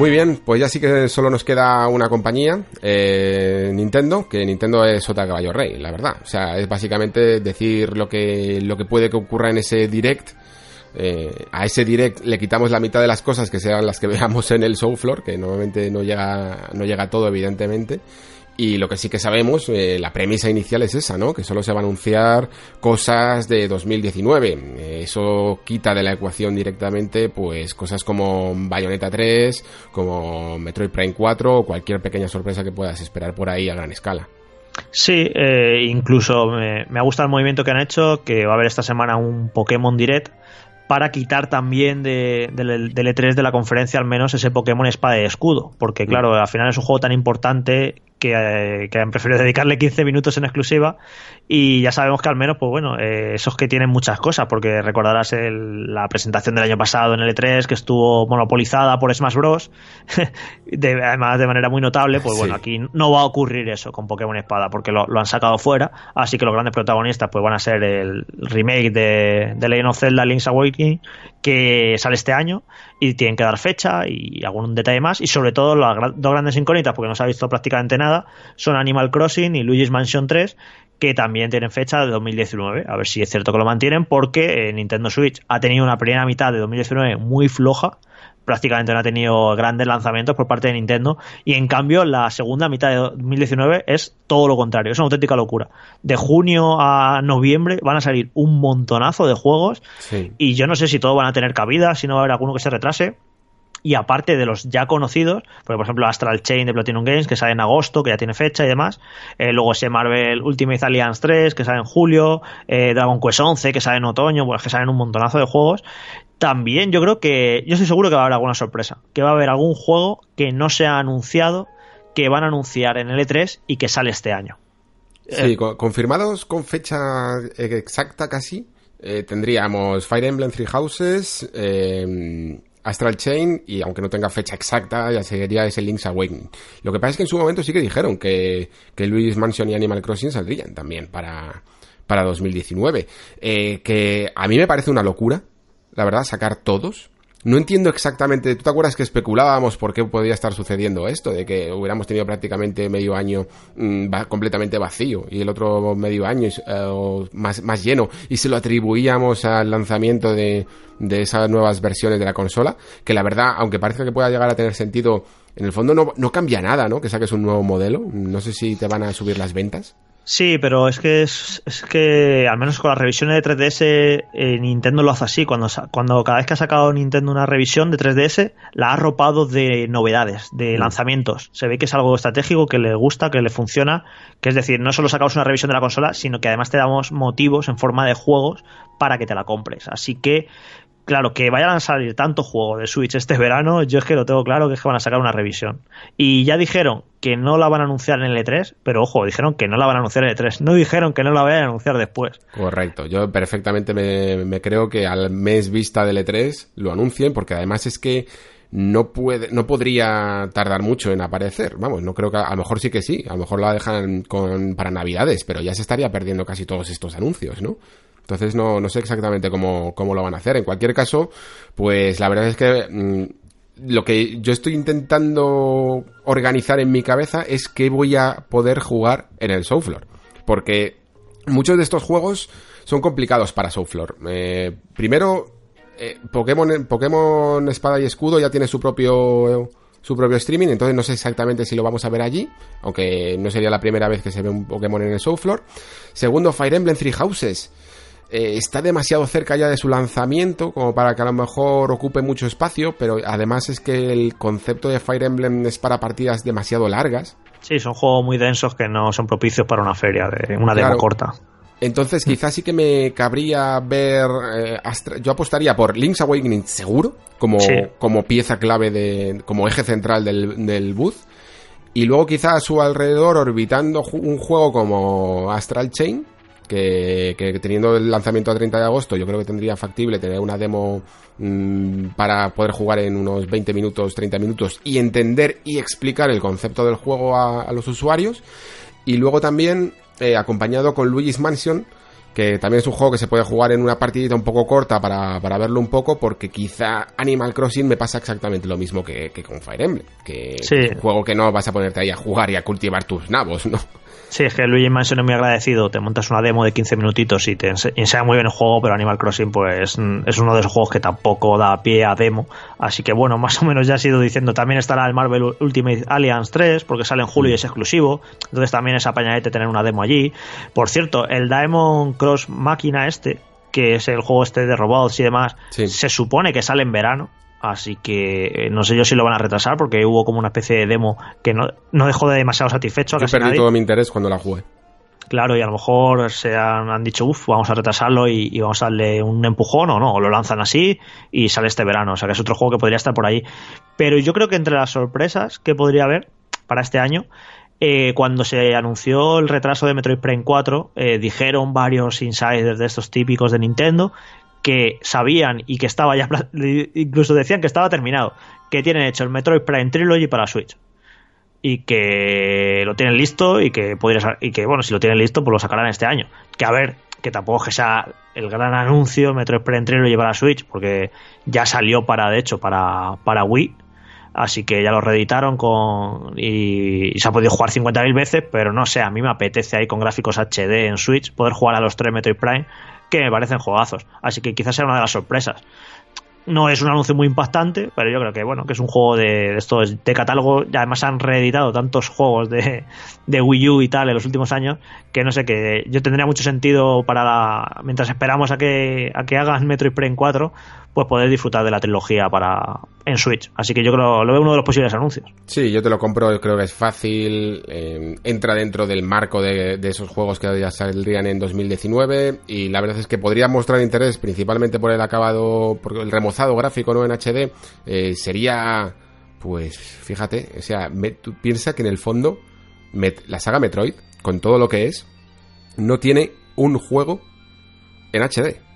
Muy bien, pues ya sí que solo nos queda una compañía, eh, Nintendo, que Nintendo es otra caballo rey, la verdad. O sea, es básicamente decir lo que, lo que puede que ocurra en ese direct. Eh, a ese direct le quitamos la mitad de las cosas que sean las que veamos en el show floor, que normalmente no llega, no llega todo, evidentemente. Y lo que sí que sabemos, eh, la premisa inicial es esa, ¿no? Que solo se va a anunciar cosas de 2019. Eso quita de la ecuación directamente, pues, cosas como Bayonetta 3, como Metroid Prime 4 o cualquier pequeña sorpresa que puedas esperar por ahí a gran escala. Sí, eh, incluso me, me gusta el movimiento que han hecho, que va a haber esta semana un Pokémon Direct para quitar también de, de, del E3 de la conferencia al menos ese Pokémon espada y escudo, porque claro, al final es un juego tan importante que, eh, que, han preferido dedicarle 15 minutos en exclusiva y ya sabemos que al menos, pues bueno, eh, esos que tienen muchas cosas, porque recordarás el, la presentación del año pasado en el E3 que estuvo monopolizada por Smash Bros. de, además de manera muy notable, pues sí. bueno, aquí no va a ocurrir eso con Pokémon Espada, porque lo, lo, han sacado fuera, así que los grandes protagonistas pues van a ser el remake de, de Legend of Zelda Link's Awakening, que sale este año y tienen que dar fecha y algún detalle más y sobre todo las dos grandes incógnitas porque no se ha visto prácticamente nada son Animal Crossing y Luigi's Mansion 3 que también tienen fecha de 2019 a ver si es cierto que lo mantienen porque eh, Nintendo Switch ha tenido una primera mitad de 2019 muy floja prácticamente no ha tenido grandes lanzamientos por parte de Nintendo y en cambio la segunda mitad de 2019 es todo lo contrario, es una auténtica locura. De junio a noviembre van a salir un montonazo de juegos sí. y yo no sé si todos van a tener cabida, si no va a haber alguno que se retrase. Y aparte de los ya conocidos, por ejemplo Astral Chain de Platinum Games, que sale en agosto, que ya tiene fecha y demás, eh, luego ese Marvel Ultimate Alliance 3, que sale en julio, eh, Dragon Quest 11, que sale en otoño, pues que salen un montonazo de juegos. También yo creo que, yo estoy seguro que va a haber alguna sorpresa, que va a haber algún juego que no se ha anunciado, que van a anunciar en el E3 y que sale este año. Sí, confirmados con fecha exacta casi, tendríamos Fire Emblem Three Houses, eh, Astral Chain y aunque no tenga fecha exacta ya sería ese Link's Awakening. Lo que pasa es que en su momento sí que dijeron que, que Luis Mansion y Animal Crossing saldrían también para, para 2019. Eh, que a mí me parece una locura, la verdad, sacar todos. No entiendo exactamente, ¿tú te acuerdas que especulábamos por qué podía estar sucediendo esto? De que hubiéramos tenido prácticamente medio año mm, completamente vacío y el otro medio año eh, más, más lleno y se lo atribuíamos al lanzamiento de, de esas nuevas versiones de la consola, que la verdad, aunque parezca que pueda llegar a tener sentido, en el fondo no, no cambia nada, ¿no? Que saques un nuevo modelo, no sé si te van a subir las ventas. Sí, pero es que es, que al menos con las revisiones de 3DS eh, Nintendo lo hace así. Cuando, cuando cada vez que ha sacado Nintendo una revisión de 3DS, la ha arropado de novedades, de mm. lanzamientos. Se ve que es algo estratégico, que le gusta, que le funciona. Que es decir, no solo sacamos una revisión de la consola, sino que además te damos motivos en forma de juegos para que te la compres. Así que claro, que vayan a salir tanto juego de Switch este verano, yo es que lo tengo claro que es que van a sacar una revisión. Y ya dijeron que no la van a anunciar en el E3, pero ojo, dijeron que no la van a anunciar en el E3, no dijeron que no la vayan a anunciar después. Correcto, yo perfectamente me, creo que al mes vista del E3 lo anuncien, porque además es que no puede, no podría tardar mucho en aparecer. Vamos, no creo que a, lo mejor sí que sí, a lo mejor la dejan con, para Navidades, pero ya se estaría perdiendo casi todos estos anuncios, ¿no? Entonces no, no sé exactamente cómo, cómo, lo van a hacer. En cualquier caso, pues la verdad es que mm, lo que yo estoy intentando organizar en mi cabeza es que voy a poder jugar en el Soulfloor. Porque muchos de estos juegos son complicados para Soulfloor. Eh, primero, eh, Pokémon, Pokémon Espada y Escudo ya tiene su propio su propio streaming, entonces no sé exactamente si lo vamos a ver allí, aunque no sería la primera vez que se ve un Pokémon en el Soulfloor. Segundo, Fire Emblem Three Houses eh, está demasiado cerca ya de su lanzamiento como para que a lo mejor ocupe mucho espacio, pero además es que el concepto de Fire Emblem es para partidas demasiado largas. Sí, son juegos muy densos que no son propicios para una feria, de una demo corta. Entonces quizás sí que me cabría ver, eh, yo apostaría por Link's Awakening seguro, como, como pieza clave, de, como eje central del, del booth. Y luego quizás a su alrededor orbitando un juego como Astral Chain, que, teniendo el lanzamiento a 30 de agosto yo creo que tendría factible tener una demo mm, para poder jugar en unos 20 minutos, 30 minutos y entender y explicar el concepto del juego a, los usuarios. Y luego también eh, acompañado con Luigi's Mansion, que también es un juego que se puede jugar en una partidita un poco corta para, para verlo un poco, porque quizá Animal Crossing me pasa exactamente lo mismo que, con Fire Emblem, que, es un juego que no vas a ponerte ahí a jugar y a cultivar tus nabos, ¿no? Sí, es que Luigi Mansion es muy agradecido. Te montas una demo de 15 minutitos y te enseña muy bien el juego, pero Animal Crossing pues mm, es uno de esos juegos que tampoco da pie a demo. Así que bueno, más o menos ya he ido diciendo. También estará el Marvel Ultimate Alliance 3, porque sale en julio y es exclusivo. Entonces también es apañadete tener una demo allí. Por cierto, el Diamond Cross Máquina este, que es el juego este de robots y demás, se supone que sale en verano. Así que eh, no sé yo si lo van a retrasar porque hubo como una especie de demo que no, no dejó de demasiado satisfecho. Yo perdí todo mi interés cuando la jugué. Claro, y a lo mejor se han, dicho, uff, vamos a retrasarlo y, vamos a darle un empujón o no, o lo lanzan así y sale este verano. O sea que es otro juego que podría estar por ahí. Pero yo creo que entre las sorpresas que podría haber para este año, eh, cuando se anunció el retraso de Metroid Prime 4, eh, dijeron varios insiders de estos típicos de Nintendo que sabían y que estaba ya, incluso decían que estaba terminado, que tienen hecho el Metroid Prime Trilogy para Switch. Y que lo tienen listo y que podría y que bueno si lo tienen listo pues lo sacarán este año. Que a ver que tampoco que sea el gran anuncio Metroid Prime Trilogy para Switch porque ya salió para de hecho para para Wii. Así que ya lo reeditaron con y, se ha podido jugar 50.000 veces pero no sé a mí me apetece ahí con gráficos HD en Switch poder jugar a los tres Metroid Prime que me parecen jugazos. Así que quizás sea una de las sorpresas. No es un anuncio muy impactante, pero yo creo que bueno, que es un juego de, de catálogo. Y además han reeditado tantos juegos de, de, Wii U y tal en los últimos años que no sé que yo tendría mucho sentido para mientras esperamos a que a que hagan Metroid Prime 4, pues poder disfrutar de la trilogía para, en Switch. Así que yo creo lo veo uno de los posibles anuncios. Sí, yo te lo compro, creo que es fácil, eh, entra dentro del marco de, esos juegos que ya saldrían en 2019 y la verdad es que podría mostrar interés principalmente por el acabado, por el remozado gráfico no en HD, eh, sería, pues fíjate, o sea, piensa que en el fondo la saga Metroid, con todo lo que es, no tiene un juego en HD.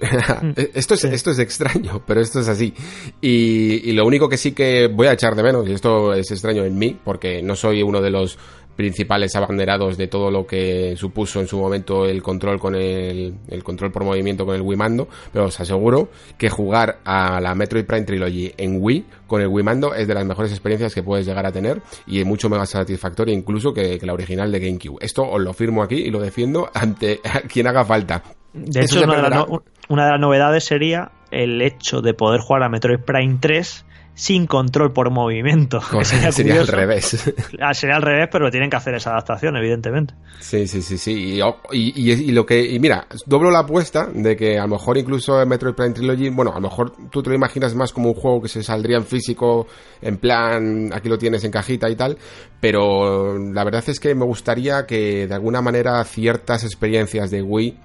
Mm, esto, es, esto es extraño, pero esto es así. Y, lo único que sí que voy a echar de menos, y esto es extraño en mí, porque no soy uno de los principales abanderados de todo lo que supuso en su momento el control con el, el control por movimiento con el Wii Mando, pero os aseguro que jugar a la Metroid Prime Trilogy en Wii con el Wii Mando es de las mejores experiencias que puedes llegar a tener y es mucho más satisfactoria incluso que, que la original de GameCube. Esto os lo firmo aquí y lo defiendo ante quien haga falta. De hecho, una de, las novedades sería el hecho de poder jugar a Metroid Prime 3 sin control por movimiento. sería, al revés. Ah, sería al revés, pero tienen que hacer esa adaptación, evidentemente. Sí, sí, sí, sí. Y, y, lo que. Y mira, doblo la apuesta de que a lo mejor incluso en Metroid Prime Trilogy, bueno, a lo mejor tú te lo imaginas más como un juego que se saldría en físico, en plan, aquí lo tienes en cajita y tal, pero la verdad es que me gustaría que de alguna manera ciertas experiencias de Wii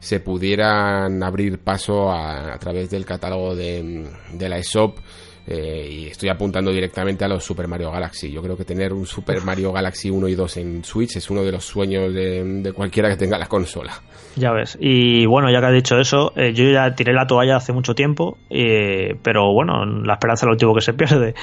se pudieran abrir paso a, través del catálogo de, de la ESOP eh, y estoy apuntando directamente a los Super Mario Galaxy. Yo creo que tener un Super Mario Galaxy 1 y 2 en Switch es uno de los sueños de, cualquiera que tenga la consola. Ya ves. Y bueno, ya que has dicho eso, eh, yo ya tiré la toalla hace mucho tiempo, eh, pero bueno, la esperanza es lo último que se pierde.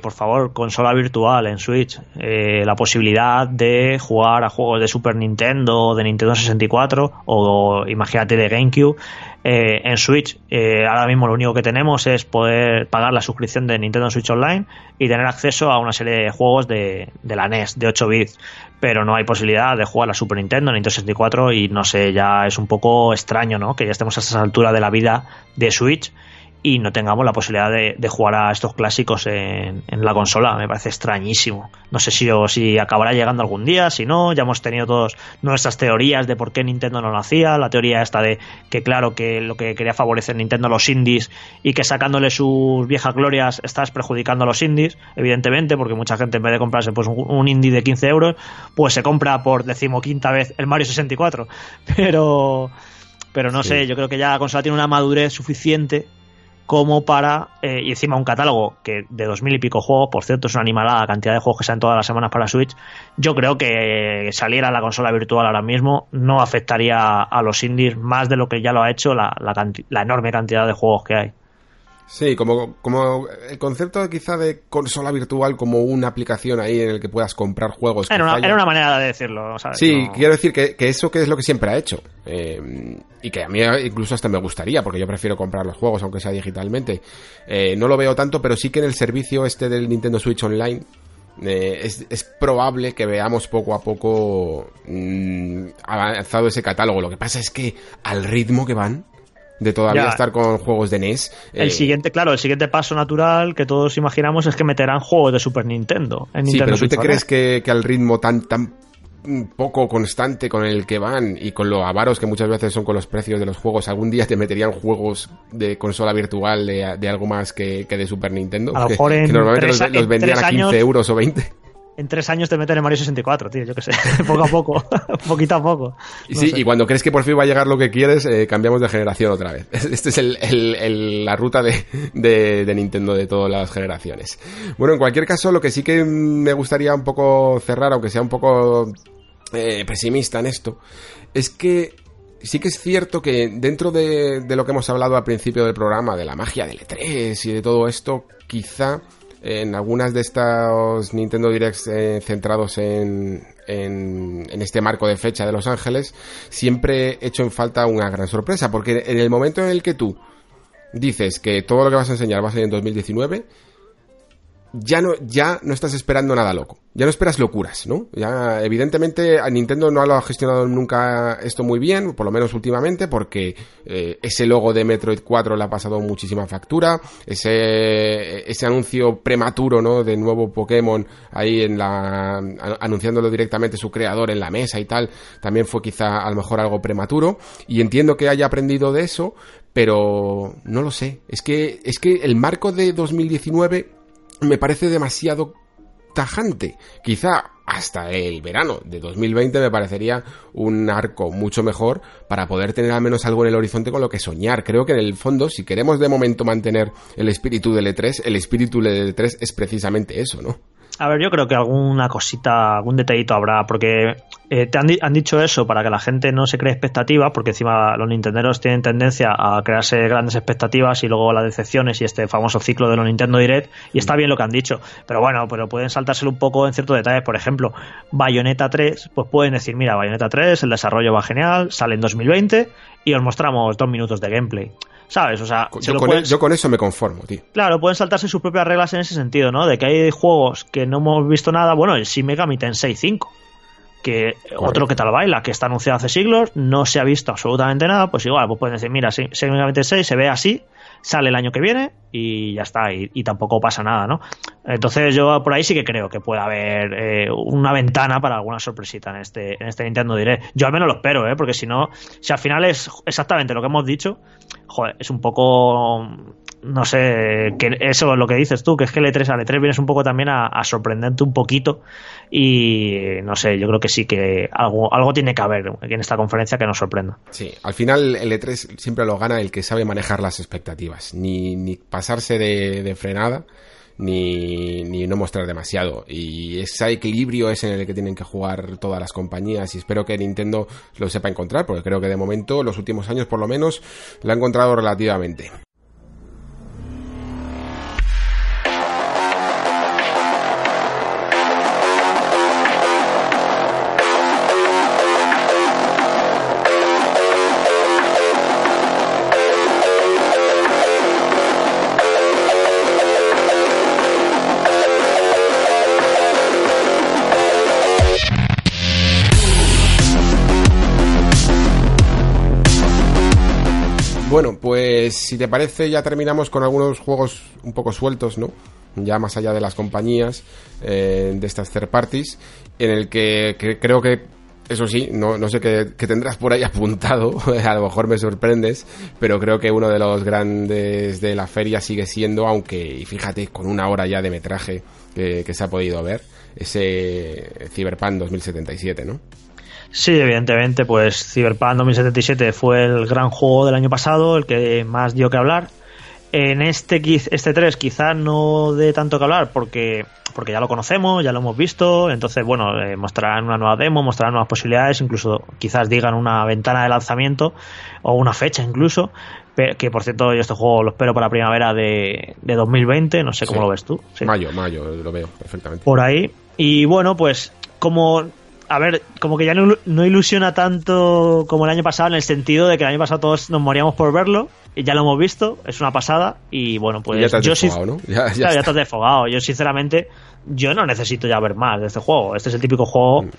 por favor, consola virtual en Switch. la posibilidad de jugar a juegos de Super Nintendo, de Nintendo 64 o imagínate de GameCube eh, en Switch eh, ahora mismo lo único que tenemos es poder pagar la suscripción de Nintendo Switch Online y tener acceso a una serie de juegos de, la NES de 8 bits pero no hay posibilidad de jugar a Super Nintendo, Nintendo 64 y no sé, ya es un poco extraño, ¿no? Que ya estemos a esta altura de la vida de Switch y no tengamos la posibilidad de, jugar a estos clásicos en, la consola. Me parece extrañísimo. No sé si, o, si acabará llegando algún día, si no, ya hemos tenido todas nuestras teorías de por qué Nintendo no lo hacía. La teoría esta de que, claro, que lo que quería favorecer Nintendo los indies y que sacándole sus viejas glorias estás perjudicando a los indies, evidentemente, porque mucha gente en vez de comprarse pues un, indie de 15 euros, pues se compra por decimoquinta vez el Mario 64. Pero pero no sé, yo creo que ya la consola tiene una madurez suficiente como para, eh, y encima un catálogo que de dos mil y pico juegos, por cierto es una animalada la cantidad de juegos que salen todas las semanas para Switch, yo creo que saliera la consola virtual ahora mismo no afectaría a los indies más de lo que ya lo ha hecho la, la enorme cantidad de juegos que hay. Sí, como, como el concepto quizá de consola virtual como una aplicación ahí en el que puedas comprar juegos. Era, una, manera de decirlo. Sí, quiero decir que, eso que es lo que siempre ha hecho. Eh, y que a mí incluso hasta me gustaría, porque yo prefiero comprar los juegos aunque sea digitalmente. Eh, no lo veo tanto, pero sí que en el servicio este del Nintendo Switch Online eh, es, probable que veamos poco a poco mm, avanzado ese catálogo. Lo que pasa es que al ritmo que van, de todavía estar con juegos de NES. El eh, siguiente, claro, el siguiente paso natural que todos imaginamos es que meterán juegos de Super Nintendo. En sí, pero ¿tú te crees que, al ritmo tan, tan poco constante con el que van y con lo avaros que muchas veces son con los precios de los juegos, algún día te meterían juegos de consola virtual de, algo más que, de Super Nintendo. A que, normalmente los, vendían a 15 euros o 20 en tres años te meten en Mario 64, tío, yo qué sé, poco a poco, poquito a poco. y sí, y cuando crees que por fin va a llegar lo que quieres, eh, cambiamos de generación otra vez. Esta es el, la ruta de, de, Nintendo de todas las generaciones. Bueno, en cualquier caso, lo que sí que me gustaría un poco cerrar, aunque sea un poco eh, pesimista en esto, es que sí que es cierto que dentro de, de lo que hemos hablado al principio del programa, de la magia del E3 y de todo esto, quizá en algunas de estos Nintendo Directs eh, centrados en, en, este marco de fecha de Los Ángeles, siempre he hecho en falta una gran sorpresa, porque en el momento en el que tú dices que todo lo que vas a enseñar va a ser en 2019, ya no, ya no estás esperando nada loco. Ya no esperas locuras, ¿no? Ya, evidentemente, a Nintendo no lo ha gestionado nunca esto muy bien, por lo menos últimamente, porque eh, ese logo de Metroid 4 le ha pasado muchísima factura, ese, ese anuncio prematuro, ¿no? De nuevo Pokémon ahí en la, anunciándolo directamente su creador en la mesa y tal, también fue quizá a lo mejor algo prematuro, y entiendo que haya aprendido de eso, pero no lo sé. Es que, es que el marco de 2019 me parece demasiado tajante. Quizá hasta el verano de 2020 me parecería un arco mucho mejor para poder tener al menos algo en el horizonte con lo que soñar. Creo que en el fondo, si queremos de momento mantener el espíritu del E3, el espíritu del E3 es precisamente eso, ¿no? A ver, yo creo que alguna cosita, algún detallito habrá, porque eh, te han, dicho eso para que la gente no se cree expectativas, porque encima los nintenderos tienen tendencia a crearse grandes expectativas y luego las decepciones y este famoso ciclo de los Nintendo Direct, y está bien lo que han dicho, pero bueno, pero pueden saltárselo un poco en ciertos detalles, por ejemplo, Bayonetta 3, pues pueden decir, mira, Bayonetta 3, el desarrollo va genial, sale en 2020 y os mostramos dos minutos de gameplay. ¿Sabes? O sea, yo con, eso me conformo, tío. Claro, pueden saltarse sus propias reglas en ese sentido, ¿no? De que hay juegos que no hemos visto nada. Bueno, el Shin Megami Tensei 5 que otro que tal baila, que está anunciado hace siglos, no se ha visto absolutamente nada, pues igual, pues pueden decir, mira, Megami Tensei se ve así, sale el año que viene y ya está, y, tampoco pasa nada, ¿no? Entonces yo por ahí sí que creo que puede haber eh, una ventana para alguna sorpresita en este, en este Nintendo Direct. Yo al menos lo espero, ¿eh? Porque si no, si al final es exactamente lo que hemos dicho, joder, es un poco no sé, que eso es lo que dices tú, que es que el E3 al E3 vienes un poco también a, sorprenderte un poquito y no sé, yo creo que sí que algo, algo tiene que haber en esta conferencia que nos sorprenda. Sí, al final el E3 siempre lo gana el que sabe manejar las expectativas, ni, ni pasarse de, frenada. Ni, ni, no mostrar demasiado. Y ese equilibrio es en el que tienen que jugar todas las compañías y espero que Nintendo lo sepa encontrar, porque creo que de momento, los últimos años por lo menos, lo ha encontrado relativamente. Bueno, pues si te parece ya terminamos con algunos juegos un poco sueltos, ¿no? Ya más allá de las compañías, eh, de estas third parties, en el que, creo que eso sí, no, no sé qué, tendrás por ahí apuntado, a lo mejor me sorprendes, pero creo que uno de los grandes de la feria sigue siendo, aunque fíjate, con una hora ya de metraje que, que se ha podido ver, ese Cyberpunk 2077, ¿no? Sí, evidentemente, pues Cyberpunk 2077 fue el gran juego del año pasado, el que más dio que hablar. En este, este 3 quizá no dé tanto que hablar porque, porque ya lo conocemos, ya lo hemos visto, entonces bueno, eh, mostrarán una nueva demo, mostrarán nuevas posibilidades, incluso quizás digan una ventana de lanzamiento o una fecha incluso, que por cierto yo este juego lo espero para la primavera de, de 2020, no sé cómo lo ves tú. Mayo, mayo, lo veo perfectamente. Por ahí. Y bueno, pues como a ver, como que ya no, ilusiona tanto como el año pasado, en el sentido de que el año pasado todos nos moríamos por verlo, y ya lo hemos visto, es una pasada, y bueno, pues ya te has yo desfogado, ¿no? Ya, ya, claro, ya te desfogado. Yo, sinceramente, yo no necesito ya ver más de este juego. Este es el típico juego mm.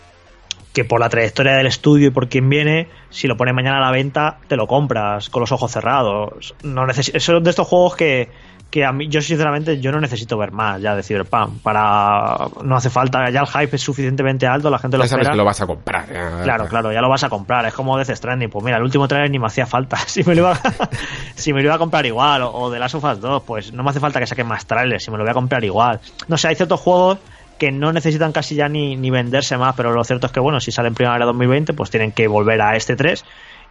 que por la trayectoria del estudio y por quien viene, si lo pones mañana a la venta, te lo compras con los ojos cerrados. No necesito, es de estos juegos que que a mí, yo sinceramente, yo no necesito ver más ya de Cyberpunk. Para, no hace falta, ya el hype es suficientemente alto, la gente lo ya sabes que lo vas a comprar. claro, claro, ya lo vas a comprar. Es como Death Stranding. Pues mira, el último trailer ni me hacía falta. si me lo iba a, si me lo iba a comprar igual, o, de Last of Us 2, pues no me hace falta que saquen más trailers, si me lo voy a comprar igual. No sé, hay ciertos juegos que no necesitan casi ya ni, ni venderse más, pero lo cierto es que, bueno, si sale en primavera 2020, pues tienen que volver a este 3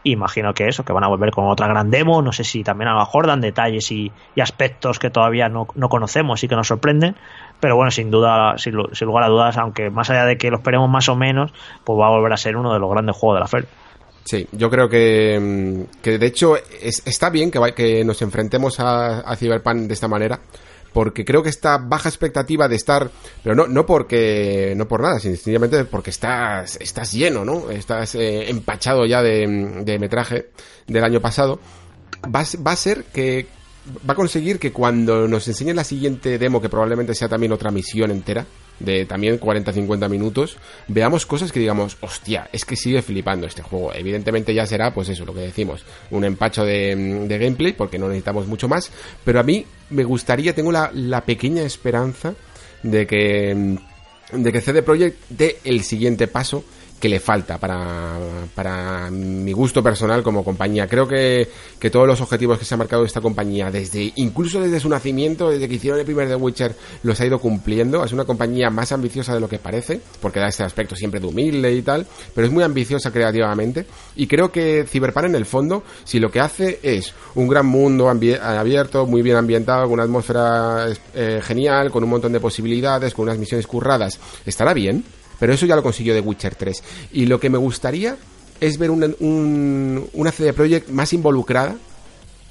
Imagino que eso, que van a volver con otra gran demo. No sé si también a lo mejor dan detalles y, aspectos que todavía no, conocemos y que nos sorprenden. Pero bueno, sin duda, sin, lugar a dudas, aunque más allá de que lo esperemos más o menos, pues va a volver a ser uno de los grandes juegos de la feria. Sí, yo creo que, mm, que de hecho está bien que, que nos enfrentemos a, a Cyberpunk de esta manera, porque creo que esta baja expectativa de estar, pero no, no porque, no por nada, sencillamente porque estás, estás lleno, ¿no? Estás eh, empachado ya de, de, metraje del año pasado, va, va a ser que va a conseguir que cuando nos enseñen la siguiente demo, que probablemente sea también otra misión entera, de también 40-50 minutos, veamos cosas que digamos, hostia, es que sigue flipando este juego. Evidentemente ya será, pues eso, lo que decimos, un empacho de, gameplay, porque no necesitamos mucho más, pero a mí me gustaría, tengo la, pequeña esperanza de que, de que CD Projekt dé el siguiente paso que le falta para, para mi gusto personal como compañía. Creo que, que todos los objetivos que se ha marcado esta compañía, desde incluso desde su nacimiento, desde que hicieron el primer The Witcher, los ha ido cumpliendo. Es una compañía más ambiciosa de lo que parece, porque da este aspecto siempre de humilde y tal, pero es muy ambiciosa creativamente. Y creo que Cyberpunk en el fondo, si lo que hace es un gran mundo abierto, muy bien ambientado, con una atmósfera eh, genial, con un montón de posibilidades, con unas misiones curradas, estará bien pero eso ya lo consiguió The Witcher 3. Y lo que me gustaría es ver una, una CD Projekt más involucrada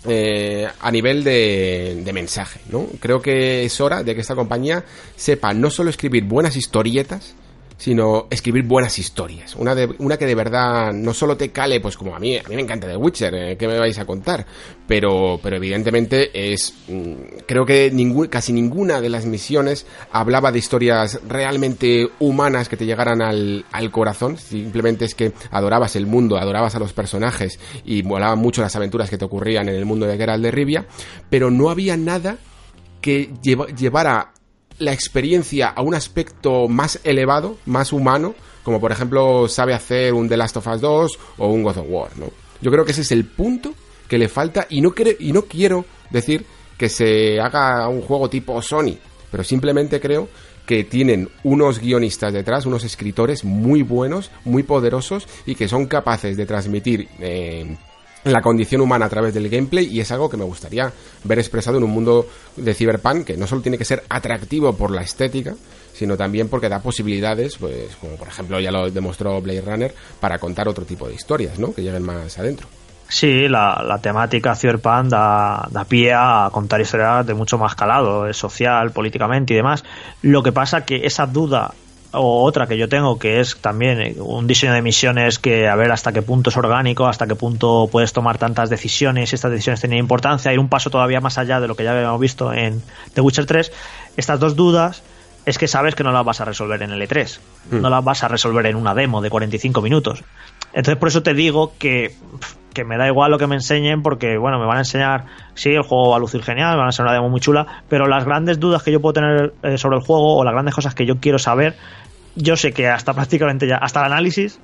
eh, a nivel de, de, mensaje, ¿no? Creo que es hora de que esta compañía sepa no solo escribir buenas historietas, sino escribir buenas historias. Una, de, una que de verdad no solo te cale, pues como a mí, a mí me encanta The Witcher, eh, ¿qué me vais a contar? Pero, pero evidentemente es, mm, creo que casi ninguna de las misiones hablaba de historias realmente humanas que te llegaran al, al corazón, simplemente es que adorabas el mundo, adorabas a los personajes y molaban mucho las aventuras que te ocurrían en el mundo de Geralt de Rivia, pero no había nada que llevara la experiencia a un aspecto más elevado, más humano, como por ejemplo sabe hacer un The Last of Us 2 o un God of War, ¿no? Yo creo que ese es el punto que le falta y no, y no quiero decir que se haga un juego tipo Sony, pero simplemente creo que tienen unos guionistas detrás, unos escritores muy buenos, muy poderosos y que son capaces de transmitir eh, la condición humana a través del gameplay y es algo que me gustaría ver expresado en un mundo de Cyberpunk que no solo tiene que ser atractivo por la estética, sino también porque da posibilidades, pues como por ejemplo ya lo demostró Blade Runner, para contar otro tipo de historias, ¿no? Que lleguen más adentro. Sí, la, temática Cyberpunk da, da, pie a contar historias de mucho más calado, social, políticamente y demás. Lo que pasa que esa duda o otra que yo tengo que es también eh, un diseño de misiones que a ver hasta qué punto es orgánico, hasta qué punto puedes tomar tantas decisiones y estas decisiones tienen importancia, ir un paso todavía más allá de lo que ya habíamos visto en The Witcher 3. Estas dos dudas es que sabes que no las vas a resolver en el E3, hmm. no las vas a resolver en una demo de 45 minutos. Entonces por eso te digo que que me da igual lo que me enseñen porque, bueno, me van a enseñar, sí, el juego va a lucir genial, me van a ser una demo muy chula, pero las grandes dudas que yo puedo tener eh, sobre el juego o las grandes cosas que yo quiero saber, yo sé que hasta prácticamente ya, hasta el análisis,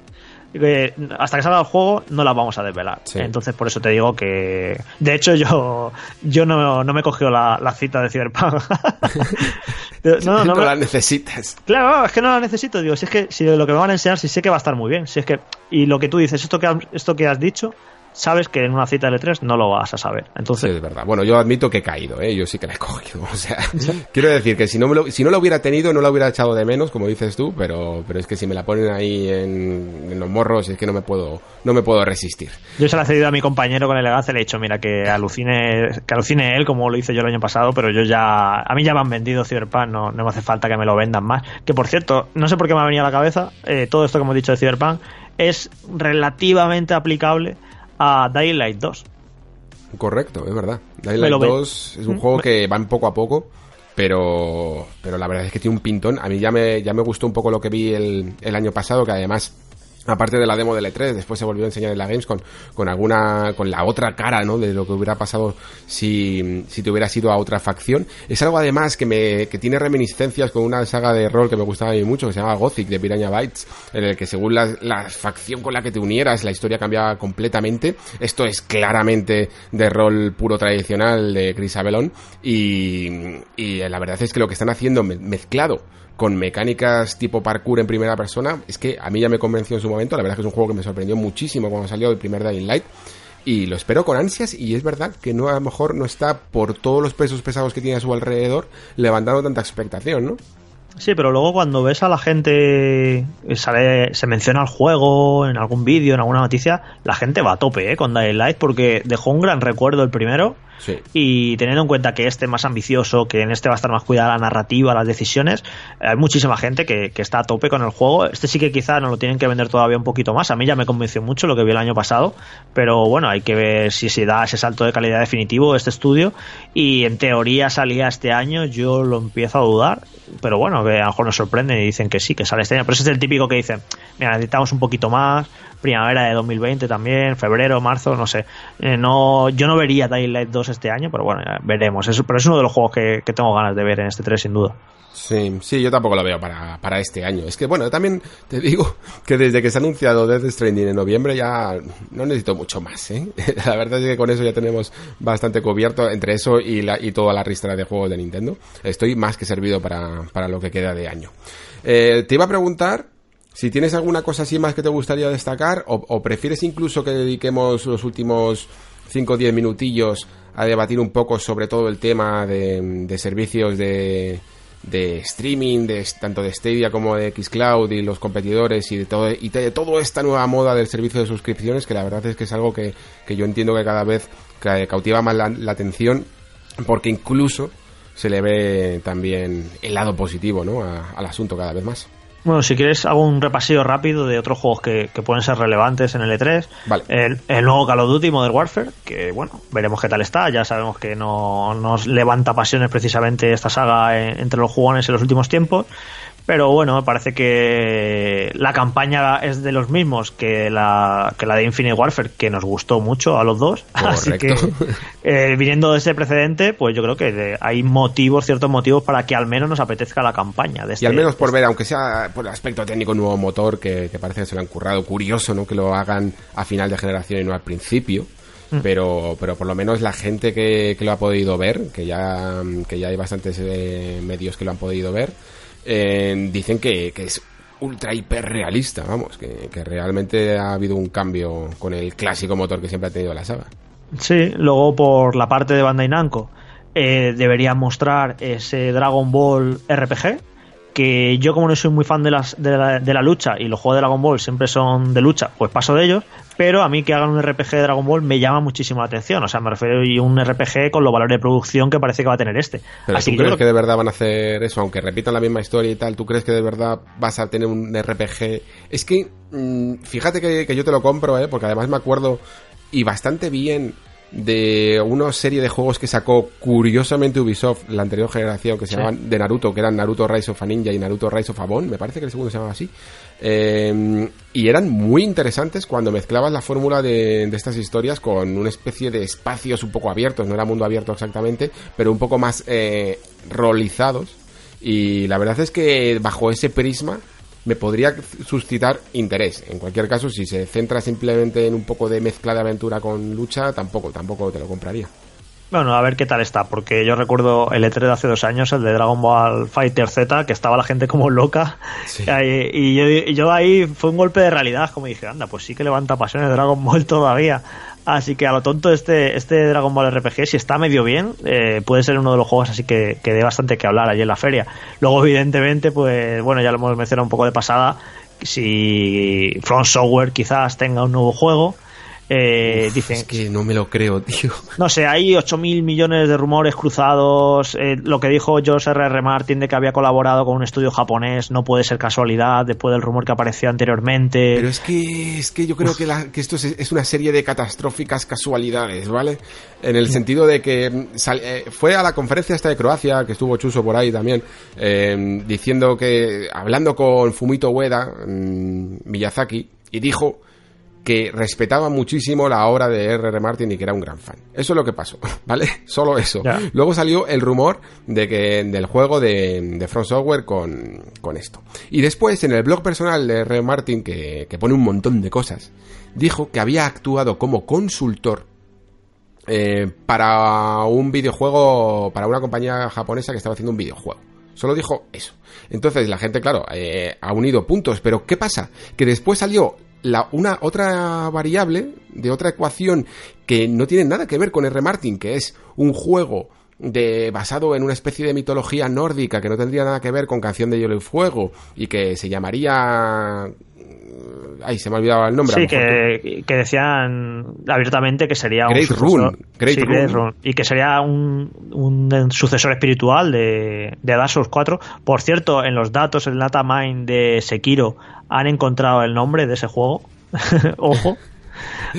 hasta que salga el juego no las vamos a desvelar. Entonces por eso te digo que de hecho yo yo no, no me he cogido la, cita de Cyberpunk. no, no, la necesitas. Claro, es que no la necesito, digo, si es que si lo que me van a enseñar si sé que va a estar muy bien, si es que y lo que tú dices, esto que esto que has dicho sabes que en una cita de L3 no lo vas a saber. Entonces... Sí, es verdad. Bueno, yo admito que he caído, ¿eh? Yo sí que la he cogido. O sea, quiero decir que si no, me lo, si no lo hubiera tenido, no lo hubiera echado de menos, como dices tú, pero, pero es que si me la ponen ahí en, los morros, es que no me puedo, no me puedo resistir. Yo se la he cedido a mi compañero con elegancia, le he dicho, mira, que alucine, que alucine él, como lo hice yo el año pasado, pero yo ya, a mí ya me han vendido Cyberpunk, no, no me hace falta que me lo vendan más. Que por cierto, no sé por qué me ha venido a la cabeza, eh, todo esto que hemos dicho de Cyberpunk es relativamente aplicable a Dying Light 2. Correcto, es verdad. Dying Light 2 es un mm, juego que va en poco a poco, pero, pero la verdad es que tiene un pintón. A mí ya me, ya me gustó un poco lo que vi el, el año pasado, que además aparte de la demo del E3, después se volvió a enseñar en la Gamescom con alguna, con la otra cara, ¿no? De lo que hubiera pasado si, si te hubiera sido a otra facción. Es algo además que me, que tiene reminiscencias con una saga de rol que me gustaba a mí mucho, que se llama Gothic, de Piranha Bytes, en el que según la, la facción con la que te unieras, la historia cambiaba completamente. Esto es claramente de rol puro tradicional de Chris Avelon y, y la verdad es que lo que están haciendo mezclado con mecánicas tipo parkour en primera persona, es que a mí ya me convenció en su momento, la verdad es que es un juego que me sorprendió muchísimo cuando salió el primer Dying Light y lo espero con ansias y es verdad que no a lo mejor no está por todos los pesos pesados que tiene a su alrededor levantando tanta expectación, ¿no? Sí, pero luego cuando ves a la gente, sale, se menciona el juego en algún vídeo, en alguna noticia, la gente va a tope ¿eh? con Dying Light porque dejó un gran recuerdo el primero. Y teniendo en cuenta que este es más ambicioso, que en este va a estar más cuidada la narrativa, las decisiones, hay muchísima gente que, que, está a tope con el juego. Este sí que quizá nos lo tienen que vender todavía un poquito más. A mí ya me convenció mucho lo que vi el año pasado, pero bueno, hay que ver si se da ese salto de calidad definitivo este estudio. Y en teoría salía este año, yo lo empiezo a dudar, pero bueno, que a lo mejor nos sorprende y dicen que sí, que sale este año. Pero ese es el típico que dicen, mira, necesitamos un poquito más, primavera de 2020 también, febrero, marzo, no sé. Eh, no, yo no vería Dying Light 2 este año, pero bueno, veremos. Es, pero es uno de los juegos que, que, tengo ganas de ver en este 3, sin duda. Sí, sí, yo tampoco lo veo para, para este año. Es que, bueno, también te digo que desde que se ha anunciado Death Stranding en noviembre ya no necesito mucho más, ¿eh? La verdad es que con eso ya tenemos bastante cubierto, entre eso y, la, y toda la ristra de juegos de Nintendo. Estoy más que servido para, para lo que queda de año. Eh, te iba a preguntar si tienes alguna cosa así más que te gustaría destacar, o, prefieres incluso que dediquemos los últimos 5 o 10 minutillos a debatir un poco sobre todo el tema de, servicios de, de streaming, de, tanto de Stadia como de Xcloud y los competidores y de todo y de toda esta nueva moda del servicio de suscripciones que la verdad es que es algo que, yo entiendo que cada vez cautiva más la, atención porque incluso se le ve también el lado positivo ¿no? al asunto cada vez más. Bueno, si quieres hago un repasillo rápido de otros juegos que, pueden ser relevantes en el E3. Vale. El, el, nuevo Call of Duty Modern Warfare, que bueno, veremos qué tal está. Ya sabemos que no nos levanta pasiones precisamente esta saga entre los jugones en los últimos tiempos. Pero bueno, me parece que la campaña es de los mismos que la, que la de Infinite Warfare, que nos gustó mucho a los dos. Así que, eh, viniendo de ese precedente, pues yo creo que hay motivos, ciertos motivos para que al menos nos apetezca la campaña. De y al este menos por ver, aunque sea por el aspecto técnico, un nuevo motor que, parece que se lo han currado. Curioso, ¿no? Que lo hagan a final de generación y no al principio. Mm. pero pero por lo menos la gente que, que, lo ha podido ver que ya que ya hay bastantes eh, medios que lo han podido ver dicen que, es ultra hiper realista, vamos, que, realmente ha habido un cambio con el clásico motor que siempre ha tenido la saga. Sí, luego por la parte de Bandai Namco eh, debería mostrar ese Dragon Ball RPG que yo como no soy muy fan de, las, de, la, lucha y los juegos de Dragon Ball siempre son de lucha, pues paso de ellos, pero a mí que hagan un RPG de Dragon Ball me llama muchísimo la atención, o sea, me refiero a un RPG con los valores de producción que parece que va a tener este. Pero ¿tú crees que de verdad van a hacer eso, aunque repitan la misma historia y tal, tú crees que de verdad vas a tener un RPG? Es que, mm, fíjate que, que yo te lo compro, ¿eh? porque además me acuerdo y bastante bien de una serie de juegos que sacó curiosamente Ubisoft la anterior generación que se llamaban de Naruto, que eran Naruto Rise of a Ninja y Naruto Rise of a me parece que el segundo se llamaba así. Em, y eran muy interesantes cuando mezclabas la fórmula de, estas historias con una especie de espacios un poco abiertos, no era mundo abierto exactamente, pero un poco más eh, rolizados. Y la verdad es que bajo ese prisma me podría suscitar interés. En cualquier caso, si se centra simplemente en un poco de mezcla de aventura con lucha, tampoco, tampoco te lo compraría. Bueno, a ver qué tal está, porque yo recuerdo el E3 de hace dos años, el de Dragon Ball Fighter Z, que estaba la gente como loca. Y, yo, ahí fue un golpe de realidad, como dije, anda, pues sí que levanta pasiones Dragon Ball todavía. Así que a lo tonto este, este Dragon Ball RPG, si está medio bien, eh, puede ser uno de los juegos así que, que dé bastante que hablar allí en la feria. Luego, evidentemente, pues bueno, ya lo hemos mencionado un poco de pasada, si Front Software quizás tenga un nuevo juego, eh, dicen es que no me lo creo, tío. No sé, hay 8.000 millones de rumores cruzados. Eh, lo que dijo George R.R. Martin de que había colaborado con un estudio japonés no puede ser casualidad después del rumor que apareció anteriormente. Pero es que, es que yo creo que, esto es, una serie de catastróficas casualidades, ¿vale? En el sentido de que mm, eh, fue a la conferencia esta de Croacia, que estuvo Chuso por ahí también, diciendo que, hablando con Fumito Ueda, mm, Miyazaki, y dijo que respetaba muchísimo la obra de R.R. Martin y que era un gran fan. Eso es lo que pasó, ¿vale? Solo eso. Luego salió el rumor de que del juego de, de Front Software con, con, esto. Y después, en el blog personal de R.R. Martin, que, que, pone un montón de cosas, dijo que había actuado como consultor eh, para un videojuego, para una compañía japonesa que estaba haciendo un videojuego. Solo dijo eso. Entonces la gente, claro, eh, ha unido puntos. Pero ¿qué pasa? Que después salió la, una otra variable de otra ecuación que no tiene nada que ver con R. Martin, que es un juego de basado en una especie de mitología nórdica que no tendría nada que ver con Canción de Hielo y Fuego y que se llamaría Ay, se me ha olvidado el nombre. Sí, que, que, decían abiertamente que sería Great un Rune. Great sí, Rune. Great Rune. Y que sería un, un sucesor espiritual de, de Dark Souls 4. Por cierto, en los datos, el datamine de Sekiro han encontrado el nombre de ese juego. Ojo.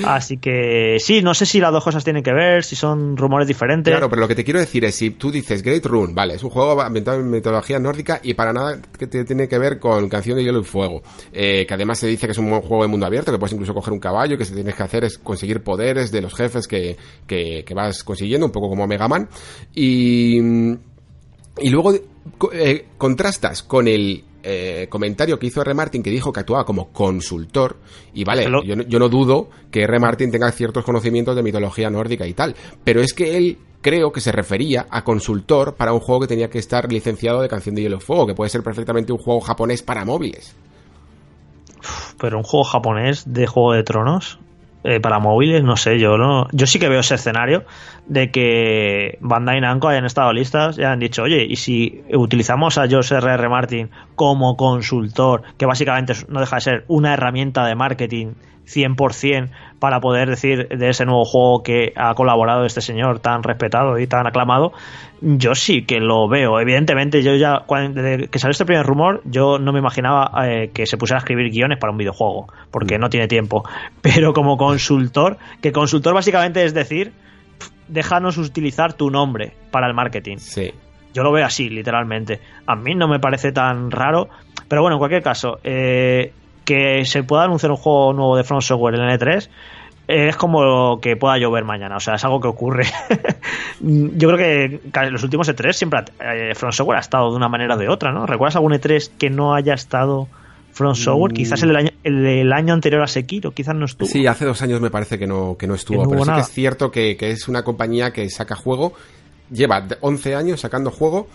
Así que sí, no sé si las dos cosas tienen que ver, si son rumores diferentes. Claro, pero lo que te quiero decir es, si tú dices Great Rune, vale, es un juego ambientado en mitología nórdica y para nada que te- tiene que ver con Canción de Hielo y Fuego, eh, que además se dice que es un juego de mundo abierto, que puedes incluso coger un caballo, que se tienes que hacer es conseguir poderes de los jefes que, que, vas consiguiendo, un poco como Mega Man, y, y luego eh, contrastas con el eh, comentario que hizo R. Martin que dijo que actuaba como consultor y vale, Hello. yo, no- yo no dudo que R. Martin tenga ciertos conocimientos de mitología nórdica y tal, pero es que él creo que se refería a consultor para un juego que tenía que estar licenciado de Canción de Hielo y Fuego, que puede ser perfectamente un juego japonés para móviles. Pero un juego japonés de Juego de Tronos eh, para móviles, no sé, yo no. Yo sí que veo ese escenario de que Bandai Namco hayan estado listas y han dicho, oye, y si utilizamos a George R.R. Martin como consultor, que básicamente no deja de ser una herramienta de marketing 100% para poder decir de ese nuevo juego que ha colaborado este señor tan respetado y tan aclamado, yo sí que lo veo. Evidentemente, yo ya, cuando, desde que salió este primer rumor, yo no me imaginaba eh, que se pusiera a escribir guiones para un videojuego, porque no tiene tiempo. Pero como consultor, que consultor básicamente es decir, déjanos utilizar tu nombre para el marketing. Sí. Yo lo veo así, literalmente. A mí no me parece tan raro. Pero bueno, en cualquier caso, eh, que se pueda anunciar un juego nuevo de From Software en el E3 eh, es como que pueda llover mañana. O sea, es algo que ocurre. Yo creo que en los últimos E3 siempre eh, From Software ha estado de una manera o de otra, ¿no? ¿Recuerdas algún E3 que no haya estado From Software? Mm. Quizás el del año, el del año anterior a Sekiro, quizás no estuvo. Sí, hace dos años me parece que no, que no estuvo, Que no pero sí que es cierto que, que es una compañía que saca juego, lleva de- 11 años sacando juego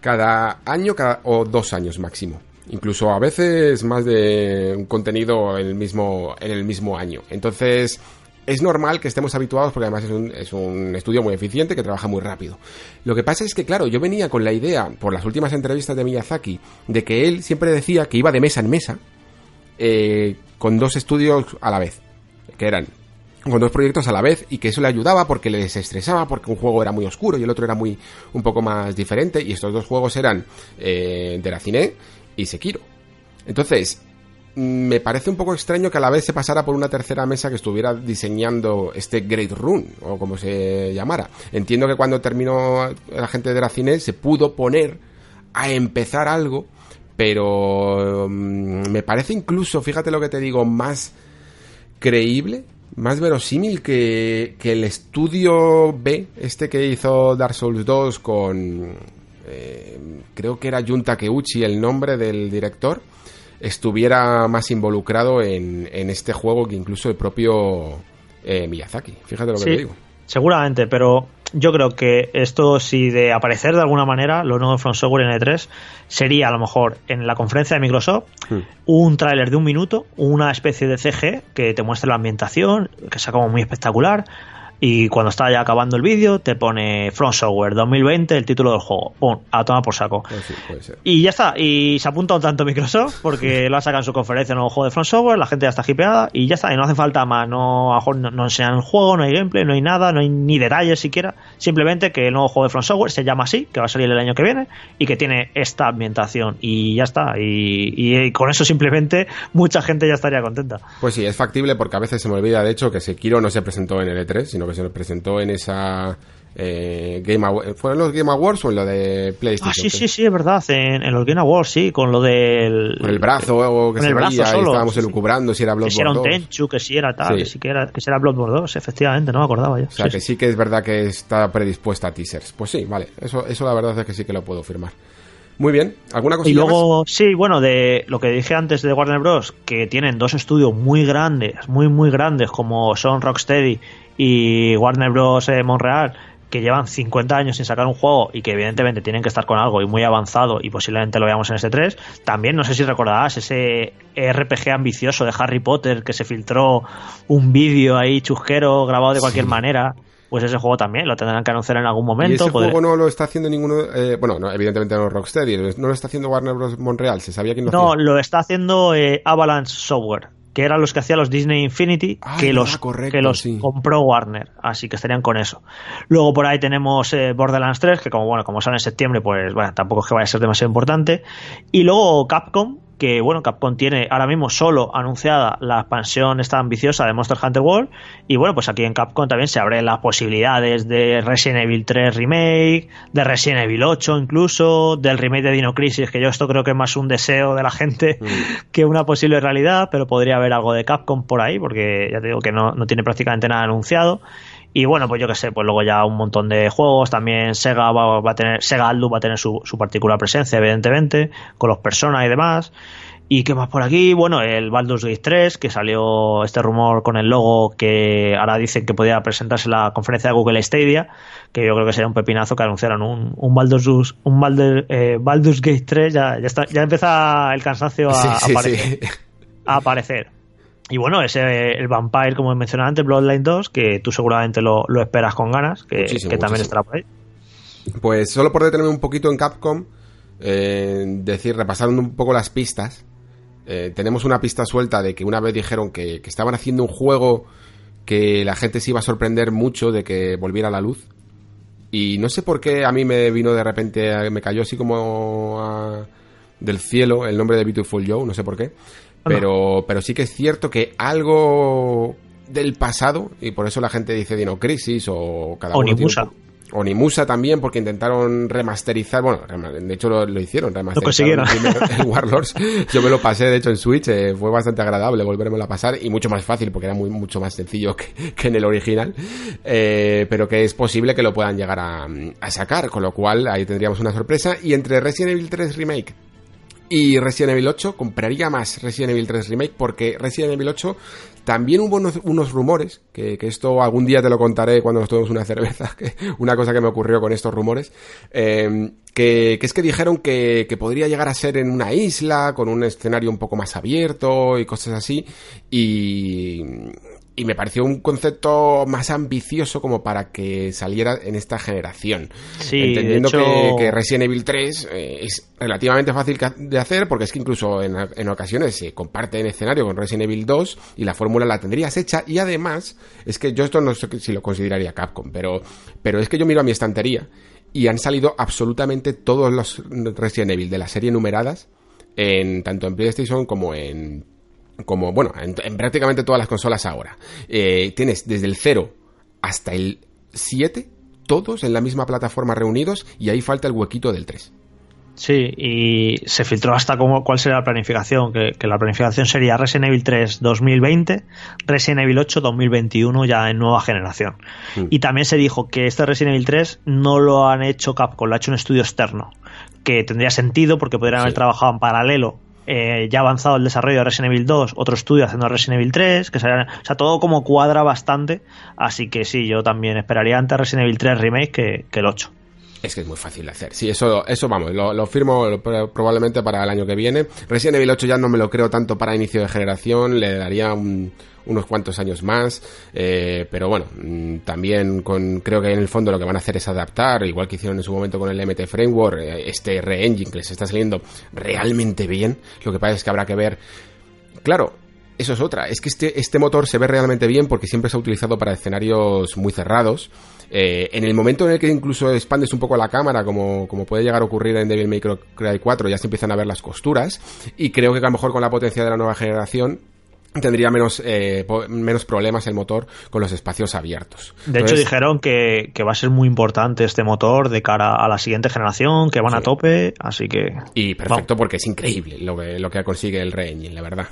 cada año cada, o dos años máximo. Incluso a veces más de un contenido en el mismo, en el mismo año. Entonces, es normal que estemos habituados porque además es un, es un estudio muy eficiente que trabaja muy rápido. Lo que pasa es que, claro, yo venía con la idea, por las últimas entrevistas de Miyazaki, de que él siempre decía que iba de mesa en mesa eh, con dos estudios a la vez, que eran con dos proyectos a la vez y que eso le ayudaba porque le desestresaba porque un juego era muy oscuro y el otro era muy un poco más diferente y estos dos juegos eran eh, Deracine y Sekiro. Entonces, me parece un poco extraño que a la vez se pasara por una tercera mesa que estuviera diseñando este Great Rune, o como se llamara. Entiendo que cuando terminó la gente de Deracine se pudo poner a empezar algo, pero mm, me parece incluso, fíjate lo que te digo, más creíble, más verosímil que, que el estudio B, este que hizo Dark Souls 2 con... eh, creo que era Jun Takeuchi el nombre del director, estuviera más involucrado en, en este juego que incluso el propio eh, Miyazaki. Fíjate lo que Sí, te digo. seguramente, pero yo creo que esto, si de aparecer de alguna manera, lo nuevo de From Software en E3, sería a lo mejor en la conferencia de Microsoft Hmm. un tráiler de un minuto, una especie de CG que te muestre la ambientación, que sea como muy espectacular. Y cuando está ya acabando el vídeo, te pone From Software 2020, el título del juego. Pum, a tomar por saco. Pues sí, puede ser. Y ya está, y se apunta un tanto Microsoft porque lo ha sacado en su conferencia el nuevo juego de Front Software, la gente ya está hipeada y ya está, y no hace falta más, no, no, no enseñan el juego, no hay gameplay, no hay nada, no hay ni detalles siquiera, simplemente que el nuevo juego de Front Software se llama así, que va a salir el año que viene y que tiene esta ambientación y ya está, y, y con eso simplemente mucha gente ya estaría contenta. Pues sí, es factible porque a veces se me olvida, de hecho, que Sekiro no se presentó en el E3, sino que se presentó en esa eh, Game Awards. ¿Fueron los Game Awards o en lo de PlayStation? Ah, sí, sí, sí, es verdad, en, en los Game Awards, sí, con lo del... Con el brazo o que Con se el brazo veía y estábamos sí, sí. elucubrando si era que si era Bloodborne un 2. Tenchu, que si era tal, Sí. que si era, que si era Bloodborne 2, efectivamente, no me acordaba yo. O sea, que sí. que es verdad que está predispuesta a teasers. Pues sí, vale. Eso, eso la verdad es que sí que lo puedo firmar. Muy bien. ¿Alguna Y cosilla luego, sí, bueno, de lo que dije antes de Warner Bros., que tienen dos estudios muy grandes, muy, muy grandes, como son Rocksteady y Warner Bros. eh, Montreal, que llevan 50 años sin sacar un juego y que evidentemente tienen que estar con algo y muy avanzado y posiblemente lo veamos en este 3. También, no sé si recordarás ese RPG ambicioso de Harry Potter que se filtró un vídeo ahí chusquero grabado de cualquier Sí. manera. pues ese juego también lo tendrán que anunciar en algún momento. ¿Y ese juego no lo está haciendo ninguno? Eh, bueno, no, evidentemente no Rocksteady, no lo está haciendo Warner Bros. Montreal, ¿se sabía quién lo No, lo está haciendo eh, Avalanche Software, que eran los que hacían los Disney Infinity, que, los, que los compró Warner, así que estarían con eso. Luego por ahí tenemos eh, Borderlands 3, que como bueno, como sale en septiembre, pues bueno, tampoco es que vaya a ser demasiado importante. Y luego Capcom, que bueno, Capcom tiene ahora mismo solo anunciada la expansión esta ambiciosa de Monster Hunter World y bueno, pues aquí en Capcom también se abren las posibilidades de Resident Evil 3 remake, de Resident Evil 8 incluso, del remake de Dino Crisis, que yo esto creo que es más un deseo de la gente mm. que una posible realidad, pero podría haber algo de Capcom por ahí, porque ya te digo que no, no tiene prácticamente nada anunciado. Y bueno, pues yo qué sé, pues luego ya un montón de juegos, también Sega va, a tener, Sega Aldu va a tener su, su particular presencia, evidentemente, con los personas y demás. ¿Y qué más por aquí? Bueno, el Baldur's Gate 3, que salió este rumor con el logo que ahora dicen que podía presentarse en la conferencia de Google Stadia, que yo creo que sería un pepinazo que anunciaran un, un Baldur's, un eh, Baldur's Gate 3, ya, ya, está, ya empieza el cansancio a, aparecer, a aparecer. Y bueno, ese el Vampire, como he mencionado antes, Bloodline 2, que tú seguramente lo, esperas con ganas, que, también estará por ahí. Pues solo por detenerme un poquito en Capcom, eh, decir, repasando un poco las pistas, eh, tenemos una pista suelta de que una vez dijeron que, estaban haciendo un juego que la gente se iba a sorprender mucho de que volviera a la luz. Y no sé por qué a mí me vino de repente, me cayó así como del cielo el nombre de Beautiful Joe, no sé por qué. Pero, pero sí que es cierto que algo del pasado, y por eso la gente dice Dino Crisis o cada uno. O Nimusa también, porque intentaron remasterizar, bueno, de hecho lo, hicieron, remasterizar el, Warlords. Yo me lo pasé, de hecho, en Switch, eh, fue bastante agradable volverme a pasar y mucho más fácil, porque era muy, mucho más sencillo que, en el original, eh, pero que es posible que lo puedan llegar a, a sacar, con lo cual ahí tendríamos una sorpresa. Y entre Resident Evil 3 Remake y Resident Evil 8, compraría más Resident Evil 3 Remake porque Resident Evil 8 también hubo unos, rumores, que, esto algún día te lo contaré cuando nos tomemos una cerveza, que una cosa que me ocurrió con estos rumores, eh, que, es que dijeron que, podría llegar a ser en una isla, con un escenario un poco más abierto y cosas así, y, y me pareció un concepto más ambicioso como para que saliera en esta generación. Entendiendo que, Resident Evil 3 eh, es relativamente fácil de hacer, porque es que incluso en, ocasiones se comparte en escenario con Resident Evil 2 y la fórmula la tendrías hecha. Y además, es que yo esto no sé si lo consideraría Capcom, pero, pero es que yo miro a mi estantería y han salido absolutamente todos los Resident Evil de la serie numeradas, en, tanto en PlayStation como en como, bueno, en, prácticamente todas las consolas ahora. Eh, tienes desde el 0 hasta el 7, todos en la misma plataforma reunidos, y ahí falta el huequito del 3. Sí, y se filtró hasta cómo, cuál sería la planificación, que, la planificación sería Resident Evil 3 2020, Resident Evil 8 2021 ya en nueva generación. Mm. Y también se dijo que este Resident Evil 3 no lo han hecho Capcom, lo ha hecho un estudio externo, que tendría sentido porque podrían haber trabajado en paralelo eh, ya avanzado el desarrollo de Resident Evil 2, otro estudio haciendo Resident Evil 3, que o sea, todo como cuadra bastante, así que sí, yo también esperaría antes Resident Evil 3 Remake que, que el 8. Es que es muy fácil de hacer. Sí, eso, eso vamos, lo, firmo probablemente para el año que viene. Resident Evil 8 ya no me lo creo tanto para inicio de generación, le daría unos cuantos años más, eh, pero bueno, mm, también con, creo que en el fondo lo que van a hacer es adaptar, igual que hicieron en su momento con el MT Framework, eh, este re-engine que les está saliendo realmente bien. Lo que pasa es que habrá que ver, claro, eso es otra, es que este, este motor se ve realmente bien porque siempre se ha utilizado para escenarios muy cerrados eh, en el momento en el que incluso expandes un poco la cámara, como, como puede llegar a ocurrir en Devil May Cry 4, ya se empiezan a ver las costuras. Y creo que a lo mejor con la potencia de la nueva generación tendría menos, eh, menos problemas el motor con los espacios abiertos. De hecho, dijeron que, que, va a ser muy importante este motor de cara a la siguiente generación, que van a tope, así que... Y perfecto, porque es increíble lo que, lo que consigue el Re-Engine, la verdad.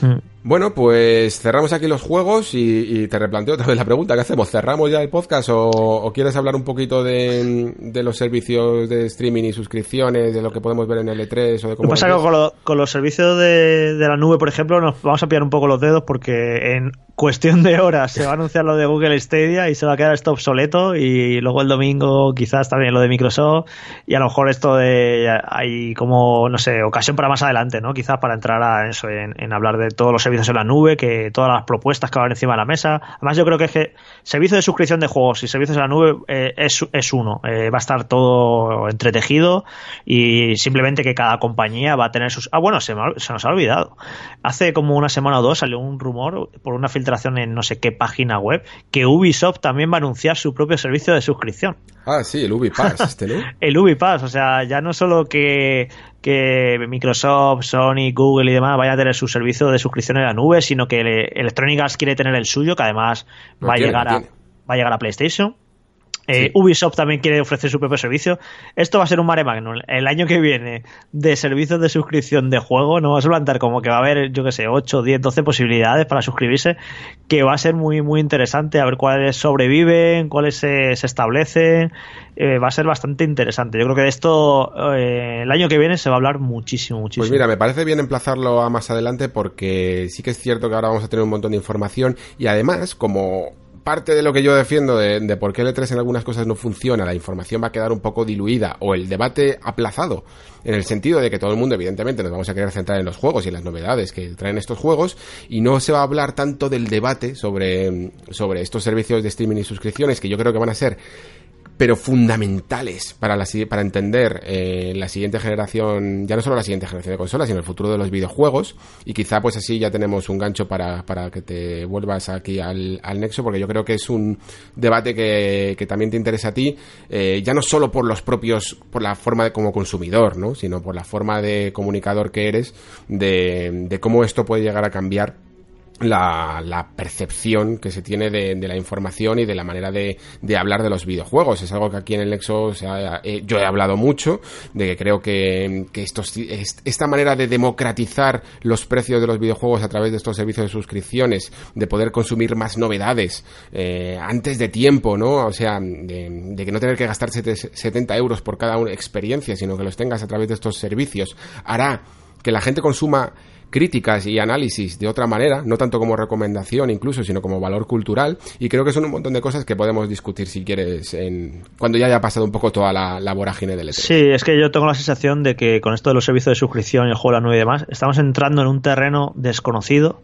Mm. Bueno, pues cerramos aquí los juegos y, te replanteo otra vez la pregunta, ¿qué hacemos? ¿Cerramos ya el podcast o, quieres hablar un poquito de, los servicios de streaming y suscripciones, de lo que podemos ver en L3 o de cómo... pasa con, con, los servicios de, de, la nube, por ejemplo, nos vamos a pillar un poco los dedos porque en cuestión de horas se va a anunciar lo de Google Stadia y se va a quedar esto obsoleto y luego el domingo quizás también lo de Microsoft y a lo mejor esto de hay como, no sé, ocasión para más adelante, ¿no? Quizás para entrar a eso, en, en hablar de todos los servicios en la nube, que todas las propuestas que van encima de la mesa. Además, yo creo que es que servicio de suscripción de juegos y servicios en la nube eh, es, es, uno. Eh, va a estar todo entretejido y simplemente que cada compañía va a tener sus. Ah, bueno, se, se nos ha olvidado. Hace como una semana o dos salió un rumor por una filtración en no sé qué página web que Ubisoft también va a anunciar su propio servicio de suscripción. Ah, sí, el Ubipass, este, ¿no? el Ubipass, o sea, ya no solo que, que Microsoft, Sony, Google y demás vayan a tener su servicio de suscripción en la nube, sino que Electronic Arts quiere tener el suyo, que además va, a llegar a, va a llegar a PlayStation. Eh, Ubisoft también quiere ofrecer su propio servicio. Esto va a ser un mare magnum. El año que viene de servicios de suscripción de juego no va a plantar como que va a haber, yo que sé, 8, 10, 12 posibilidades para suscribirse, que va a ser muy, muy interesante a ver cuáles sobreviven, cuáles se, establecen. Eh, va a ser bastante interesante. Yo creo que de esto eh, el año que viene se va a hablar muchísimo, muchísimo. Pues mira, me parece bien emplazarlo a más adelante porque sí que es cierto que ahora vamos a tener un montón de información y además, como parte de lo que yo defiendo de, por qué el E3 en algunas cosas no funciona, la información va a quedar un poco diluida o el debate aplazado, en el sentido de que todo el mundo, evidentemente, nos vamos a querer centrar en los juegos y en las novedades que traen estos juegos y no se va a hablar tanto del debate sobre, sobre estos servicios de streaming y suscripciones que yo creo que van a ser pero fundamentales para, la, para entender eh, la siguiente generación, ya no solo la siguiente generación de consolas, sino el futuro de los videojuegos. Y quizá pues así ya tenemos un gancho para, para que te vuelvas aquí al, al nexo, porque yo creo que es un debate que, que también te interesa a ti, eh, ya no solo por los propios, por la forma de como consumidor, ¿no? sino por la forma de comunicador que eres, de, de cómo esto puede llegar a cambiar la, la, percepción que se tiene de, de, la información y de la manera de, hablar de los videojuegos. Es algo que aquí en el Nexo eh, yo he hablado mucho, de que creo que, que esta manera de democratizar los precios de los videojuegos a través de estos servicios de suscripciones, de poder consumir más novedades eh, antes de tiempo, ¿no? O sea, de, de que no tener que gastar 70 euros por cada una experiencia, sino que los tengas a través de estos servicios, hará que la gente consuma críticas y análisis de otra manera, no tanto como recomendación incluso, sino como valor cultural, y creo que son un montón de cosas que podemos discutir si quieres en, cuando ya haya pasado un poco toda la, la vorágine del E3. Sí, es que yo tengo la sensación de que con esto de los servicios de suscripción y el juego de la nube y demás, estamos entrando en un terreno desconocido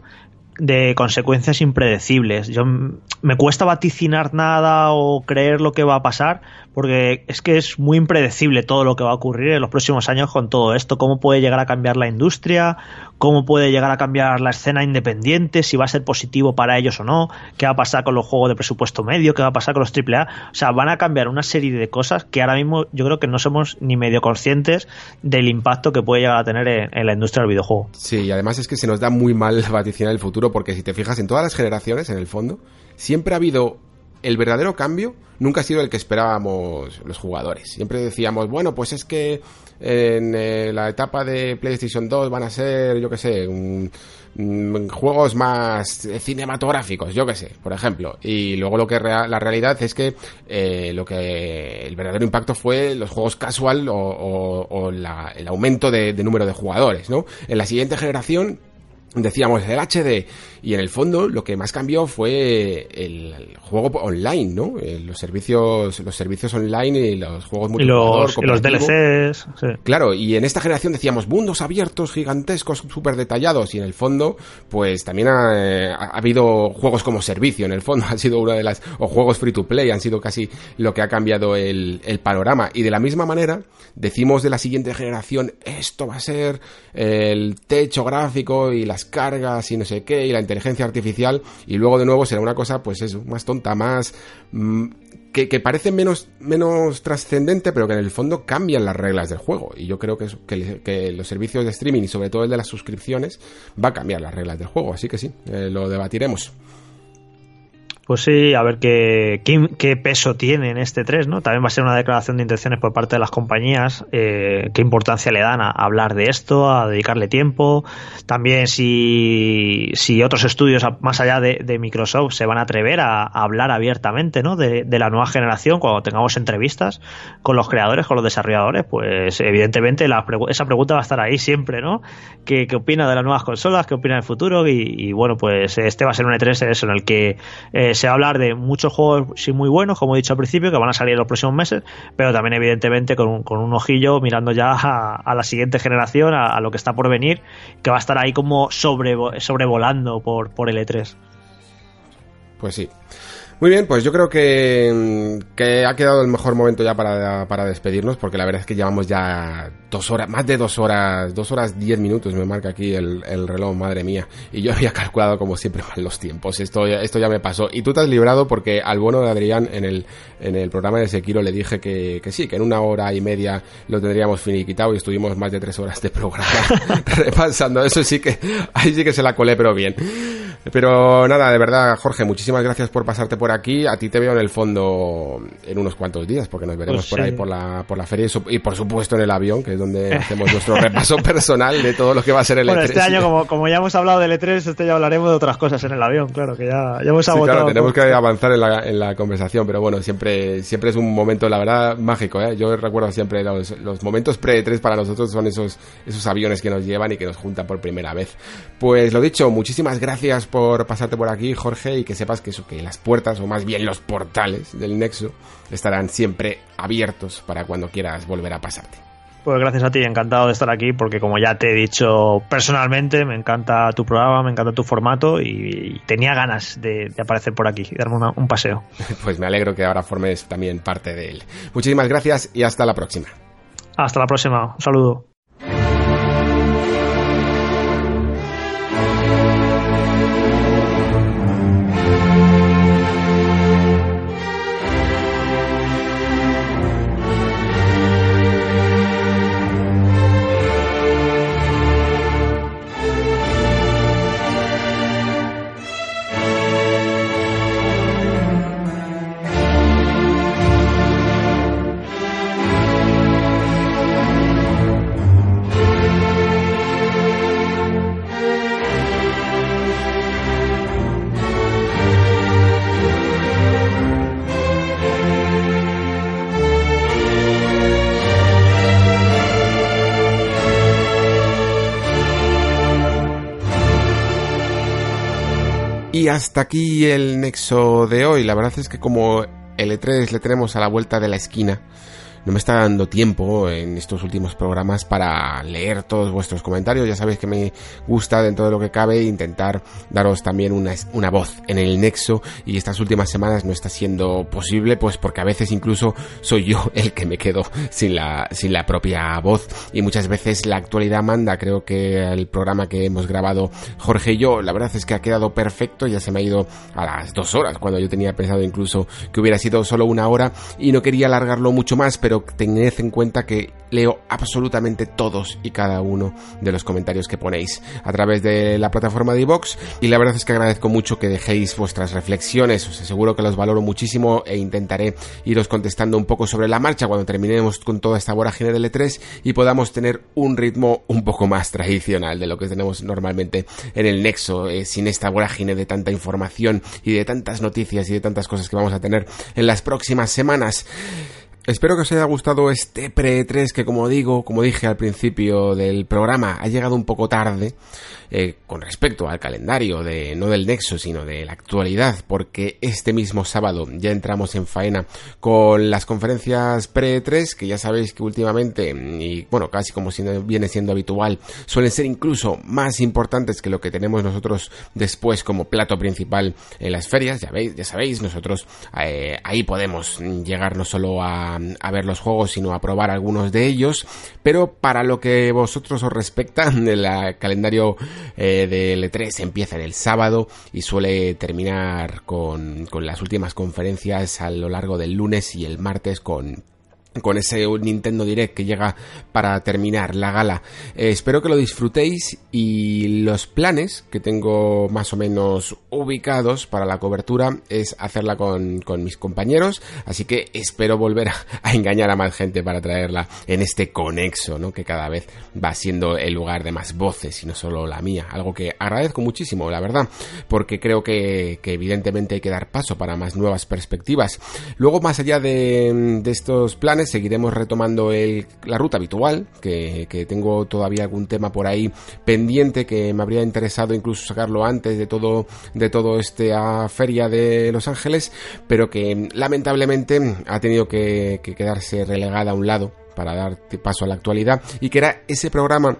de consecuencias impredecibles. Yo me cuesta vaticinar nada o creer lo que va a pasar porque es que es muy impredecible todo lo que va a ocurrir en los próximos años con todo esto, cómo puede llegar a cambiar la industria, cómo puede llegar a cambiar la escena independiente, si va a ser positivo para ellos o no, qué va a pasar con los juegos de presupuesto medio, qué va a pasar con los AAA, o sea, van a cambiar una serie de cosas que ahora mismo yo creo que no somos ni medio conscientes del impacto que puede llegar a tener en, en la industria del videojuego. Sí, y además es que se nos da muy mal vaticinar el futuro porque si te fijas en todas las generaciones, en el fondo, siempre ha habido el verdadero cambio nunca ha sido el que esperábamos los jugadores. Siempre decíamos, bueno, pues es que en eh, la etapa de PlayStation 2 van a ser, yo qué sé, un, juegos más cinematográficos, yo qué sé, por ejemplo. Y luego lo que la realidad es que eh, lo que el verdadero impacto fue los juegos casual o, el aumento de, de número de jugadores, ¿no? En la siguiente generación decíamos el HD y en el fondo lo que más cambió fue el, juego online, ¿no? Eh, los servicios los servicios online y los juegos multijugador, y los, los DLCs, sí. Claro, y en esta generación decíamos mundos abiertos, gigantescos, súper detallados y en el fondo pues también ha, ha, habido juegos como servicio, en el fondo ha sido una de las o juegos free to play han sido casi lo que ha cambiado el, el panorama y de la misma manera decimos de la siguiente generación esto va a ser el techo gráfico y las cargas y no sé qué, y la inteligencia artificial, y luego de nuevo será una cosa, pues es más tonta, más... Mmm, que, que, parece menos, menos trascendente, pero que en el fondo cambian las reglas del juego. Y yo creo que, que, que, los servicios de streaming y sobre todo el de las suscripciones va a cambiar las reglas del juego. Así que sí, eh, lo debatiremos. Pues sí, a ver qué, qué, peso tiene en este 3, ¿no? También va a ser una declaración de intenciones por parte de las compañías, eh, qué importancia le dan a, hablar de esto, a dedicarle tiempo. También si, si otros estudios más allá de, Microsoft se van a atrever a, hablar abiertamente, ¿no? De, de, la nueva generación, cuando tengamos entrevistas con los creadores, con los desarrolladores, pues evidentemente la, esa pregunta va a estar ahí siempre, ¿no? ¿Qué, qué opina de las nuevas consolas? ¿Qué opina del futuro? Y, bueno, pues este va a ser un E3 eso, en el que eh, se va a hablar de muchos juegos sí muy buenos, como he dicho al principio, que van a salir en los próximos meses, pero también evidentemente con un, con un ojillo mirando ya a, la siguiente generación, a, lo que está por venir, que va a estar ahí como sobre, sobrevolando por, por el E3. Pues sí. Muy bien, pues yo creo que, que ha quedado el mejor momento ya para, para, despedirnos, porque la verdad es que llevamos ya dos horas, más de dos horas, dos horas diez minutos me marca aquí el, el reloj, madre mía. Y yo había calculado como siempre mal los tiempos. Esto, esto ya me pasó. Y tú te has librado porque al bueno de Adrián en el, en el programa de Sekiro le dije que, que sí, que en una hora y media lo tendríamos finiquitado y estuvimos más de tres horas de programa repasando. Eso sí que, ahí sí que se la colé, pero bien. Pero nada, de verdad, Jorge, muchísimas gracias por pasarte por aquí. A ti te veo en el fondo en unos cuantos días, porque nos veremos pues por ahí por la, por la feria y, por supuesto en el avión, que es donde hacemos nuestro repaso personal de todo lo que va a ser el bueno, E3. Este año, como, como, ya hemos hablado del E3, este ya hablaremos de otras cosas en el avión, claro, que ya, ya hemos sí, Claro, tenemos que avanzar en la, en la conversación, pero bueno, siempre, siempre es un momento, la verdad, mágico. ¿eh? Yo recuerdo siempre los, los momentos pre-E3 para nosotros son esos, esos aviones que nos llevan y que nos juntan por primera vez. Pues lo dicho, muchísimas gracias por pasarte por aquí, Jorge, y que sepas que eso, que las puertas, o más bien los portales del Nexo, estarán siempre abiertos para cuando quieras volver a pasarte. Pues gracias a ti, encantado de estar aquí, porque como ya te he dicho personalmente, me encanta tu programa, me encanta tu formato y, tenía ganas de, aparecer por aquí y darme un paseo. Pues me alegro que ahora formes también parte de él. Muchísimas gracias y hasta la próxima. Hasta la próxima, un saludo. Hasta aquí el nexo de hoy. La verdad es que como el E3 le tenemos a la vuelta de la esquina, no me está dando tiempo en estos últimos programas para leer todos vuestros comentarios. Ya sabéis que me gusta dentro de lo que cabe intentar daros también una, una voz en el nexo y estas últimas semanas no está siendo posible pues porque a veces incluso soy yo el que me quedo sin la, sin la propia voz y muchas veces la actualidad manda. Creo que el programa que hemos grabado Jorge y yo, la verdad es que ha quedado perfecto. Ya se me ha ido a las dos horas cuando yo tenía pensado incluso que hubiera sido solo una hora y no quería alargarlo mucho más, pero tened en cuenta que leo absolutamente todos y cada uno de los comentarios que ponéis a través de la plataforma de iVox y la verdad es que agradezco mucho que dejéis vuestras reflexiones, os aseguro que los valoro muchísimo e intentaré iros contestando un poco sobre la marcha cuando terminemos con toda esta vorágine del E3 y podamos tener un ritmo un poco más tradicional de lo que tenemos normalmente en el Nexo, eh, sin esta vorágine de tanta información y de tantas noticias y de tantas cosas que vamos a tener en las próximas semanas. Espero que os haya gustado este pre-3 que como digo, como dije al principio del programa, ha llegado un poco tarde. Eh, con respecto al calendario de no del Nexo sino de la actualidad porque este mismo sábado ya entramos en faena con las conferencias pre-3 que ya sabéis que últimamente y bueno casi como viene siendo habitual suelen ser incluso más importantes que lo que tenemos nosotros después como plato principal en las ferias ya veis ya sabéis nosotros eh, ahí podemos llegar no solo a, a ver los juegos sino a probar algunos de ellos. Pero para lo que vosotros os respecta del calendario eh, del E3 empieza en el sábado y suele terminar con, con las últimas conferencias a lo largo del lunes y el martes con con ese Nintendo Direct que llega para terminar la gala. Eh, espero que lo disfrutéis y los planes que tengo más o menos ubicados para la cobertura es hacerla con, con mis compañeros, así que espero volver a, engañar a más gente para traerla en este conexo, ¿no? que cada vez va siendo el lugar de más voces y no solo la mía, algo que agradezco muchísimo, la verdad, porque creo que, que evidentemente hay que dar paso para más nuevas perspectivas. Luego, más allá de, de estos planes, seguiremos retomando el, la ruta habitual, que, tengo todavía algún tema por ahí pendiente que me habría interesado incluso sacarlo antes de todo, de todo este a feria de Los Ángeles, pero que lamentablemente ha tenido que, que quedarse relegada a un lado para dar paso a la actualidad y que era ese programa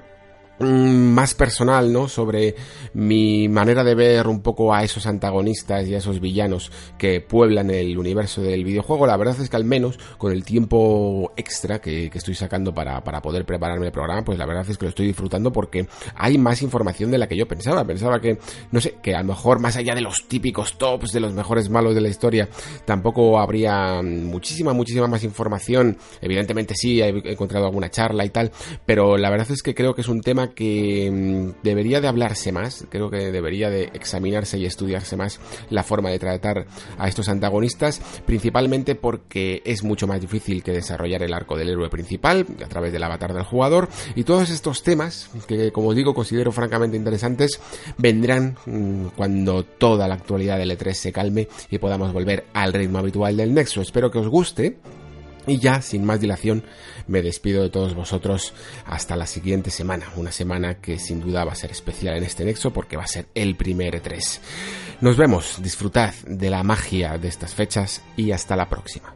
más personal, ¿no? Sobre mi manera de ver un poco a esos antagonistas y a esos villanos que pueblan el universo del videojuego. La verdad es que al menos con el tiempo extra que, estoy sacando para, para, poder prepararme el programa, pues la verdad es que lo estoy disfrutando porque hay más información de la que yo pensaba. Pensaba que, no sé, que a lo mejor más allá de los típicos tops de los mejores malos de la historia, tampoco habría muchísima, muchísima más información. Evidentemente sí, he encontrado alguna charla y tal, pero la verdad es que creo que es un tema que mm, debería de hablarse más, creo que debería de examinarse y estudiarse más la forma de tratar a estos antagonistas, principalmente porque es mucho más difícil que desarrollar el arco del héroe principal a través del avatar del jugador y todos estos temas que como digo considero francamente interesantes vendrán mm, cuando toda la actualidad del E3 se calme y podamos volver al ritmo habitual del Nexo. Espero que os guste y ya, sin más dilación, me despido de todos vosotros hasta la siguiente semana. Una semana que sin duda va a ser especial en este nexo porque va a ser el primer E3. Nos vemos, disfrutad de la magia de estas fechas y hasta la próxima.